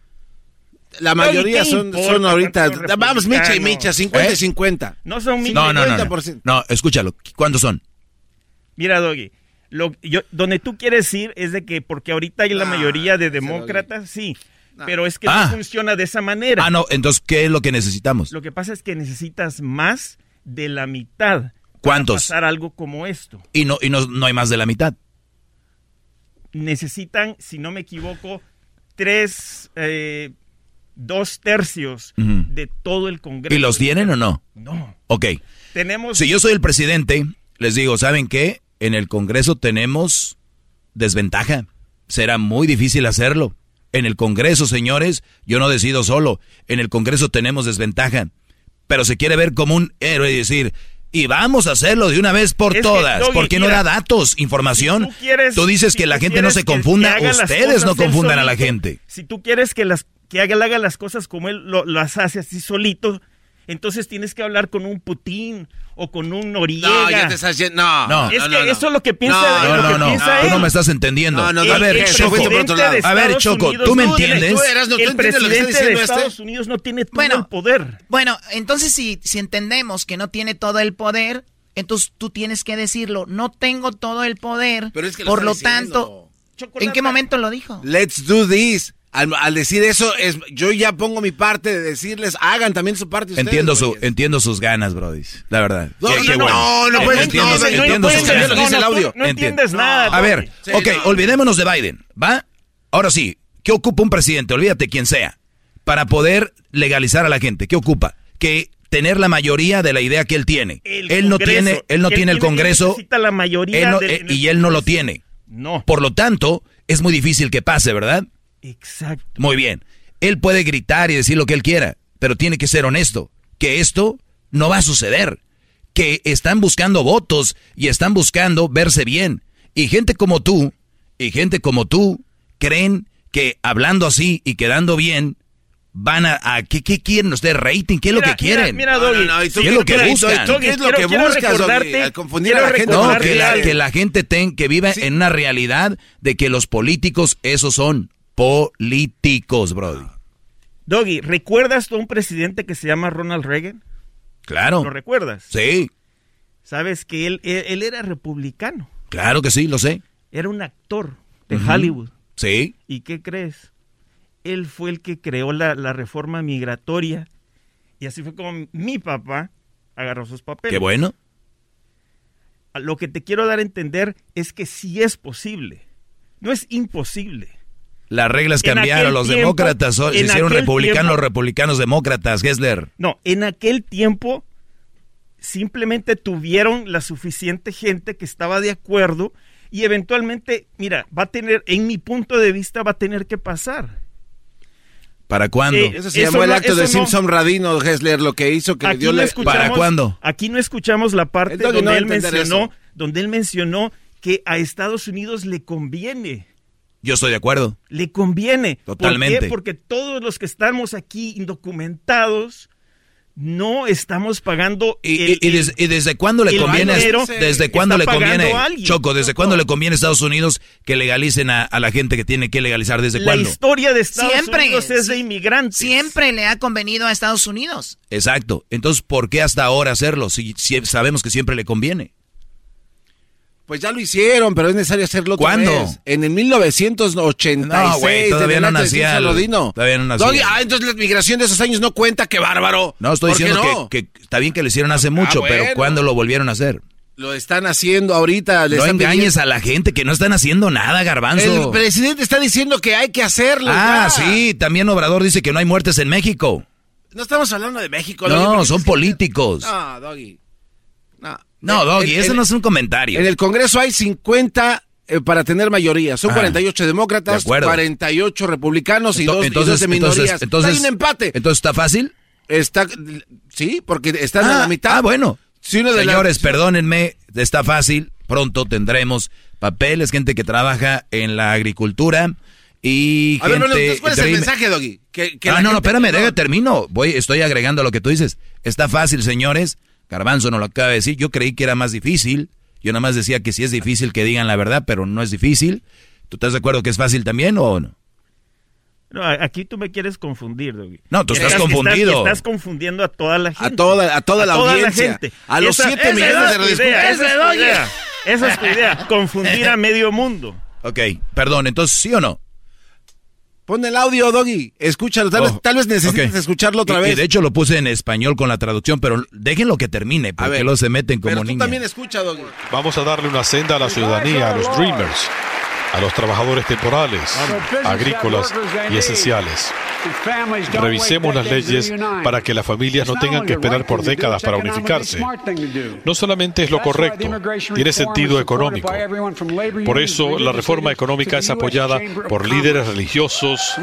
La mayoría ¿qué son, importa son ahorita... Vamos, micha y micha, 50 y ¿Eh? 50. No son mil. No, no, no, no. 50%. No, escúchalo. ¿Cuántos son? Mira, Doggy, lo, yo, donde tú quieres ir es de que, porque ahorita hay la Ah, mayoría de demócratas, sí, pero es que Ah. no funciona de esa manera. Ah, no, entonces, ¿qué es lo que necesitamos? Lo que pasa es que necesitas más de la mitad. ¿Cuántos? Para pasar algo como esto. Y no, y no, no hay más de la mitad. Necesitan, si no me equivoco, tres, eh, dos tercios de todo el Congreso. ¿Y los tienen o no? No. Ok. Tenemos... Si yo soy el presidente, les digo, ¿saben qué? En el Congreso tenemos desventaja. Será muy difícil hacerlo. En el Congreso, señores, yo no decido solo. En el Congreso tenemos desventaja. Pero se quiere ver como un héroe y decir, y vamos a hacerlo de una vez por Es todas. Doggy, ¿Por qué no da datos, información? si tú quieres- tú dices si que la gente no se confunda. Ustedes no confundan a la gente. Si tú quieres que las que haga, él haga las cosas como él lo- las hace así solito, entonces tienes que hablar con un Putin o con un Noriega. No, ya te estás yendo. No, No. es no, que no, eso es lo que piensa, No, No, no, que no. piensa Tú no me estás entendiendo. No, no, a ver, el Choco. presidente por otro lado. de A ver, Estados Choco, Unidos ¿tú me entiendes? Tú eras, no, ¿tú el entiendes lo que presidente de diciendo este? Estados Unidos no tiene todo Bueno, el poder. Bueno, entonces si, si entendemos que no tiene todo el poder, entonces tú tienes que decirlo, no tengo todo el poder, Pero es que lo por lo diciendo. tanto, ¿en qué momento lo dijo? Let's do this. Al, al decir eso, es, yo ya pongo mi parte de decirles, hagan también su parte ustedes. Entiendo, su, entiendo sus ganas, Brody. La verdad. No, Qué- no, qué no, bueno. no, no puedes- entiendo, no, no, sus ganas. dice el audio. No entiendes nada. A ver, Sí, ok, no. olvidémonos de Biden, ¿va? Ahora sí, ¿qué ocupa un presidente? Olvídate quién sea. Para poder legalizar a la gente, ¿qué ocupa? Que tener la mayoría de la idea que él tiene. El él no tiene, él no Él tiene el Congreso. necesita la mayoría él no- del- eh, y él no lo tiene. No. Por lo tanto, es muy difícil que pase, ¿verdad? Exacto. Muy bien. Él puede gritar y decir lo que él quiera, pero tiene que ser honesto, que esto no va a suceder, que están buscando votos y están buscando verse bien. Y gente como tú, y gente como tú, creen que hablando así y quedando bien, van a, a ¿qué, ¿qué, quieren ustedes? ¿Rating? ¿Qué es lo que quieren? Mira, Doggy. ¿Qué es lo que buscan? ¿Qué es lo que buscas, Doggy? Al confundir a la gente. No, que la, que la gente ten, que viva en una realidad de que los políticos, esos son políticos, Brody. Doggy, ¿recuerdas tú a un presidente que se llama Ronald Reagan? Claro. ¿Lo recuerdas? Sí. Sabes que él, él, él era republicano. Claro que sí, lo sé. Era un actor de Hollywood. Sí. ¿Y qué crees? Él fue el que creó la, la reforma migratoria. Y así fue como mi papá agarró sus papeles. Qué bueno. Lo que te quiero dar a entender es que sí es posible. No es imposible. Las reglas cambiaron, los tiempo- demócratas son- se hicieron republicanos, tiempo- republicanos demócratas, Gessler. No, en aquel tiempo simplemente tuvieron la suficiente gente que estaba de acuerdo y eventualmente, mira, va a tener, en mi punto de vista, va a tener que pasar. ¿Para cuándo? Eh, Eso se Eso llamó el acto de no- Simpson Radino, Hessler, lo que hizo que le Aquí dio no la... escuchamos- Aquí no escuchamos la parte donde él mencionó, eso. donde él mencionó que a Estados Unidos le conviene. Yo estoy de acuerdo. Le conviene. Totalmente. ¿Por qué? Porque todos los que estamos aquí indocumentados no estamos pagando. ¿Y, el- y des- y desde cuándo le el conviene? ¿Desde cuándo le conviene? Choco, ¿desde cuándo le conviene a Estados Unidos que legalicen a, a la gente que tiene que legalizar? ¿Desde La cuándo? historia de Estados Siempre, Unidos es de inmigrantes. Siempre le ha convenido a Estados Unidos. Exacto. Entonces, ¿por qué hasta ahora hacerlo? Si, si sabemos que siempre le conviene. Pues ya lo hicieron, pero es necesario hacerlo otra ¿Cuándo? vez. En el 1986. No, güey, todavía no acto de nacía todavía no nacía. Ah, entonces la migración de esos años no cuenta, qué bárbaro. No, estoy ¿Por qué diciendo no? que, que está bien que lo hicieron hace mucho, bueno. pero ¿cuándo lo volvieron a hacer? Lo están haciendo ahorita. No engañes pidiendo- a la gente que no están haciendo nada, garbanzo. El presidente está diciendo que hay que hacerlo. Ah, ya. sí, también Obrador dice que no hay muertes en México. No estamos hablando de México. Doggy, No, son políticos. No, Doggy. No, No, Doggy, eso en- no es un comentario. En el Congreso hay 50 eh, para tener mayoría. Son Ah, 48 de demócratas, acuerdo. 48 republicanos y Ento- dos, y dos de minorías. entonces, hay un empate. Entonces, ¿está fácil? Está, sí, porque están a Ah, la mitad. Ah, bueno. De Señores, las- perdónenme, está fácil. Pronto tendremos papeles, gente que trabaja en la agricultura y A ver, gente... bueno, entonces, ¿cuál es el mensaje, Doggy? Que, que ah, la no, no, espérame, déjame, termino. Voy, estoy agregando a lo que tú dices. Está fácil, señores. Garbanzo nos lo acaba de decir. Yo creí que era más difícil. Yo nada más decía que sí es difícil que digan la verdad, pero no es difícil. ¿Tú estás de acuerdo que es fácil también o no? No, a- aquí tú me quieres confundir, Doggy. No, tú estás confundido. Estás, confundiendo a toda la gente. toda- a toda la audiencia. A los siete esa millones de radioescuchas. Esa es tu idea. Esa es tu idea. Confundir a medio mundo. Ok, perdón, entonces sí o no. Pon el audio, Doggy. Escúchalo. Tal, Oh, vez, tal vez necesites escucharlo otra vez. Y de hecho lo puse en español con la traducción, pero déjenlo que termine, porque luego se meten como Pero tú niños. también escucha, Doggy. Vamos a darle una senda a la ciudadanía, a los dreamers, a los trabajadores temporales, agrícolas y esenciales. Revisemos las leyes para que las familias no tengan que esperar por décadas para unificarse. No solamente es lo correcto, tiene sentido económico. Por eso la reforma económica es apoyada por líderes religiosos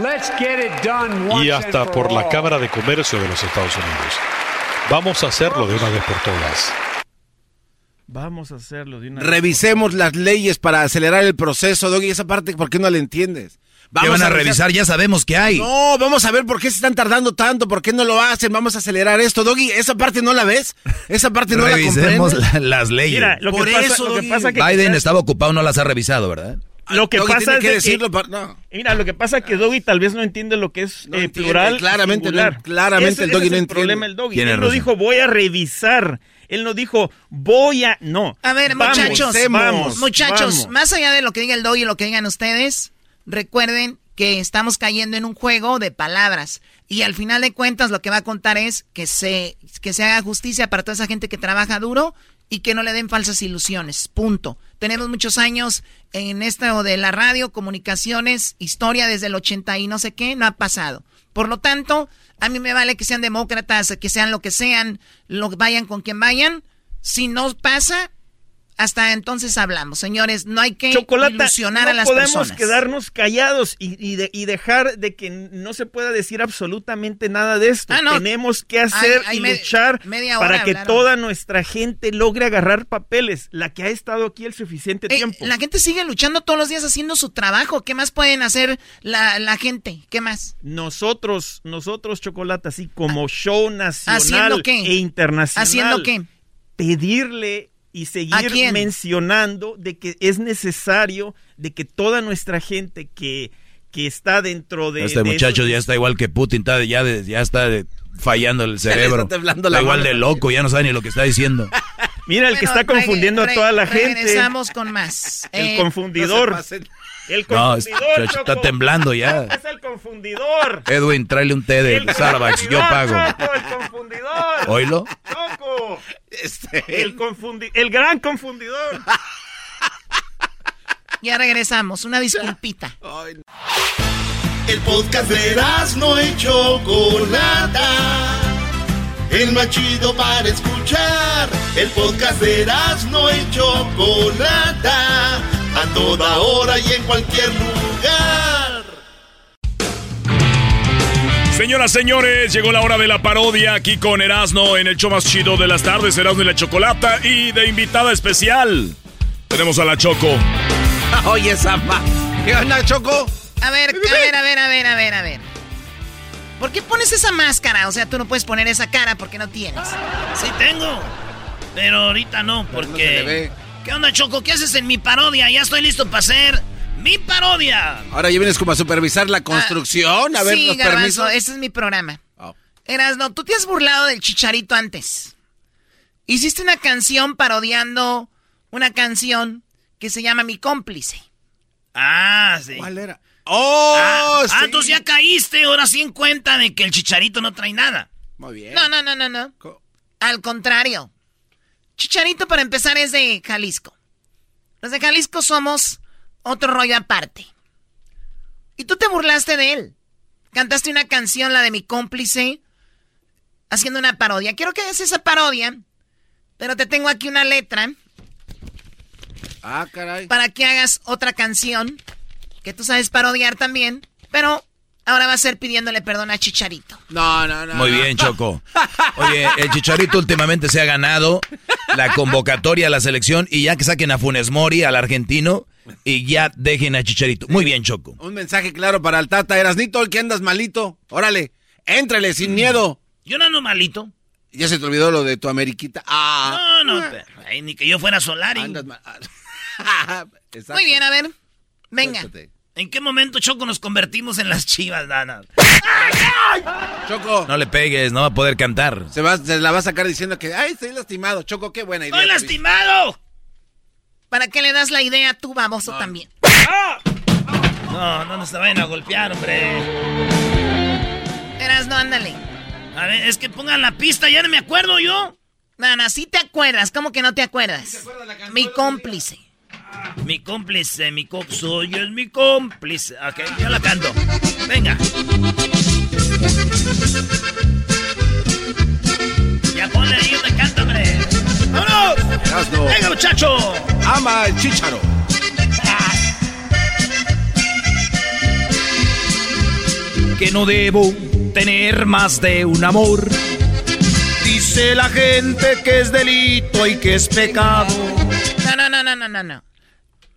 y hasta por la Cámara de Comercio de los Estados Unidos. Vamos a hacerlo de una vez por todas. Vamos a hacerlo de una Revisemos las leyes para acelerar el proceso, Doggy. Esa parte, ¿por qué no la entiendes? ¿Qué van a revisar? Ya sabemos que hay. No, vamos a ver por qué se están tardando tanto, por qué no lo hacen, vamos a acelerar esto, Doggy. Esa parte no la ves, esa parte no Revisemos la comprendes. la- las leyes. Mira, lo que Por pasa- eso, lo que Doggy. pasa que Biden quizás- estaba ocupado, no las ha revisado, ¿verdad? Lo que Doggy pasa es que de decirlo para- no. Mira, lo que pasa es que Doggy tal vez no entiende lo que es eh, entiende, plural. claramente no- claramente Ese- el ese Doggy es no el entiende. problema el Doggy. Él no dijo voy a revisar. Él no dijo voy a. No. A ver, Vamos, muchachos, vamos, muchachos, vamos. más allá de lo que diga el Doggy y lo que digan ustedes, recuerden que estamos cayendo en un juego de palabras. Y al final de cuentas lo que va a contar es que se, que se haga justicia para toda esa gente que trabaja duro y que no le den falsas ilusiones. Punto. Tenemos muchos años en esto de la radio, comunicaciones, historia desde el 80 y no sé qué, no ha pasado. Por lo tanto, a mí me vale que sean demócratas, que sean lo que sean, lo, vayan con quien vayan. Si no pasa, hasta entonces hablamos. Señores, no hay que ilusionar a las personas. podemos quedarnos callados y, dejar de que no se pueda decir absolutamente nada de esto. Ah, Tenemos que hacer y luchar para que toda nuestra gente logre agarrar papeles, la que ha estado aquí el suficiente tiempo. La gente sigue luchando todos los días haciendo su trabajo. ¿Qué más pueden hacer la, gente? ¿Qué más? Nosotros, nosotros, Chocolate, así como show nacional e internacional. ¿Haciendo qué? Pedirle y seguir mencionando de que es necesario de que toda nuestra gente que, que está dentro de... Este muchacho ya está igual que Putin, está, ya, ya está fallando el cerebro. está, igual de loco, ya no sabe ni lo que está diciendo. Mira, el que está confundiendo a toda la gente. Regresamos con más. El eh, confundidor. El confundidor. No, está temblando ya. Es el confundidor. Edwin, tráele un té de Starbucks, yo pago. Choco, el confundidor. ¿Oílo? Choco. Este... El, confundi el gran confundidor. Ya regresamos, una disculpita. El podcast de no hecho Chocolata. El más chido para escuchar. El podcast de no hecho Chocolata. A toda hora y en cualquier lugar. Señoras, señores, llegó la hora de la parodia aquí con Erasno en el show más chido de las tardes, Erasno y la Chocolata. Y de invitada especial, tenemos a la Choco. Oye, Zapa. ¿Qué onda, Choco? A ver, a ver, a ver, a ver, a ver, a ver. ¿Por qué pones esa máscara? O sea, tú no puedes poner esa cara porque no tienes. Sí tengo. Pero ahorita no, porque... ¿Qué onda, Choco? ¿Qué haces en mi parodia? Ya estoy listo para hacer mi parodia. Ahora ya vienes como a supervisar la construcción, a ver sí, los permisos. ese es mi programa. Oh. Erasno, tú te has burlado del chicharito antes. Hiciste una canción parodiando una canción que se llama Mi cómplice. Ah, sí. ¿Cuál era? ¡Oh! Ah, ah entonces ya caíste ahora sí en cuenta de que el chicharito no trae nada. Muy bien. No, no, no, no, no. Al contrario. Chicharito, para empezar, es de Jalisco. Los de Jalisco somos otro rollo aparte. Y tú te burlaste de él. Cantaste una canción, la de mi cómplice, haciendo una parodia. Quiero que hagas esa parodia, pero te tengo aquí una letra. Ah, caray. Para que hagas otra canción, que tú sabes parodiar también, pero Ahora va a ser pidiéndole perdón a Chicharito. No, no, no. Muy bien, Choco. Oye, el Chicharito últimamente se ha ganado la convocatoria a la selección y ya que saquen a Funes Mori, al argentino, y ya dejen a Chicharito. Muy bien, Choco. Un mensaje claro para el Tata. Erasnito, el que andas malito. Órale, éntrale sin miedo. Yo no ando malito. Ya se te olvidó lo de tu ameriquita. Ah. No, no, ni que yo fuera Solari. Muy bien, a ver. Venga. ¿En qué momento, Choco, nos convertimos en las chivas, Dana? Choco. No le pegues, no va a poder cantar. Se, va, se la va a sacar diciendo que, ay, estoy lastimado. Choco, qué buena idea. ¡Estoy lastimado! ¿Para qué le das la idea tú, baboso, también? No, no nos vayan a golpear, hombre. Eras, no, ándale. A ver, es que pongan la pista, ya no me acuerdo yo. Nana, sí te acuerdas, ¿cómo que no te acuerdas? Mi cómplice. Mi cómplice, mi cop soy es mi cómplice. Ok, yo la canto. Venga. Ya ponle ahí donde canta, hombre. ¡Vámonos! ¡Venga, muchacho! Ama el chicharo. Que no debo tener más de un amor. Dice la gente que es delito y que es pecado. No, no, no, no, no, no, no.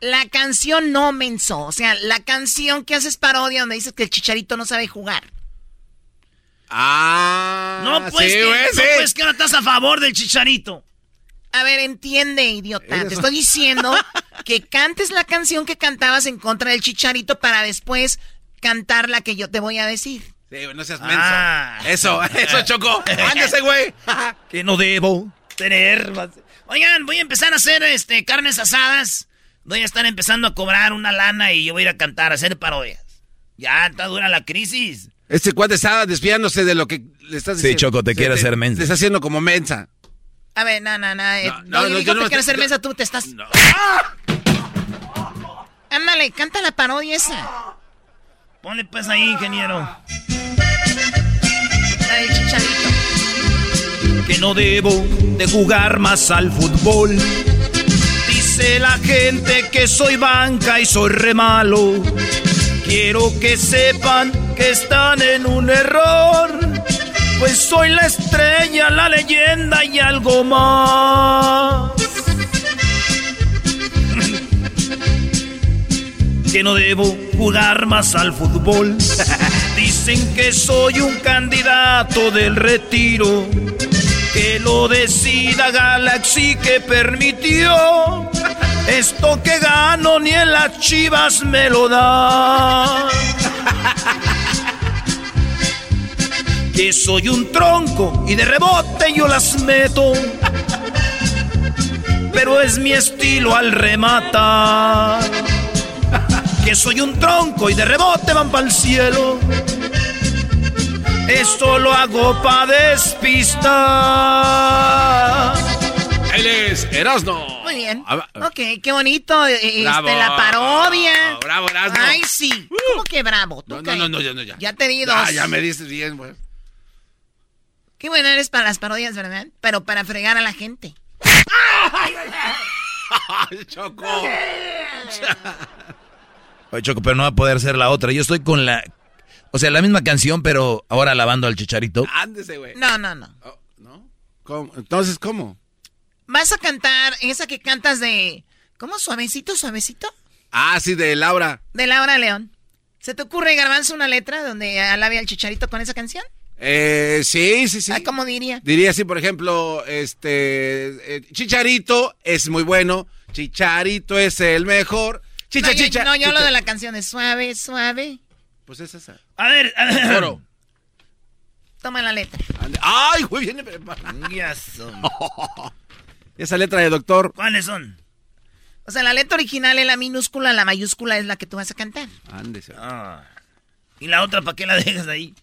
La canción no menso. O sea, la canción que haces parodia donde dices que el chicharito no sabe jugar. Ah. No, pues, que, no, pues que ahora estás a favor del chicharito. A ver, entiende, idiota. Te estoy diciendo que cantes la canción que cantabas en contra del chicharito para después cantar la que yo te voy a decir. Sí, no seas menso. Ah. Eso, eso, Choco. Ándese, güey. que no debo tener Oigan, voy a empezar a hacer este carnes asadas voy a estar empezando a cobrar una lana y yo voy a ir a cantar, a hacer parodias. Ya está dura la crisis. Este cuate estaba desviándose de lo que le estás diciendo. Sí, Choco, te quiere hacer mensa. Te está haciendo como mensa. A ver, no, no, no. Eh, no, no, yo no te quiero hacer mensa, tú te estás... Ándale, canta la parodia esa. Ponle pues ahí, ingeniero. La del chicharito. Que no debo de jugar más al fútbol Dice la gente que soy banca y soy re malo. Quiero que sepan que están en un error. Pues soy la estrella, la leyenda y algo más. que no debo jugar más al fútbol. Dicen que soy un candidato del retiro. Que lo decida Galaxy que permitió. Esto que gano ni en las chivas me lo da. Que soy un tronco y de rebote yo las meto. Pero es mi estilo al rematar que soy un tronco y de rebote van para el cielo. Esto lo hago para despistar. Él es Erasno. Muy bien. Ok, qué bonito. Eh, este, la parodia. Bravo, Erasno. Ay, sí. ¿Cómo que bravo? No, no, no, ya, no, ya. Ya te di dos. Ah, ya me dices bien, güey. Qué bueno eres para las parodias, ¿verdad? Pero para fregar a la gente. Choco. Oye, Choco, pero no va a poder ser la otra. Yo estoy con la. O sea, la misma canción, pero ahora lavando al chicharito. Ándese, güey. No, no, no. Oh, ¿No? ¿Cómo? Entonces, ¿cómo? Vas a cantar esa que cantas de. ¿Cómo? ¿Suavecito, suavecito? Ah, sí, de Laura. De Laura León. ¿Se te ocurre, Garbanzo, una letra donde alabe al chicharito con esa canción? Eh, sí, sí, sí. Ah, ¿Cómo diría? Diría así, por ejemplo, este. Eh, chicharito es muy bueno. Chicharito es el mejor. Chicha, no, chicha. Yo, no, yo chicha. hablo de la canción de suave, suave. Pues es esa. A ver, a ver. Toma la letra. Ay, güey, viene preparado. Esa letra de doctor. ¿Cuáles son? O sea, la letra original es la minúscula, la mayúscula es la que tú vas a cantar. Ándese. Ah. ¿Y la otra para qué la dejas ahí?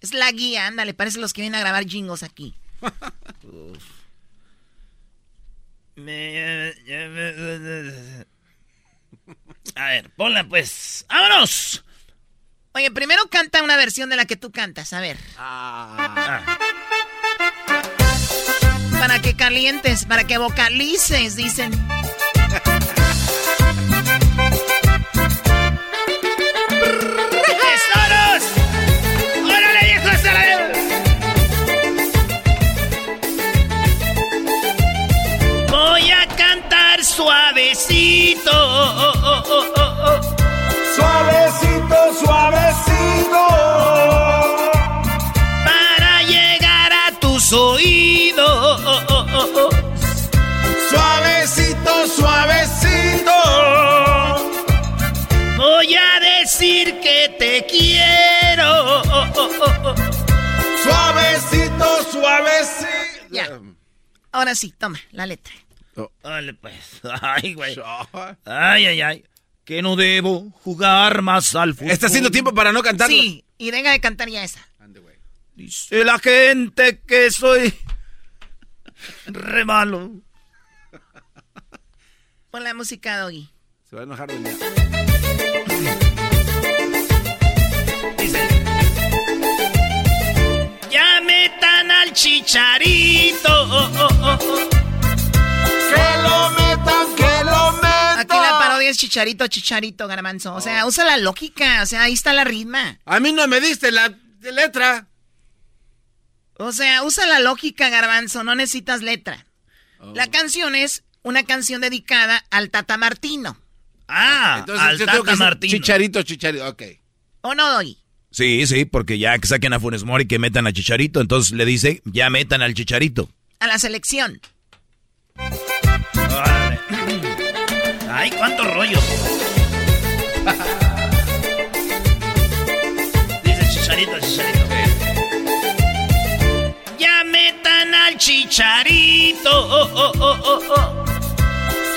Es la guía, ándale, parece los que vienen a grabar jingos aquí. Me- A ver, ponla pues. ¡Vámonos! Oye, primero canta una versión de la que tú cantas, a ver. Ah. Para que calientes, para que vocalices, dicen. Suavecito, suavecito. Ya. Ahora sí, toma la letra. Dale pues. Ay, güey. Ay, ay, ay. Que no debo jugar más al fútbol. ¿Está haciendo tiempo para no cantarlo? Sí, y venga de cantar ya esa. Dice la gente que soy re malo. Pon la música, Doggy. Se va a enojar de mí. Metan al chicharito. Que lo metan, que lo metan. Aquí la parodia es chicharito, chicharito, garbanzo. O sea, usa la lógica, o sea, ahí está la ritma. A mí no me diste la letra. O sea, usa la lógica, garbanzo, no necesitas letra. Oh. La canción es una canción dedicada al Tata Martino. Ah, Entonces al yo tengo que Tata decir Martino. Chicharito, chicharito. Ok. ¿O no, Doggy? Sí, sí, porque ya que saquen a Funes Mori que metan a Chicharito, entonces le dice, ya metan al Chicharito. A la selección. Ay, cuánto rollo. Dice chicharito, chicharito. Ya metan al chicharito.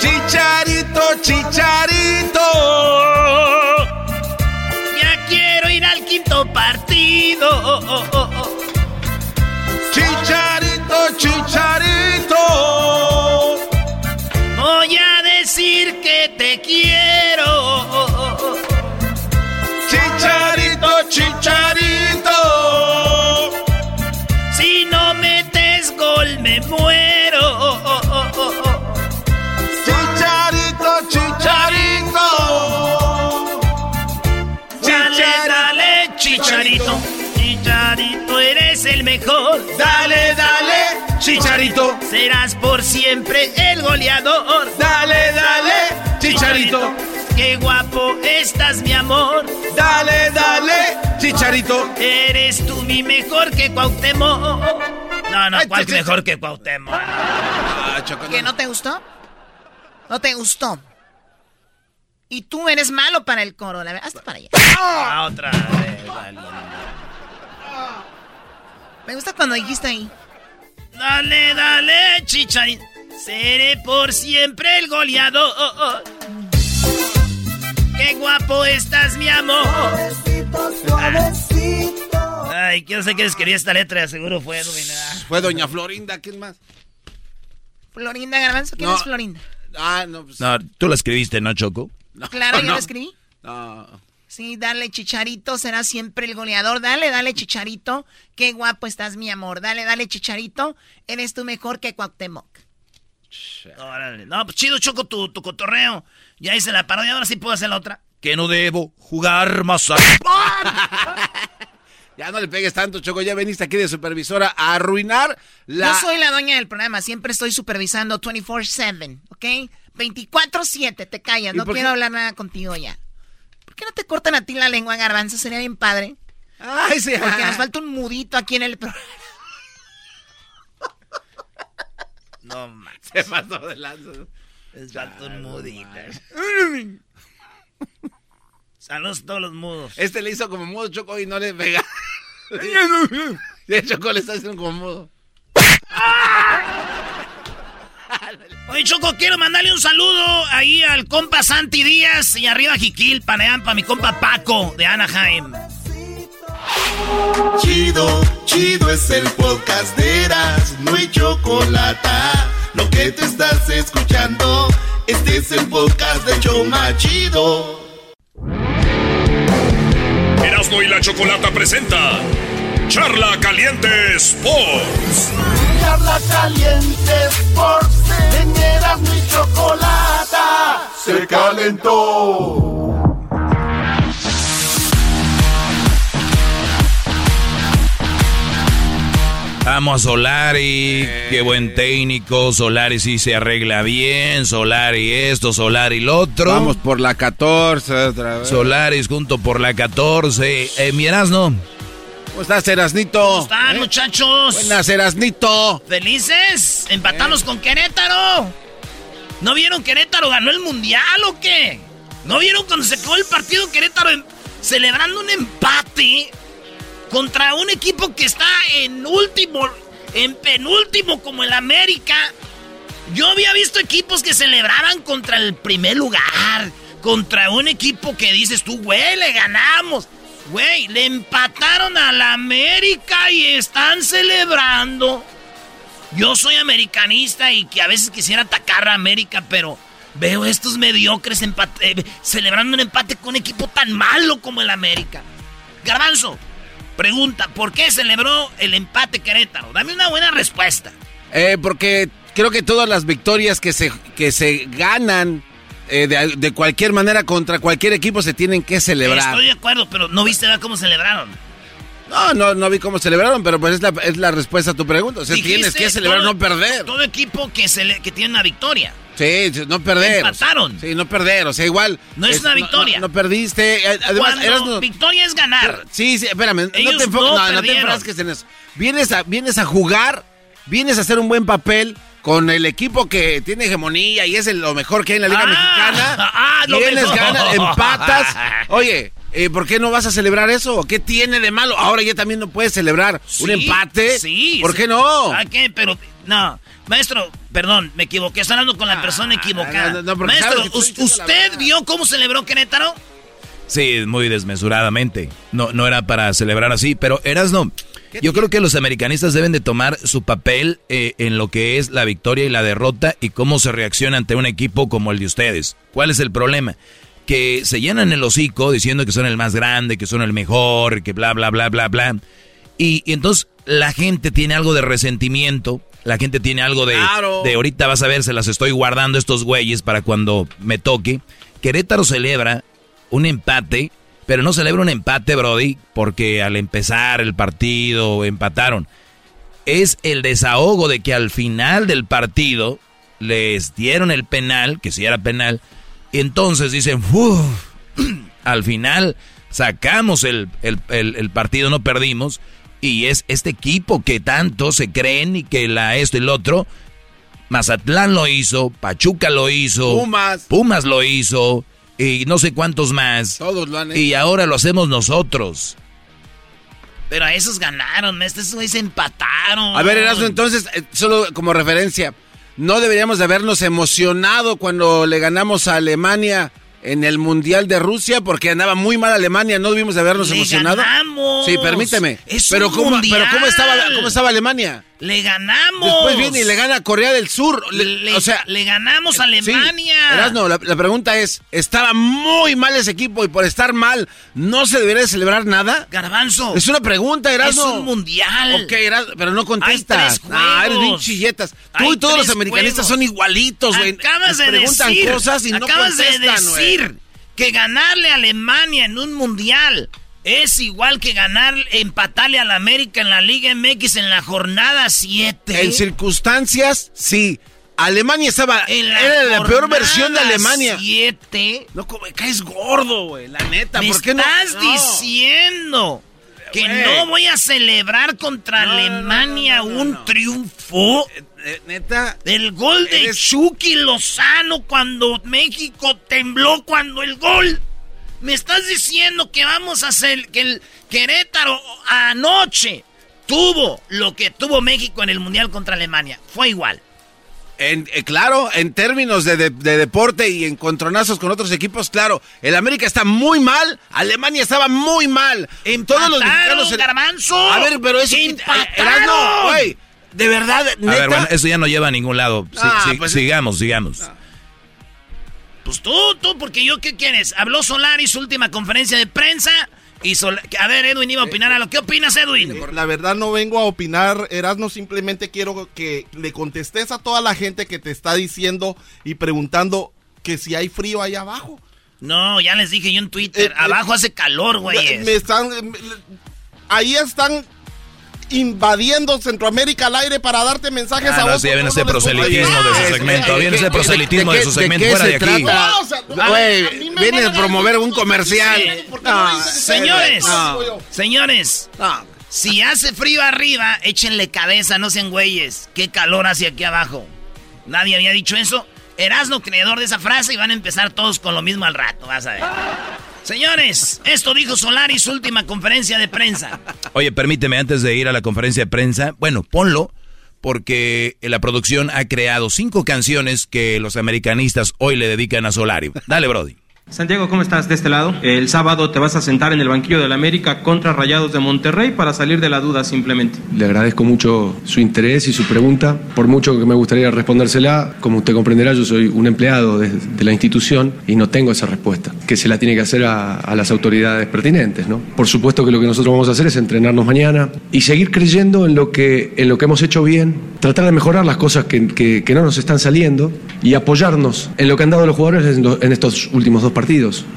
Chicharito, chicharito. Quinto partido. Chicharito, chicharito. Voy a decir que te quiero. Eres el mejor. Dale, dale, Chicharito. Serás por siempre el goleador. Dale, dale, Chicharito. Qué guapo estás, mi amor. Dale, dale, Chicharito. Eres tú mi mejor que Cuauhtémoc. No, no, ¿cuál mejor que Cuauhtémoc? Ah, ¿Qué, no te gustó? ¿No te gustó? Y tú eres malo para el coro, la verdad. Hasta para allá. Ah, otra vez, Me gusta cuando dijiste ahí. Dale, dale, chicharito. Seré por siempre el goleador. Qué guapo estás, mi amor. Suavecito, suavecito. Ay, quién sé quién escribió esta letra, seguro fue Fue doña Florinda, ¿quién más? Florinda Garbanzo, ¿quién es Florinda? Ah, no, pues. No, tú la escribiste, ¿no, Choco? claro, yo la escribí. No. Sí, dale, Chicharito, será siempre el goleador. Dale, dale, Chicharito. Qué guapo estás, mi amor. Dale, dale, Chicharito. Eres tú mejor que Cuauhtémoc. No, pues chido, Choco, tu, tu cotorreo. Ya hice la parodia, ahora sí puedo hacer la otra. Que no debo jugar más Ya no le pegues tanto, Choco. Ya veniste aquí de supervisora a arruinar la... Yo soy la dueña del programa. Siempre estoy supervisando 24-7, ¿ok? 24-7, te callas. No quiero hablar nada contigo ya. ¿Por qué no te cortan a ti la lengua, garbanzo? Sería bien padre. Ay, sí. Porque nos falta un mudito aquí en el programa. No, man. Se pasó de lanza. Es falta un mudito. Saludos a todos los mudos. Este le hizo como mudo Choco y no le pega. De Choco le está haciendo como mudo. Oye, Choco, quiero mandarle un saludo ahí al compa Santi Díaz y arriba Jiquil, panean para mi compa Paco de Anaheim. Chido, chido es el podcast de Eras, no hay chocolate. Lo que te estás escuchando, este es el podcast de Choma Chido. Erasmo y la Chocolata presenta Charla Caliente Sports. Charla Caliente Sports. En Erasmo y Chocolata se calentó. Vamos a Solari, qué buen técnico. Solari sí se arregla bien. Solari esto, Solari lo otro. Vamos por la 14 otra vez. Solaris junto por la 14. Eh, mi Erasno. ¿Cómo estás, Erasnito? ¿Cómo están, ¿Eh? muchachos? Buenas, Erasnito. ¿Felices? Empatamos con Querétaro. ¿No vieron Querétaro ganó el mundial o qué? ¿No vieron cuando se acabó el partido Querétaro celebrando un empate? contra un equipo que está en último, en penúltimo como el América. Yo había visto equipos que celebraban contra el primer lugar, contra un equipo que dices tú, güey, le ganamos. Güey, le empataron al América y están celebrando. Yo soy americanista y que a veces quisiera atacar a América, pero veo estos mediocres eh, celebrando un empate con un equipo tan malo como el América. Garbanzo, Pregunta, ¿por qué celebró el empate Querétaro? Dame una buena respuesta. Eh, porque creo que todas las victorias que se, que se ganan eh, de, cualquier manera contra cualquier equipo se tienen que celebrar. Estoy de acuerdo, pero no viste cómo celebraron. No, no, no vi cómo celebraron, pero pues es la, es la respuesta a tu pregunta. O sea, tienes que celebrar, no perder. Todo equipo que, que tiene una victoria. Sí, no perder. Empataron. Sí, no perder, o sea, igual. No es, una victoria. No, perdiste. Eh, además, eras, victoria es ganar. Sí, sí, espérame. no te, no, no te enfrasques en eso. Vienes a, vienes a jugar, vienes a hacer un buen papel con el equipo que tiene hegemonía y es lo mejor que hay en la Liga ah, Mexicana. Ah, vienes, ganas, empatas. Oye, eh, ¿por qué no vas a celebrar eso? ¿Qué tiene de malo? Ahora ya también no puedes celebrar un empate. Sí. ¿Por qué no? ¿A qué? Pero, no. Maestro, perdón, me equivoqué. Estoy hablando con la persona ah, equivocada. Maestro, ¿usted vio cómo celebró Querétaro? Sí, muy desmesuradamente. No, no era para celebrar así, pero eras no. Yo creo que los americanistas deben de tomar su papel eh, en lo que es la victoria y la derrota y cómo se reacciona ante un equipo como el de ustedes. ¿Cuál es el problema? Que se llenan el hocico diciendo que son el más grande, que son el mejor, que bla, bla, bla, bla, bla. y entonces la gente tiene algo de resentimiento la gente tiene algo de, de ahorita vas a ver, se las estoy guardando estos güeyes para cuando me toque. Querétaro celebra un empate Pero no celebra un empate, Brody, porque al empezar el partido empataron. Es el desahogo de que al final del partido les dieron el penal, que si era penal, y entonces dicen, al final sacamos el, el, partido, no perdimos, y es este equipo que tanto se creen y que la esto y el otro, Mazatlán lo hizo, Pachuca lo hizo, Pumas, Pumas lo hizo, y no sé cuántos más. Todos lo han hecho. Y ahora lo hacemos nosotros. Pero a esos ganaron, estos güeyes empataron. A ver, Erasmo, entonces, eh, solo como referencia, ¿no deberíamos de habernos emocionado cuando le ganamos a Alemania en el Mundial de Rusia? Porque andaba muy mal Alemania, ¿no debimos de habernos le emocionado? Ganamos. Sí, permíteme. Es pero, un ¿cómo, mundial. pero ¿cómo estaba, cómo estaba Alemania? Le ganamos. Después viene y le gana a Corea del Sur. Le, o sea, le ganamos a Alemania. Sí, Erasno, la, la, pregunta es, ¿estaba muy mal ese equipo y por estar mal no se debería de celebrar nada? Garbanzo. Es una pregunta, Erasno. Es un mundial. Ok, Erasno, pero no contestas. Hay ah, eres bien chilletas. Tú y todos los juegos. americanistas son igualitos, güey. Acabas de preguntan decir, cosas y no acabas contestan, de decir wey. que ganarle a Alemania en un mundial es igual que ganar, empatarle a la América en la Liga MX en la jornada 7. En circunstancias, sí. Alemania estaba. En la era la peor versión de Alemania. 7. No, como caes gordo, güey. La neta, Me ¿por qué no? estás no? diciendo que no voy a celebrar contra No, Alemania no, un triunfo. Eh, neta. El gol de Eres- Chucky Lozano cuando México tembló cuando el gol. Me estás diciendo que vamos a hacer que el Querétaro anoche tuvo lo que tuvo México en el Mundial contra Alemania. Fue igual. En, eh, claro, en términos de, de- de deporte y encontronazos con otros equipos, claro. El América está muy mal, Alemania estaba muy mal. En todos los mexicanos. Garbanzo. A ver, pero eso. Empataron. Erasmo, güey. De verdad, neta. A ver, bueno, eso ya no lleva a ningún lado. Sí, Ah, sí, pues- sigamos, sigamos. Pues tú, tú, porque yo, ¿qué quieres? Habló Solari su última conferencia de prensa. Y Sol- a ver, Edwin iba a opinar a lo. ¿Qué opinas, Edwin? La verdad no vengo a opinar, Erasmo, simplemente quiero que le contestes a toda la gente que te está diciendo y preguntando que si hay frío ahí abajo. No, ya les dije yo en Twitter. Eh, Abajo eh, hace calor, güey. Me están... ahí están invadiendo Centroamérica al aire para darte mensajes Ah, a no, vos. sí, viene los proselitismo de su segmento. Eh, Viene eh, ese eh, proselitismo de su segmento. Fuera de aquí. trata? No, o sea, a- viene a promover un comercial. sí, porque No, no dices Señores, señores, si hace frío arriba, échenle cabeza, no sean güeyes. Qué calor hace aquí abajo. Nadie había dicho eso. Erasno, creador de esa frase, y van a empezar todos con lo mismo al rato, vas a ver. Señores, esto dijo Solari su última conferencia de prensa. Oye, permíteme antes de ir a la conferencia de prensa, bueno, ponlo, porque la producción ha creado cinco canciones que los americanistas hoy le dedican a Solari. Dale, Brody. Santiago, ¿cómo estás de este lado? El sábado te vas a sentar en el banquillo del América contra Rayados de Monterrey para salir de la duda simplemente. Le agradezco mucho su interés y su pregunta. Por mucho que me gustaría respondérsela, como usted comprenderá, yo soy un empleado de, de la institución y no tengo esa respuesta, que se la tiene que hacer a, a las autoridades pertinentes. ¿no? Por supuesto que lo que nosotros vamos a hacer es entrenarnos mañana y seguir creyendo en lo que, en lo que hemos hecho bien, tratar de mejorar las cosas que, que- que no nos están saliendo y apoyarnos en lo que han dado los jugadores en, lo- en estos últimos dos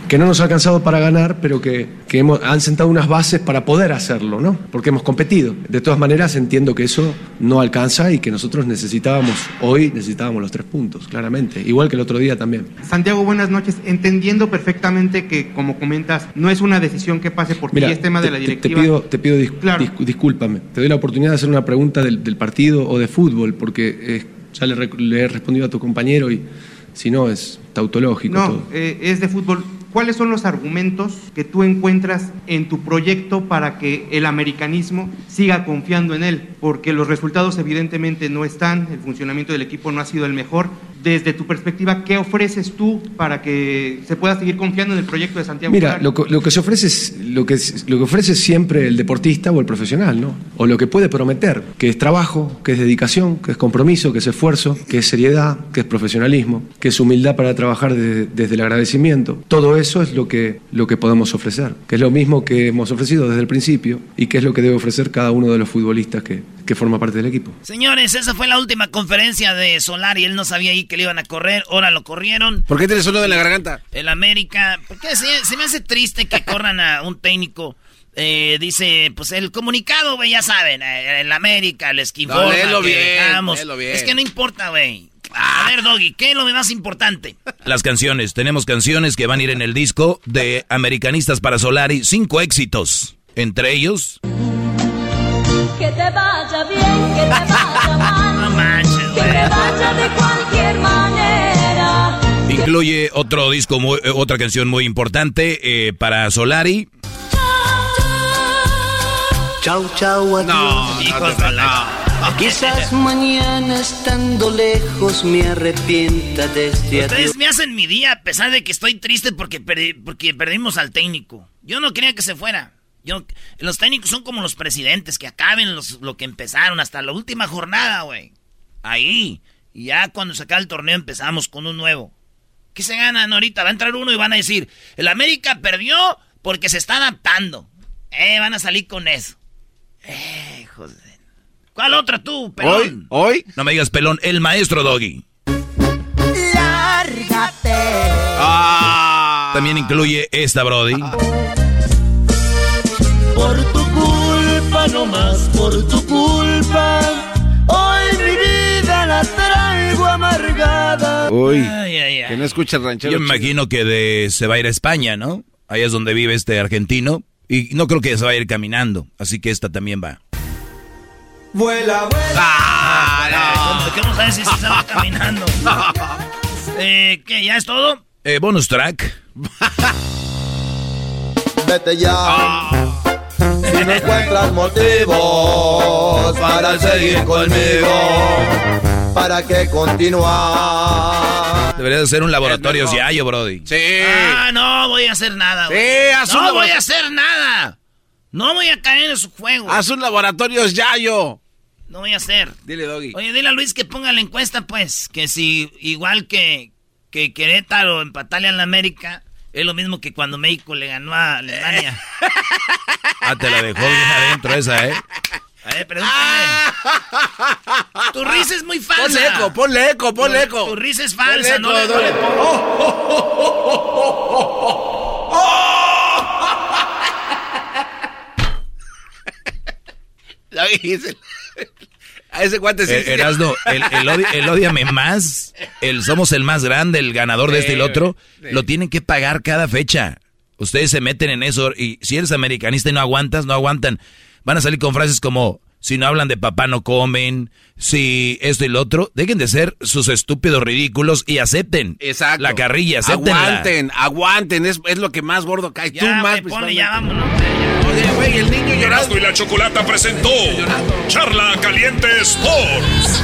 que no nos ha alcanzado para ganar, pero que, que hemos, han sentado unas bases para poder hacerlo, ¿no? Porque hemos competido. De todas maneras, entiendo que eso no alcanza y que nosotros necesitábamos, hoy necesitábamos los tres puntos, claramente, igual que el otro día también. Santiago, buenas noches. Entendiendo perfectamente que, como comentas, no es una decisión que pase por ti, es tema de te, la directiva. te pido, te pido dis- dis- discúlpame. Te doy la oportunidad de hacer una pregunta del, del partido o de fútbol, porque eh, ya le he respondido a tu compañero y si no es tautológico todo. No, eh, es de fútbol. ¿Cuáles son los argumentos que tú encuentras en tu proyecto para que el americanismo siga confiando en él? Porque los resultados evidentemente no están, el funcionamiento del equipo no ha sido el mejor. Desde tu perspectiva, ¿qué ofreces tú para que se pueda seguir confiando en el proyecto de Santiago? Mira, lo que, lo que se ofrece es lo que, es- lo que ofrece siempre el deportista o el profesional, ¿no? O lo que puede prometer, que es trabajo, que es dedicación, que es compromiso, que es esfuerzo, que es seriedad, que es profesionalismo, que es humildad para trabajar desde, desde el agradecimiento. Todo eso es lo que, lo que podemos ofrecer, que es lo mismo que hemos ofrecido desde el principio y que es lo que debe ofrecer cada uno de los futbolistas que, que forma parte del equipo. Señores, esa fue la última conferencia de Solari. Él no sabía ahí que le iban a correr, ahora lo corrieron. ¿Por qué tienes uno de la garganta? El América. Porque se, se me hace triste que corran a un técnico. Eh, dice, pues el comunicado, güey, ya saben, eh, el América, les informa, no, bien, bien. Es que no importa, güey. A ver, Doggy, ¿qué es lo más importante? Las canciones. Tenemos canciones que van a ir en el disco de Americanistas para Solari. Cinco éxitos. Entre ellos... Que te vaya bien, que te vaya mal. No manches, Que te vaya de cualquier manera. Incluye otro disco, muy, eh, otra canción muy importante eh, para Solari. Chau, chau, adiós. No, hijos de la... Quizás mañana estando lejos me arrepienta de este Ustedes adiós. me hacen mi día a pesar de que estoy triste porque, perdi- porque perdimos al técnico. Yo no quería que se fuera. Yo, los técnicos son como los presidentes, que acaben los, lo que empezaron hasta la última jornada, güey. Ahí. Y ya cuando se acabe el torneo empezamos con un nuevo. ¿Qué se ganan ahorita? Va a entrar uno y van a decir, el América perdió porque se está adaptando. Eh, van a salir con eso. Eh, de- ¿Cuál otra tú, pelón? Hoy, no me digas pelón, el maestro Doggy. Lárgate. También incluye esta, Brody. Por tu culpa, no más por tu culpa. Hoy mi vida la traigo amargada. Uy, Ay, ay, ay. que no escucha el ranchero. Yo me imagino que de, se va a ir a España, ¿no? Ahí es donde vive este argentino. Y no creo que se va a ir caminando. Así que esta también va. Vuela, vuela. Ah, ¿Cómo, cómo sabes si se estaba caminando? Eh, ¿Qué? ¿Ya es todo? Eh, bonus track. Vete ya. Si no encuentras motivos para seguir conmigo, ¿para qué continuar? Debería de ser un laboratorio Yayo, Brody. Sí. Ah, no voy a hacer nada. güey. Sí, haz un no voy a hacer nada. No voy a caer en su juego. Haz un laboratorio Yayo. No voy a hacer. Dile, Doggy. Oye, dile a Luis que ponga la encuesta, pues. Que si igual que, que Querétaro empatarle a la América, es lo mismo que cuando México le ganó a Alemania. Ah, te la dejó bien adentro esa, ¿eh? A ver, pregúntame. Tu risa es muy falsa. Ponle eco, ponle eco, ponle eco. Tu risa es falsa, no le- no le A ese guante sí. Eh, Erasno, el, el, odi- el odiame más, el somos el más grande, el ganador de este y el otro, Sí. lo tienen que pagar cada fecha. Ustedes se meten en eso y si eres americanista y no aguantas, no aguantan. Van a salir con frases como, si no hablan de papá no comen, si esto y lo otro, dejen de ser sus estúpidos ridículos y acepten Exacto. la carrilla, acepten. Aguanten, aguanten, es, es lo que más gordo cae. Tú Ya, más, güey, ponle, ya vámonos. Oye, güey, el niño llorando. Y la Chocolata presentó Charla Caliente Sports.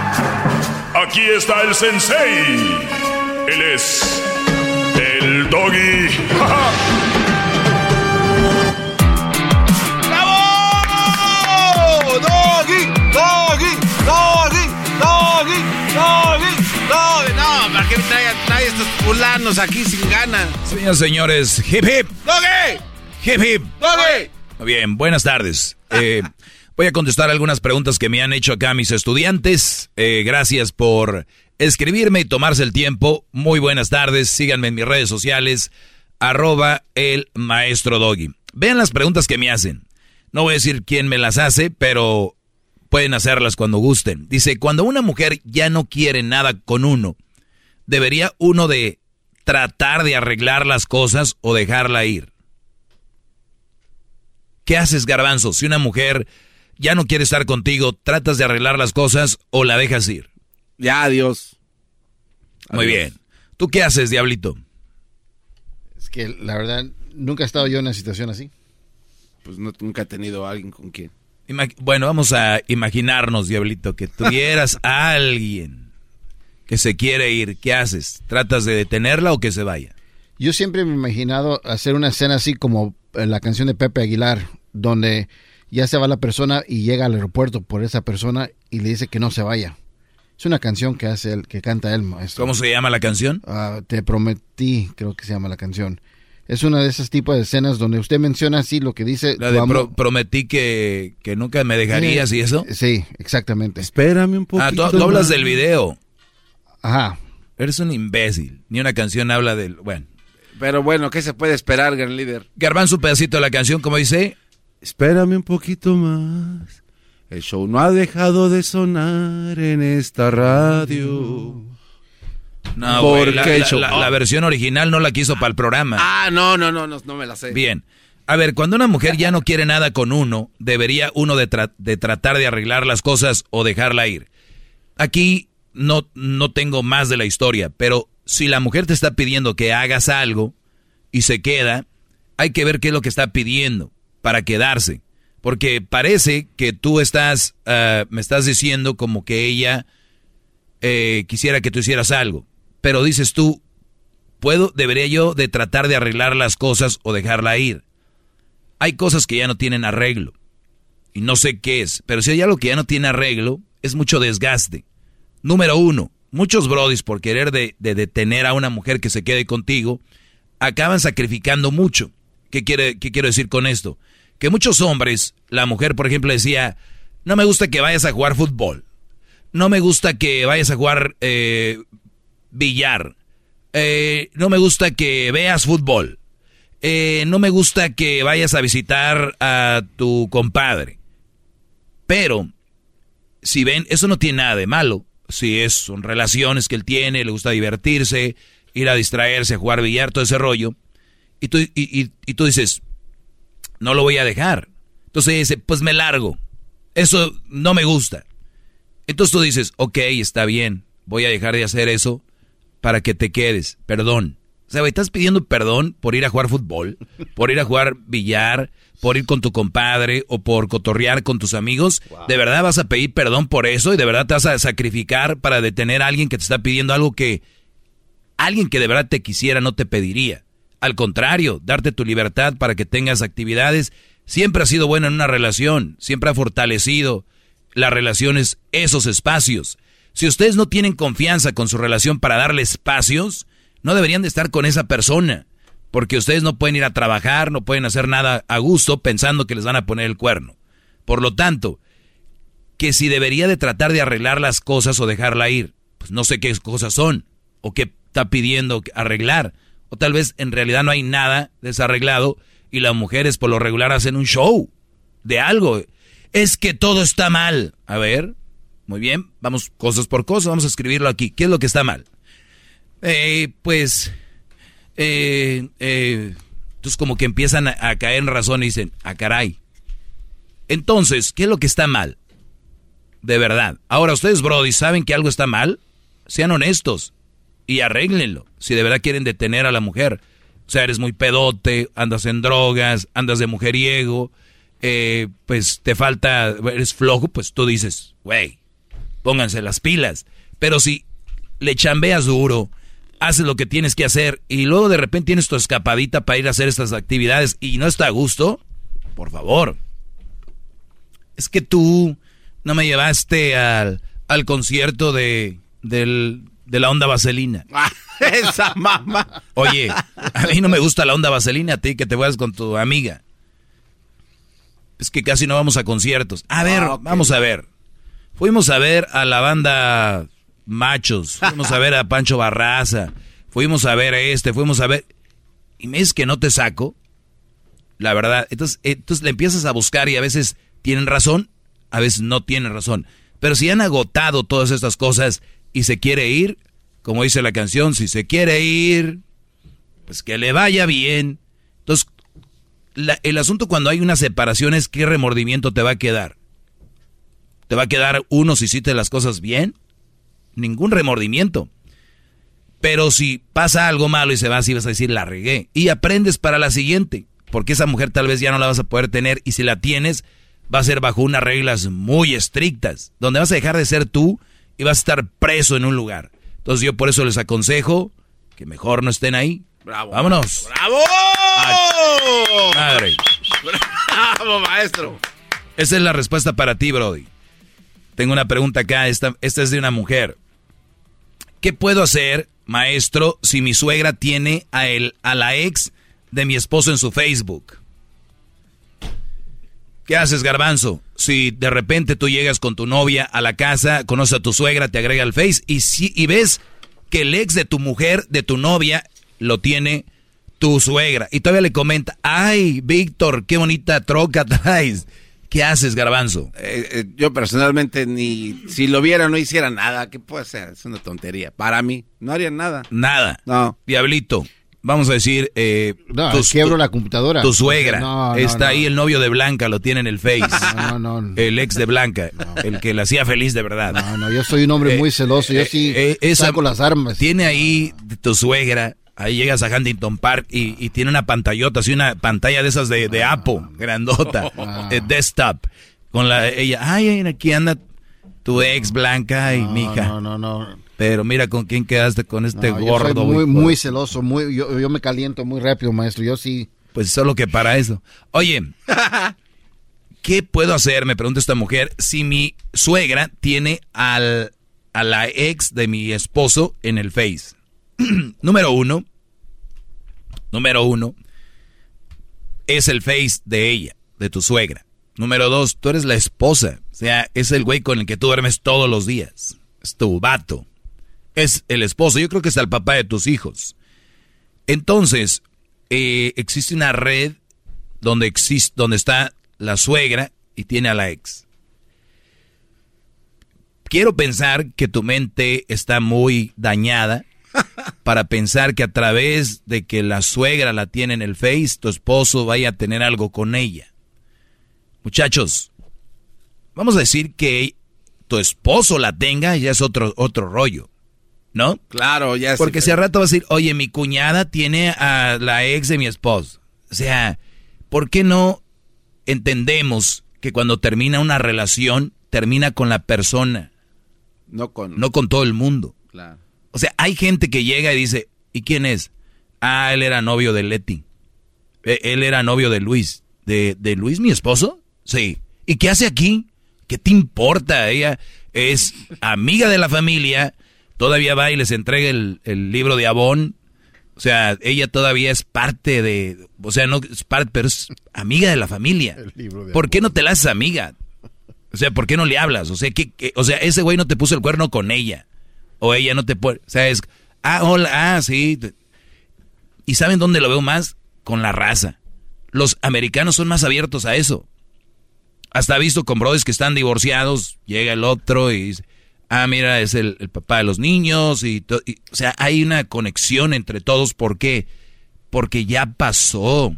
Aquí está el sensei. Él es el doggy. ¡Bravo! ¡Doggy! ¡Doggy! ¡Doggy! ¡Doggy! ¡Doggy! ¡Doggy! No, ¿para qué trae, trae estos fulanos aquí sin ganas? Señoras y señores, hip hip, ¡Doggy! hip hip. ¡Doggy! Muy Bien, buenas tardes. Eh, voy a contestar algunas preguntas que me han hecho acá mis estudiantes. Eh, gracias por escribirme y tomarse el tiempo. Muy buenas tardes. Síganme en mis redes sociales, arroba el maestro Doggy. Vean las preguntas que me hacen. No voy a decir quién me las hace, pero pueden hacerlas cuando gusten. Dice, cuando una mujer ya no quiere nada con uno, ¿debería uno de tratar de arreglar las cosas o dejarla ir? ¿Qué haces, garbanzo? Si una mujer ya no quiere estar contigo, ¿tratas de arreglar las cosas o la dejas ir? Ya, adiós. Muy Adiós. bien. ¿Tú qué haces, diablito? Es que la verdad, nunca he estado yo en una situación así. Pues no, nunca he tenido a alguien con quien. bueno, vamos a imaginarnos, Diablito, que tuvieras a alguien que se quiere ir. ¿Qué haces? ¿Tratas de detenerla o que se vaya? Yo siempre me he imaginado hacer una escena así como la canción de Pepe Aguilar, donde ya se va la persona y llega al aeropuerto por esa persona y le dice que no se vaya. Es una canción que hace él, que canta él, maestro. ¿Cómo se llama la canción? Ah, te prometí, creo que se llama la canción. Es una de esas tipos de escenas donde usted menciona así lo que dice. La de prometí que, nunca me dejarías y eso. Sí, exactamente. Espérame un poco. Ah, tú, hablas del video. Ajá. Eres un imbécil. Ni una canción habla del. Bueno. Pero bueno, ¿qué se puede esperar, gran líder? Garbanzo, un pedacito de la canción, como dice. Espérame un poquito más. El show no ha dejado de sonar en esta radio. No, güey, la, versión original no la quiso para el programa. Ah, no, no, no, no, me la sé. Bien. A ver, cuando una mujer ya no quiere nada con uno, debería uno de, de tratar de arreglar las cosas o dejarla ir. Aquí no, no tengo más de la historia, pero si la mujer te está pidiendo que hagas algo y se queda, hay que ver qué es lo que está pidiendo para quedarse. Porque parece que tú estás, ah, me estás diciendo como que ella eh, quisiera que tú hicieras algo. Pero dices tú, ¿puedo, debería yo de tratar de arreglar las cosas o dejarla ir? Hay cosas que ya no tienen arreglo. Y no sé qué es. Pero si hay algo que ya no tiene arreglo, es mucho desgaste. Número uno, muchos brodis por querer de, de detener a una mujer que se quede contigo, acaban sacrificando mucho. ¿Qué, quiere, ¿Qué quiero decir con esto? Que muchos hombres, la mujer por ejemplo decía, no me gusta que vayas a jugar fútbol, no me gusta que vayas a jugar eh, billar, eh, no me gusta que veas fútbol, eh, no me gusta que vayas a visitar a tu compadre. Pero, si ven, eso no tiene nada de malo. Si es, son relaciones que él tiene, le gusta divertirse, ir a distraerse, a jugar billar, todo ese rollo. Y tú, y tú dices, no lo voy a dejar. Entonces dice, pues me largo. Eso no me gusta. Entonces tú dices, ok, está bien, voy a dejar de hacer eso para que te quedes. Perdón. O sea, estás pidiendo perdón por ir a jugar fútbol, por ir a jugar billar, por ir con tu compadre o por cotorrear con tus amigos. ¿De verdad vas a pedir perdón por eso y de verdad te vas a sacrificar para detener a alguien que te está pidiendo algo que alguien que de verdad te quisiera no te pediría? Al contrario, darte tu libertad para que tengas actividades siempre ha sido bueno en una relación, siempre ha fortalecido las relaciones, esos espacios. Si ustedes no tienen confianza con su relación para darle espacios, no deberían de estar con esa persona, porque ustedes no pueden ir a trabajar, no pueden hacer nada a gusto pensando que les van a poner el cuerno. Por lo tanto, que si debería de tratar de arreglar las cosas o dejarla ir, pues no sé qué cosas son, o qué está pidiendo arreglar. O tal vez en realidad no hay nada desarreglado y las mujeres por lo regular hacen un show de algo. Es que todo está mal. A ver, muy bien, vamos cosas por cosas, vamos a escribirlo aquí. ¿Qué es lo que está mal? Eh, pues, eh, eh, entonces como que empiezan a, a, caer en razón y dicen, ah, caray. Entonces, ¿qué es lo que está mal? De verdad. Ahora, ustedes, Brody, ¿saben que algo está mal? Sean honestos y arréglenlo si de verdad quieren detener a la mujer. O sea, eres muy pedote, andas en drogas, andas de mujeriego, eh, pues te falta, eres flojo, pues tú dices, güey, pónganse las pilas. Pero si le chambeas duro, haces lo que tienes que hacer y luego de repente tienes tu escapadita para ir a hacer estas actividades y no está a gusto, por favor. Es que tú no me llevaste al, al concierto de, del, de la onda vaselina. Esa mamá. Oye, a mí no me gusta la onda vaselina, a ti que te vayas con tu amiga. Es que casi no vamos a conciertos. A ver, ah, vamos a ver. Fuimos a ver a la banda Machos, fuimos a ver a Pancho Barraza, fuimos a ver a este, fuimos a ver... Y me dices que no te saco, la verdad. Entonces, entonces le empiezas a buscar y a veces tienen razón, a veces no tienen razón. Pero si han agotado todas estas cosas y se quiere ir, como dice la canción, si se quiere ir, pues que le vaya bien. Entonces, el asunto cuando hay una separación es qué remordimiento te va a quedar. ¿Te va a quedar uno si hiciste las cosas bien? Ningún remordimiento. Pero si pasa algo malo y se va así, vas a decir, la regué. Y aprendes para la siguiente. Porque esa mujer tal vez ya no la vas a poder tener. Y si la tienes, va a ser bajo unas reglas muy estrictas, donde vas a dejar de ser tú y vas a estar preso en un lugar. Entonces yo por eso les aconsejo que mejor no estén ahí. Bravo. Vámonos. ¡Bravo! Madre. ¡Bravo, maestro! Esa es la respuesta para ti, Brody. Tengo una pregunta acá, esta, esta es de una mujer. ¿Qué puedo hacer, maestro, si mi suegra tiene a, el, a la ex de mi esposo en su Facebook? ¿Qué haces, garbanzo? Si de repente tú llegas con tu novia a la casa, conoces a tu suegra, te agrega al Face y, si, y ves que el ex de tu mujer, de tu novia, lo tiene tu suegra. Y todavía le comenta, ay, Víctor, qué bonita troca traes. ¿Qué haces, garbanzo? Eh, eh, yo personalmente ni si lo viera no hiciera nada. ¿Qué puede ser? Es una tontería. Para mí, no haría nada. Nada. No. Diablito, vamos a decir, eh, No, quiebro la computadora. tu suegra. No, no, está ahí el novio de Blanca, lo tiene en el Face. El ex de Blanca, el que la hacía feliz de verdad. No, no, yo soy un hombre muy celoso. Yo sí esa- saco las armas. Tiene ahí tu suegra, ahí llegas a Huntington Park y, y tiene una pantallota, así una pantalla de esas de, de Apple, grandota, eh, desktop, con la ella, ay, aquí anda tu ex Blanca y mi hija. No, no, no. Pero mira con quién quedaste con este No, yo gordo. soy muy celoso. Muy, yo, yo me caliento muy rápido, maestro. Yo sí. Pues solo que para eso. Oye, ¿qué puedo hacer? Me pregunta esta mujer. Si mi suegra tiene al, a la ex de mi esposo en el Face. número uno. Número uno. Es el Face de ella, de tu suegra. Número dos, tú eres la esposa. O sea, es el güey con el que tú duermes todos los días. Es tu vato. Es el esposo. Yo creo que es el papá de tus hijos. Entonces, eh, existe una red donde, existe, donde está la suegra y tiene a la ex. Quiero pensar que tu mente está muy dañada para pensar que a través de que la suegra la tiene en el Face, tu esposo vaya a tener algo con ella. Muchachos, vamos a decir que tu esposo la tenga, ya es otro, otro rollo. ¿No? Claro, ya Porque si al rato vas a decir, oye, mi cuñada tiene a la ex de mi esposo. O sea, ¿por qué no entendemos que cuando termina una relación, termina con la persona, No con. no con todo el mundo? Claro. O sea, hay gente que llega y dice, ¿y quién es? Ah, él era novio de Leti. Eh, Él era novio de Luis. ¿De, ¿De Luis, mi esposo? Sí. ¿Y qué hace aquí? ¿Qué te importa? Ella es amiga de la familia, todavía va y les entrega el, el libro de Avon. O sea, ella todavía es parte de... O sea, no es parte, pero es amiga de la familia. ¿Por qué no te la haces amiga? O sea, ¿por qué no le hablas? O sea, ¿qué, qué- o sea, ese güey no te puso el cuerno con ella. O ella no te puede... O sea, es... Ah, hola, ah, sí. ¿Y saben dónde lo veo más? Con la raza. Los americanos son más abiertos a eso. Hasta he visto con brothers que están divorciados, llega el otro y dice, ah, mira, es el, el papá de los niños. Y, o sea, hay una conexión entre todos. ¿Por qué? Porque ya pasó.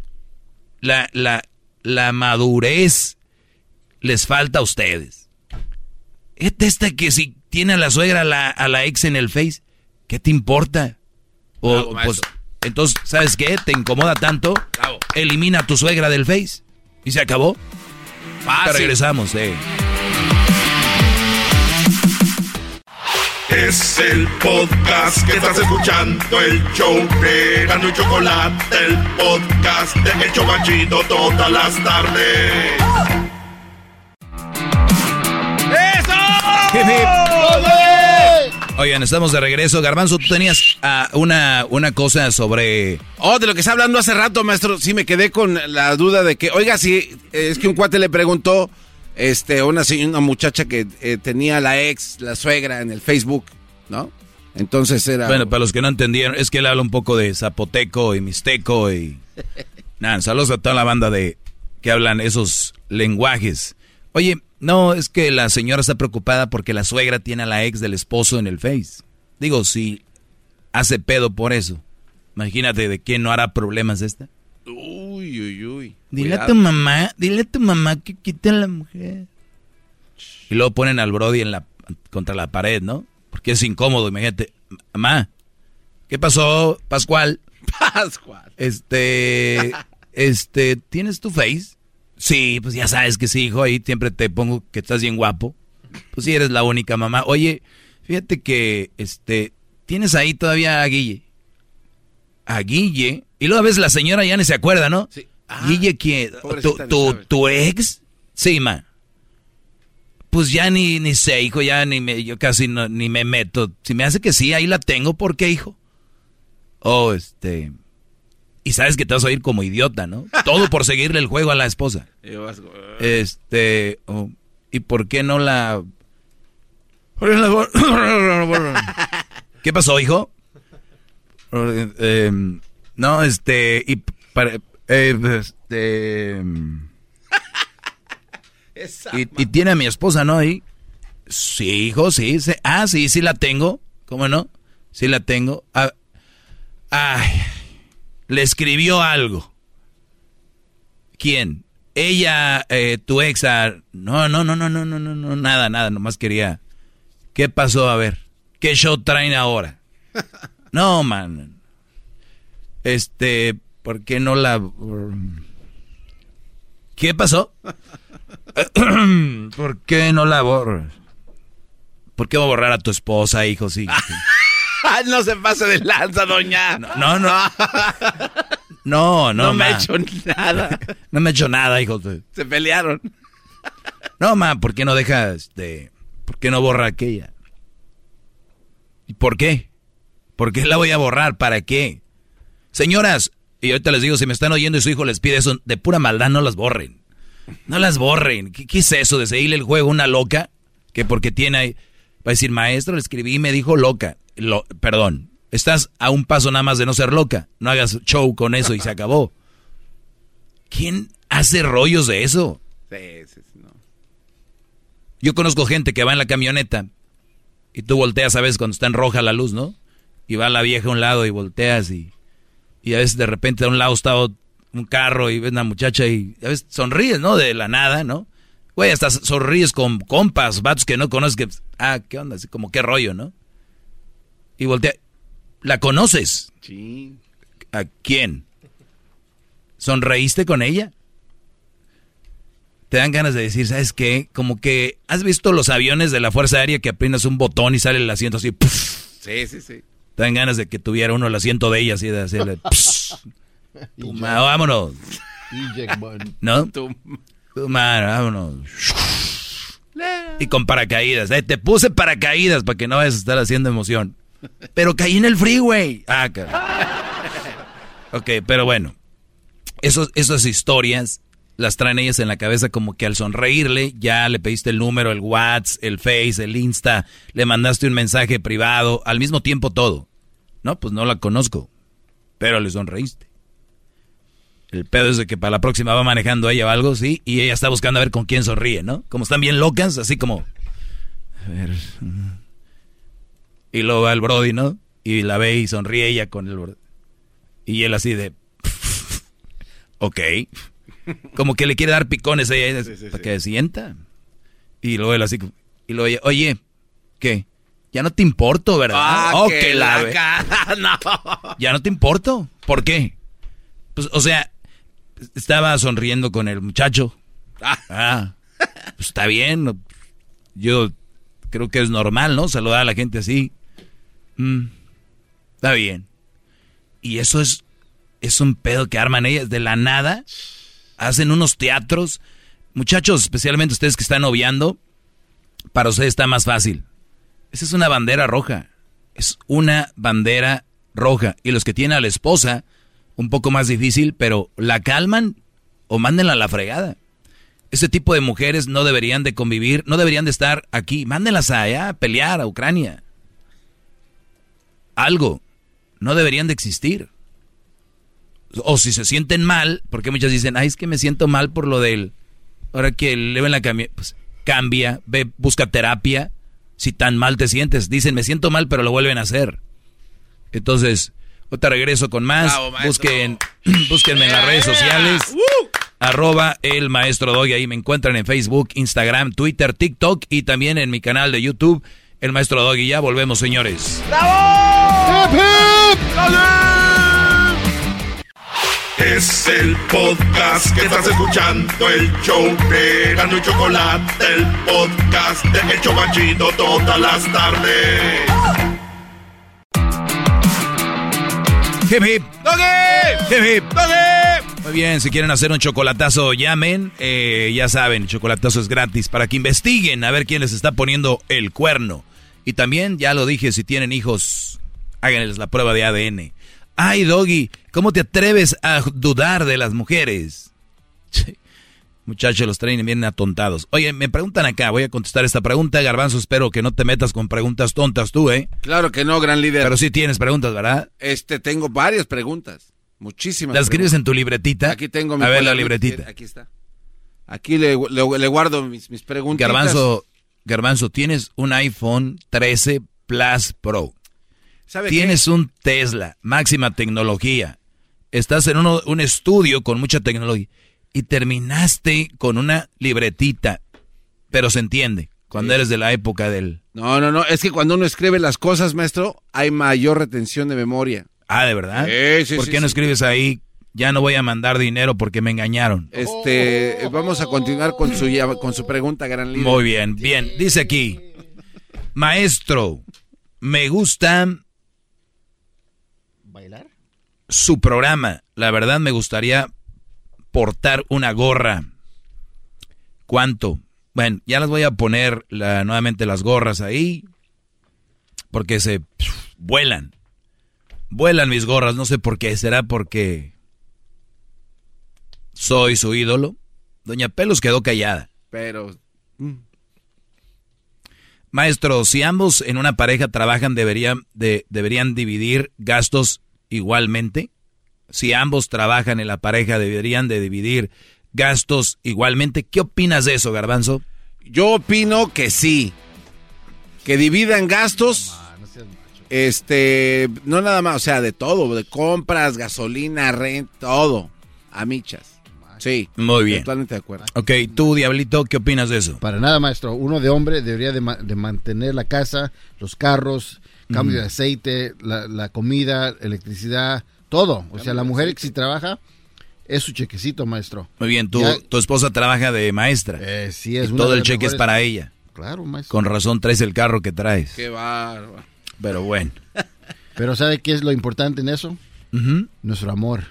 La, la, la madurez les falta a ustedes. Este esta que si tiene a la suegra a la, a la ex en el face, ¿qué te importa? O, Bravo, pues, entonces, ¿sabes qué? ¿Te incomoda tanto? Elimina a tu suegra del face. ¿Y se acabó? Fácil. regresamos, eh. Es el podcast que estás escuchando, el show de Gano y Chocolate, el podcast de El Chobachito todas las tardes. Oigan, estamos de regreso. Garbanzo, tú tenías ah, una, una cosa sobre... Oh, de lo que está hablando hace rato, maestro. Sí, me quedé con la duda de que, oiga, si es que un cuate le preguntó, este, una, una muchacha que eh, tenía la ex, la suegra en el Facebook, ¿no? Entonces era. Bueno, para los que no entendieron, es que él habla un poco de zapoteco y mixteco y... Nada, saludos a toda la banda de que hablan esos lenguajes. Oye, no, es que la señora está preocupada porque la suegra tiene a la ex del esposo en el Face. Digo, si hace pedo por eso, imagínate de quién no hará problemas esta. Uy, uy, uy. Dile a tu mamá, dile a tu mamá que quite a la mujer. Y luego ponen al Brody en la, contra la pared, ¿no? Porque es incómodo, imagínate. Mamá, ¿qué pasó, Pascual? Pascual. Este, este, ¿tienes tu face? Sí, pues ya sabes que sí, hijo, ahí siempre te pongo que estás bien guapo. Pues sí, eres la única mamá. Oye, fíjate que, este, tienes ahí todavía a Guille. A Guille. Y luego a veces la señora ya ni se acuerda, ¿no? Sí. Ah, Guille, ¿quién? ¿Tu, tu, tu, ex? Sí, ma. Pues ya ni, ni sé, hijo, ya ni me, yo casi no, ni me meto. Si me hace que sí, ahí la tengo, ¿por qué, hijo? Oh, este... Y sabes que te vas a oír como idiota, ¿no? Todo por seguirle el juego a la esposa. Este... Oh, ¿Y por qué no la... ¿Qué pasó, hijo? Em, no, este... Y para, eh, este... Y, tiene a mi esposa, ¿no? Ahí. Sí, hijo, sí, sí. Ah, sí, sí la tengo. ¿Cómo no? Sí la tengo. Ah, ay, le escribió algo. ¿Quién? Ella, eh, tu exa. No, no, no, no, no, no, no, no, nada, nada. Nomás quería. ¿Qué pasó? A ver. ¿Qué show traen ahora? No, man. Este, ¿por qué no la... ¿Qué pasó? ¿Por qué no la borras? ¿Por qué va a borrar a tu esposa, hijo? Sí. no se pase de lanza, doña. No, no. No, no. No, me ha hecho nada. No me ha hecho nada, hijo. Se pelearon. No, ma, ¿por qué no dejas de... ¿Por qué no borra aquella? ¿Y por qué? ¿Por qué la voy a borrar? ¿Para qué? Señoras, y ahorita les digo, si me están oyendo y su hijo les pide eso, de pura maldad no las borren. No las borren. ¿Qué, es eso de seguirle el juego una loca? Que porque tiene ahí... Va a decir, maestro, le escribí y me dijo loca. Lo, perdón, estás a un paso nada más de no ser loca. No hagas show con eso y se acabó. ¿Quién hace rollos de eso? Sí, sí, sí, no. Yo conozco gente que va en la camioneta y tú volteas a veces cuando está en roja la luz, ¿no? Y va la vieja a un lado y volteas y y a veces de repente a un lado está un carro y ves una muchacha y a veces sonríes, ¿no? De la nada, ¿no? Güey, hasta sonríes con compas, vatos que no conoces, que, ah, ¿qué onda? Así como qué rollo, ¿no? Y voltea, ¿la conoces? Sí. ¿A quién? ¿Sonreíste con ella? Te dan ganas de decir, ¿sabes qué? Como que, ¿has visto los aviones de la Fuerza Aérea que apenas un botón y sale el asiento así? Sí, sí, sí. Te dan ganas de que tuviera uno el asiento de ella así de hacerle. vámonos. ¿No? vámonos. Y con paracaídas. Eh, te puse paracaídas para que no vayas a estar haciendo emoción. Pero caí en el freeway. Ah, Ok, pero bueno. Esos, esas historias las traen ellas en la cabeza como que al sonreírle ya le pediste el número, el WhatsApp, el Face, el Insta, le mandaste un mensaje privado, al mismo tiempo todo. No, pues no la conozco, pero le sonreíste. El pedo es de que para la próxima va manejando ella o algo, sí, y ella está buscando a ver con quién sonríe, ¿no? Como están bien locas, así como... A ver... Y luego va el Brody, ¿no? Y la ve y sonríe ella con el... Y él así de... ok. Como que le quiere dar picones ella para que sienta. Y luego él así, y luego ella, oye, ¿qué? Ya no te importo, ¿verdad? Ah, oh, que la, no. Ya no te importo. ¿Por qué? Pues, o sea, estaba sonriendo con el muchacho. Ah, ah pues está bien. Yo creo que es normal, ¿no? Saludar a la gente así. Mm, está bien. Y eso es, es un pedo que arman ellas de la nada hacen unos teatros. Muchachos, especialmente ustedes que están obviando, para ustedes está más fácil. Esa es una bandera roja. Es una bandera roja. Y los que tienen a la esposa, un poco más difícil, pero la calman o mándenla a la fregada. Ese tipo de mujeres no deberían de convivir, no deberían de estar aquí. Mándenlas allá a pelear a Ucrania. Algo. No deberían de existir o si se sienten mal, porque muchas dicen, ay, es que me siento mal por lo del, ahora que le ven la cambia, pues cambia, ve, busca terapia, si tan mal te sientes. Dicen, me siento mal, pero lo vuelven a hacer. Entonces, te regreso con más. Busquen, búsquenme en las redes sociales. Arroba el maestro Doggy. Ahí me encuentran en Facebook, Instagram, Twitter, TikTok y también en mi canal de YouTube, el maestro Doggy. Ya volvemos, señores. ¡Bravo! Es el podcast que estás escuchando, el show de Gano y Chocolate, el podcast de Hecho Banchito todas las tardes. Hip hip. Doggy. Hip hip. Doggy. Muy bien, si quieren hacer un chocolatazo, llamen. Eh, ya saben, el chocolatazo es gratis para que investiguen a ver quién les está poniendo el cuerno. Y también, ya lo dije, si tienen hijos, háganles la prueba de ADN. Ay, Doggy, ¿cómo te atreves a dudar de las mujeres? Muchachos, los traen bien atontados. Oye, me preguntan acá, voy a contestar esta pregunta. Garbanzo, espero que no te metas con preguntas tontas tú, ¿eh? Claro que no, gran líder. Pero sí tienes preguntas, ¿verdad? Este, tengo varias preguntas. Muchísimas. ¿Las escribes en tu libretita? Aquí tengo mi A ver la libretita. Aquí está. Aquí le, le- le guardo mis, mis preguntas. Garbanzo, Garbanzo, tienes un iPhone 13 Plus Pro. ¿Sabe Tienes un Tesla, máxima tecnología. Estás en uno- un estudio con mucha tecnología. Y terminaste con una libretita. Pero se entiende, cuando eres de la época del... No, no, no. Es que cuando uno escribe las cosas, maestro, hay mayor retención de memoria. Ah, ¿de verdad? Sí, sí, ¿Por qué no escribes ahí? Ya no voy a mandar dinero porque me engañaron. Este, vamos a continuar con su con su pregunta, gran líder. Muy bien, bien. Dice aquí, maestro, me gusta. Su programa. La verdad me gustaría portar una gorra. ¿Cuánto? Bueno, ya las voy a poner la- nuevamente las gorras ahí. Porque se pf, vuelan. Vuelan mis gorras. No sé por qué. ¿Será porque soy su ídolo? Doña Pelos quedó callada. Pero mm, Maestro, si ambos en una pareja trabajan, deberían, de, deberían dividir gastos igualmente. Si ambos trabajan en la pareja, deberían de dividir gastos igualmente. ¿Qué opinas de eso, Garbanzo? yo opino que sí. Que dividan gastos. Este, no nada más, o sea, de todo, de compras, gasolina, renta, todo. A michas. Sí. Muy bien. Totalmente de acuerdo. Ok, tú, Diablito, ¿qué opinas de eso? Para nada, maestro. Uno de hombre debería de, ma- de mantener la casa, los carros, cambio de aceite, la, la comida, electricidad, todo. O sea, la mujer que si trabaja es su chequecito, maestro. Muy bien, tú, Ya- tu esposa trabaja de maestra. Eh, sí, es y todo el cheque es para ella. Claro, maestro. Con razón traes el carro que traes. Qué bárbaro. Pero bueno. Pero ¿sabe qué es lo importante en eso? Nuestro amor.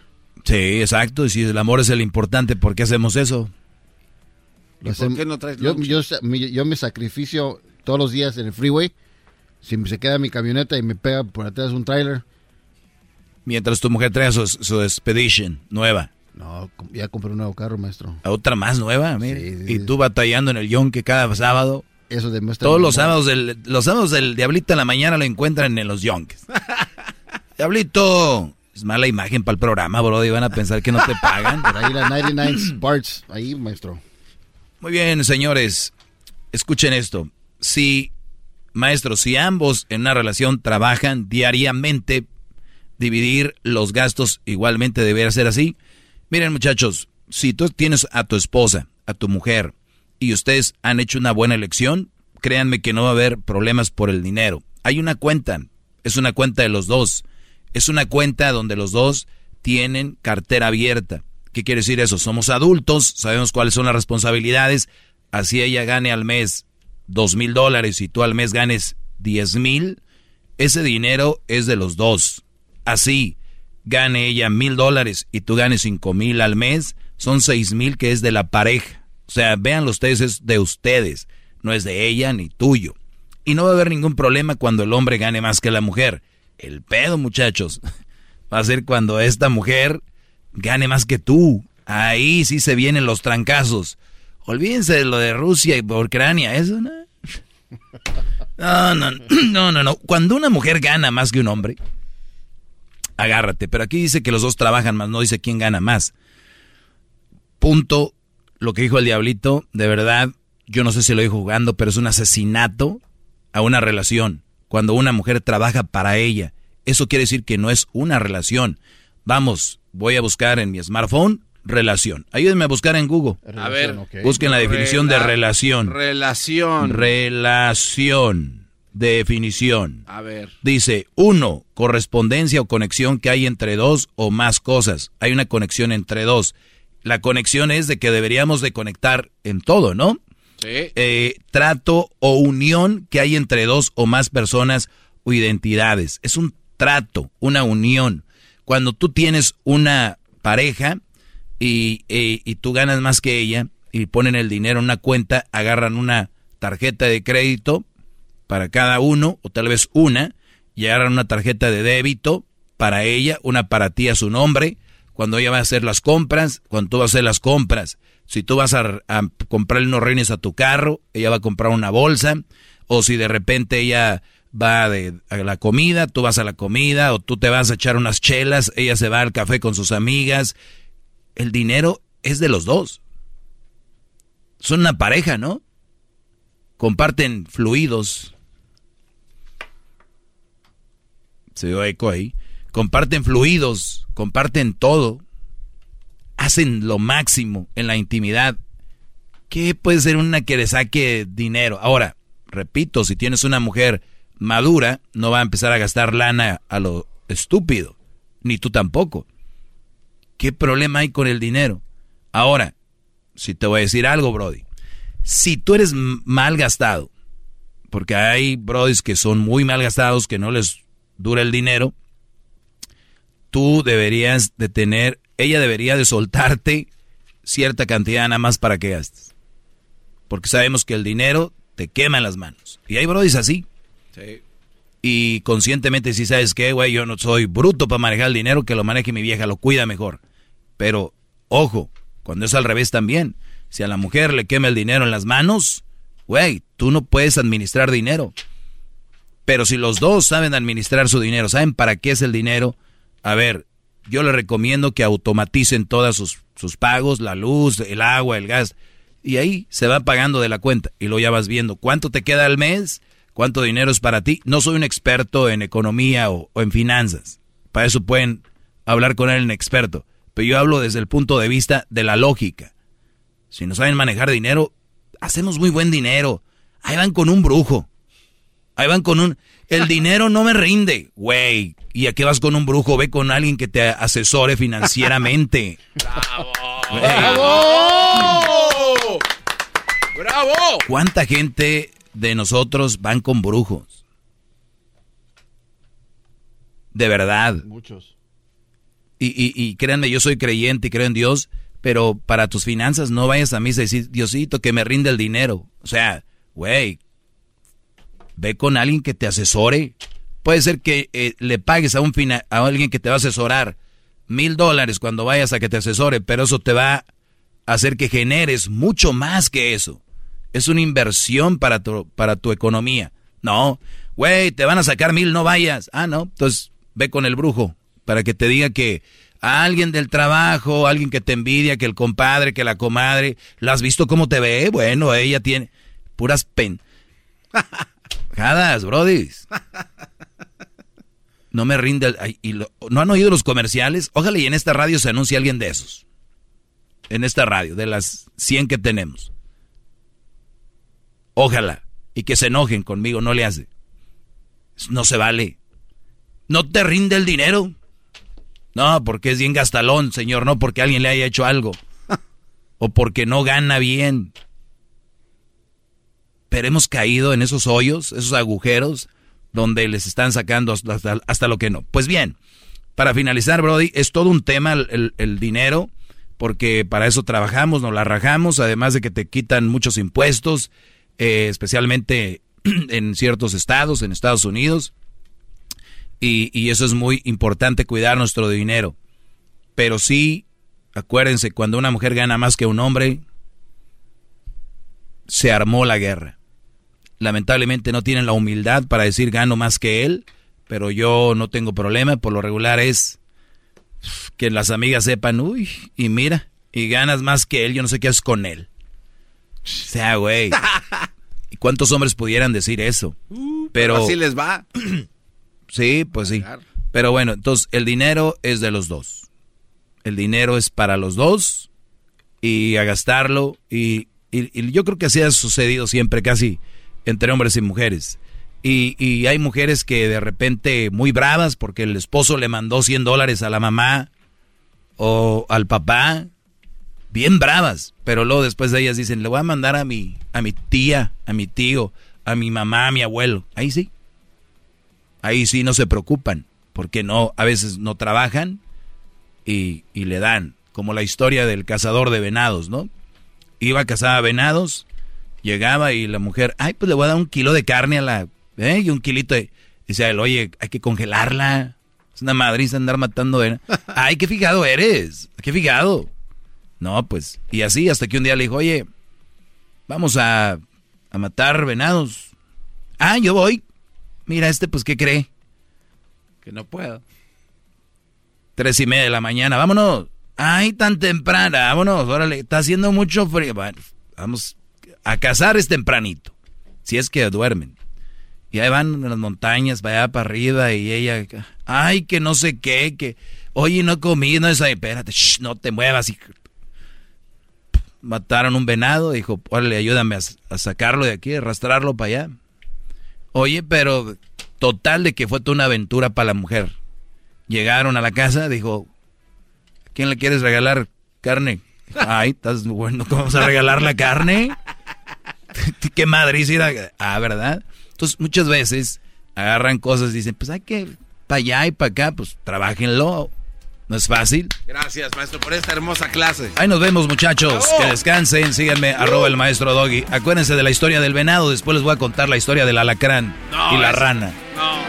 Sí, exacto. Y si el amor es el importante, ¿por qué hacemos eso? ¿Y por qué no traes yo, yo, yo me sacrificio todos los días en el freeway. Si se queda mi camioneta y me pega por atrás un trailer, Mientras tu mujer trae su, su Expedition nueva. no, ya compré un nuevo carro, maestro. ¿A Otra más nueva, mire. Sí, sí, y sí. tú batallando en el yonque cada sábado. Eso demuestra... Todos los sábados del, los sábados del Diablito en la mañana lo encuentran en los yonques. Diablito, es mala imagen para el programa, bro. Y van a pensar que no te pagan. Por ahí la 99 parts, ahí, maestro. Muy bien, señores. Escuchen esto. Si, maestros, si ambos en una relación trabajan diariamente, dividir los gastos igualmente debería ser así. Miren, muchachos, si tú tienes a tu esposa, a tu mujer, y ustedes han hecho una buena elección, créanme que no va a haber problemas por el dinero. Hay una cuenta, es una cuenta de los dos. Es una cuenta donde los dos tienen cartera abierta. ¿Qué quiere decir eso? Somos adultos, sabemos cuáles son las responsabilidades. Así ella gane al mes dos mil dólares y tú al mes ganes diez mil, ese dinero es de los dos. Así gane ella mil dólares y tú ganes cinco mil al mes, son seis mil que es de la pareja. O sea, véanlo ustedes, es de ustedes, no es de ella ni tuyo. Y no va a haber ningún problema cuando el hombre gane más que la mujer. El pedo, muchachos, va a ser cuando esta mujer gane más que tú. Ahí sí se vienen los trancazos. Olvídense de lo de Rusia y Ucrania, eso no. No, no, no, no. Cuando una mujer gana más que un hombre, agárrate. Pero aquí dice que los dos trabajan más, no dice quién gana más. Punto. Lo que dijo el diablito, de verdad, yo no sé si lo dijo jugando, pero es un asesinato a una relación. Cuando una mujer trabaja para ella, eso quiere decir que no es una relación. Vamos, voy a buscar en mi smartphone relación. Ayúdenme a buscar en Google. A ver, Busquen la definición de Rela- relación. Relación. Relación. Definición. A ver. Dice, uno, correspondencia o conexión que hay entre dos o más cosas. Hay una conexión entre dos. La conexión es de que deberíamos de conectar en todo, ¿no? Sí. Eh, trato o unión que hay entre dos o más personas o identidades. Es un trato, una unión. Cuando tú tienes una pareja y, eh, y tú ganas más que ella y ponen el dinero en una cuenta, agarran una tarjeta de crédito para cada uno, o tal vez una, y agarran una tarjeta de débito para ella, una para ti a su nombre, cuando ella va a hacer las compras, cuando tú vas a hacer las compras. Si tú vas a, comprarle unos reines a tu carro, ella va a comprar una bolsa, o si de repente ella va de, a la comida, tú vas a la comida, o tú te vas a echar unas chelas, ella se va al café con sus amigas. El dinero es de los dos. Son una pareja, ¿no? Comparten fluidos. Se dio eco ahí. Comparten fluidos, comparten todo. Hacen lo máximo en la intimidad. ¿Qué puede ser una que le saque dinero? Ahora, repito, si tienes una mujer madura, no va a empezar a gastar lana a lo estúpido. Ni tú tampoco. ¿Qué problema hay con el dinero? Ahora, si te voy a decir algo, Brody. Si tú eres mal gastado, porque hay brodis que son muy mal gastados, que no les dura el dinero, tú deberías de tener, ella debería de soltarte cierta cantidad nada más para que gastes. Porque sabemos que el dinero te quema en las manos. Y hay brodis así. Sí. Y conscientemente si sabes que, güey, yo no soy bruto para manejar el dinero, que lo maneje mi vieja, lo cuida mejor. Pero, ojo, cuando es al revés también. Si a la mujer le quema el dinero en las manos, güey, tú no puedes administrar dinero. Pero si los dos saben administrar su dinero, saben para qué es el dinero, a ver, yo les recomiendo que automaticen todos sus, sus pagos, la luz, el agua, el gas, y ahí se va pagando de la cuenta y lo ya vas viendo cuánto te queda al mes, cuánto dinero es para ti. No soy un experto en economía o, en finanzas, para eso pueden hablar con él experto, pero yo hablo desde el punto de vista de la lógica. Si no saben manejar dinero, hacemos muy buen dinero. Ahí van con un brujo. Ahí van con un... El dinero no me rinde, güey. ¿Y a qué vas con un brujo? Ve con alguien que te asesore financieramente. ¡Bravo! ¡Bravo! ¡Bravo! ¿Cuánta gente de nosotros van con brujos? De verdad. Muchos. Y, y, y créanme, yo soy creyente y creo en Dios, pero para tus finanzas no vayas a misa y decir, Diosito, que me rinde el dinero. O sea, güey, ve con alguien que te asesore. Puede ser que eh, le pagues a, un fina a alguien que te va a asesorar mil dólares cuando vayas a que te asesore, pero eso te va a hacer que generes mucho más que eso. Es una inversión para tu, para tu economía. No, güey, te van a sacar mil, no vayas. Ah, no, entonces ve con el brujo para que te diga que a alguien del trabajo, alguien que te envidia, que el compadre, que la comadre, ¿la has visto cómo te ve? Bueno, ella tiene puras pen... Jadas, brodis. No me rinde. El, ay, y lo, ¿No han oído los comerciales? Ojalá y en esta radio se anuncie alguien de esos. En esta radio, de las 100 que tenemos. Ojalá. Y que se enojen conmigo, no le hace. No se vale. ¿No te rinde el dinero? No, porque es bien gastalón, señor, no porque alguien le haya hecho algo. O porque no gana bien. Pero hemos caído en esos hoyos, esos agujeros, donde les están sacando hasta, lo que no. Pues bien, para finalizar, Brody, es todo un tema el, dinero, porque para eso trabajamos, nos la rajamos, además de que te quitan muchos impuestos, eh, especialmente en ciertos estados, en Estados Unidos. Y, y, eso es muy importante, cuidar nuestro dinero. Pero sí, acuérdense, cuando una mujer gana más que un hombre, se armó la guerra lamentablemente no tienen la humildad para decir gano más que él, pero yo no tengo problema, por lo regular es que las amigas sepan, uy, y mira, y ganas más que él, yo no sé qué es con él. O sea, güey. ¿Y cuántos hombres pudieran decir eso? Pero así les va. sí, pues sí. Pero bueno, entonces el dinero es de los dos. El dinero es para los dos y a gastarlo y, y, y yo creo que así ha sucedido siempre casi entre hombres y mujeres. Y, y, hay mujeres que de repente muy bravas porque el esposo le mandó 100 dólares a la mamá o al papá. Bien bravas. Pero luego después de ellas dicen, le voy a mandar a mi, a mi tía, a mi tío, a mi mamá, a mi abuelo. Ahí sí. Ahí sí no se preocupan. Porque no, a veces no trabajan y, y le dan. Como la historia del cazador de venados, ¿no? Iba a cazar a venados, llegaba y la mujer, ay, pues le voy a dar un kilo de carne a la, ¿eh? Y un kilito de, dice él, oye, hay que congelarla. Es una madriza andar matando de... Ay, qué fijado eres, qué fijado. No, pues, y así hasta que un día le dijo, oye, vamos a, a matar venados. Ah, yo voy. Mira, este, pues, ¿qué cree? Que no puedo. Tres y media de la mañana, vámonos. Ay, tan temprana, vámonos, órale, está haciendo mucho frío. Bueno, vamos a cazar es tempranito, si es que duermen. Y ahí van en las montañas, para allá para arriba, y ella, ay, que no sé qué, que, oye, no comí, no es ahí, espérate, no te muevas. Y... Mataron un venado, dijo, órale, ayúdame a, sacarlo de aquí, arrastrarlo para allá. Oye, pero total de que fue toda una aventura para la mujer. Llegaron a la casa, dijo, ¿quién le quieres regalar carne? Ay, estás bueno, ¿cómo vamos a regalar la carne? ¿Qué madre Ah, ¿verdad? Entonces, muchas veces agarran cosas y dicen, pues hay que para allá y para acá, pues trabajenlo. No es fácil. Gracias, maestro, por esta hermosa clase. Ahí nos vemos, muchachos. Que descansen. Síganme, arroba el maestro Doggy. Acuérdense de la historia del venado. Después les voy a contar la historia del alacrán y la rana. No.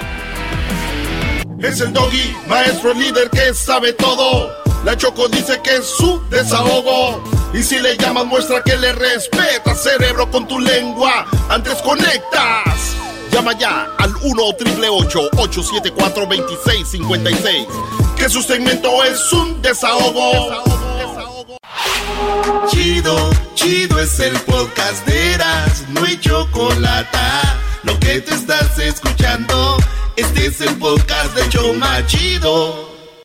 Es el Doggy, maestro líder que sabe todo. La Choco dice que es su desahogo. Y si le llamas, muestra que le respeta, cerebro, con tu lengua. Antes conectas. Llama ya al 1-888-874-2656. Que su segmento es un desahogo. Chido, chido es el podcast de Eras. No hay chocolate. Lo que te estás escuchando, este es el podcast de Choma Chido.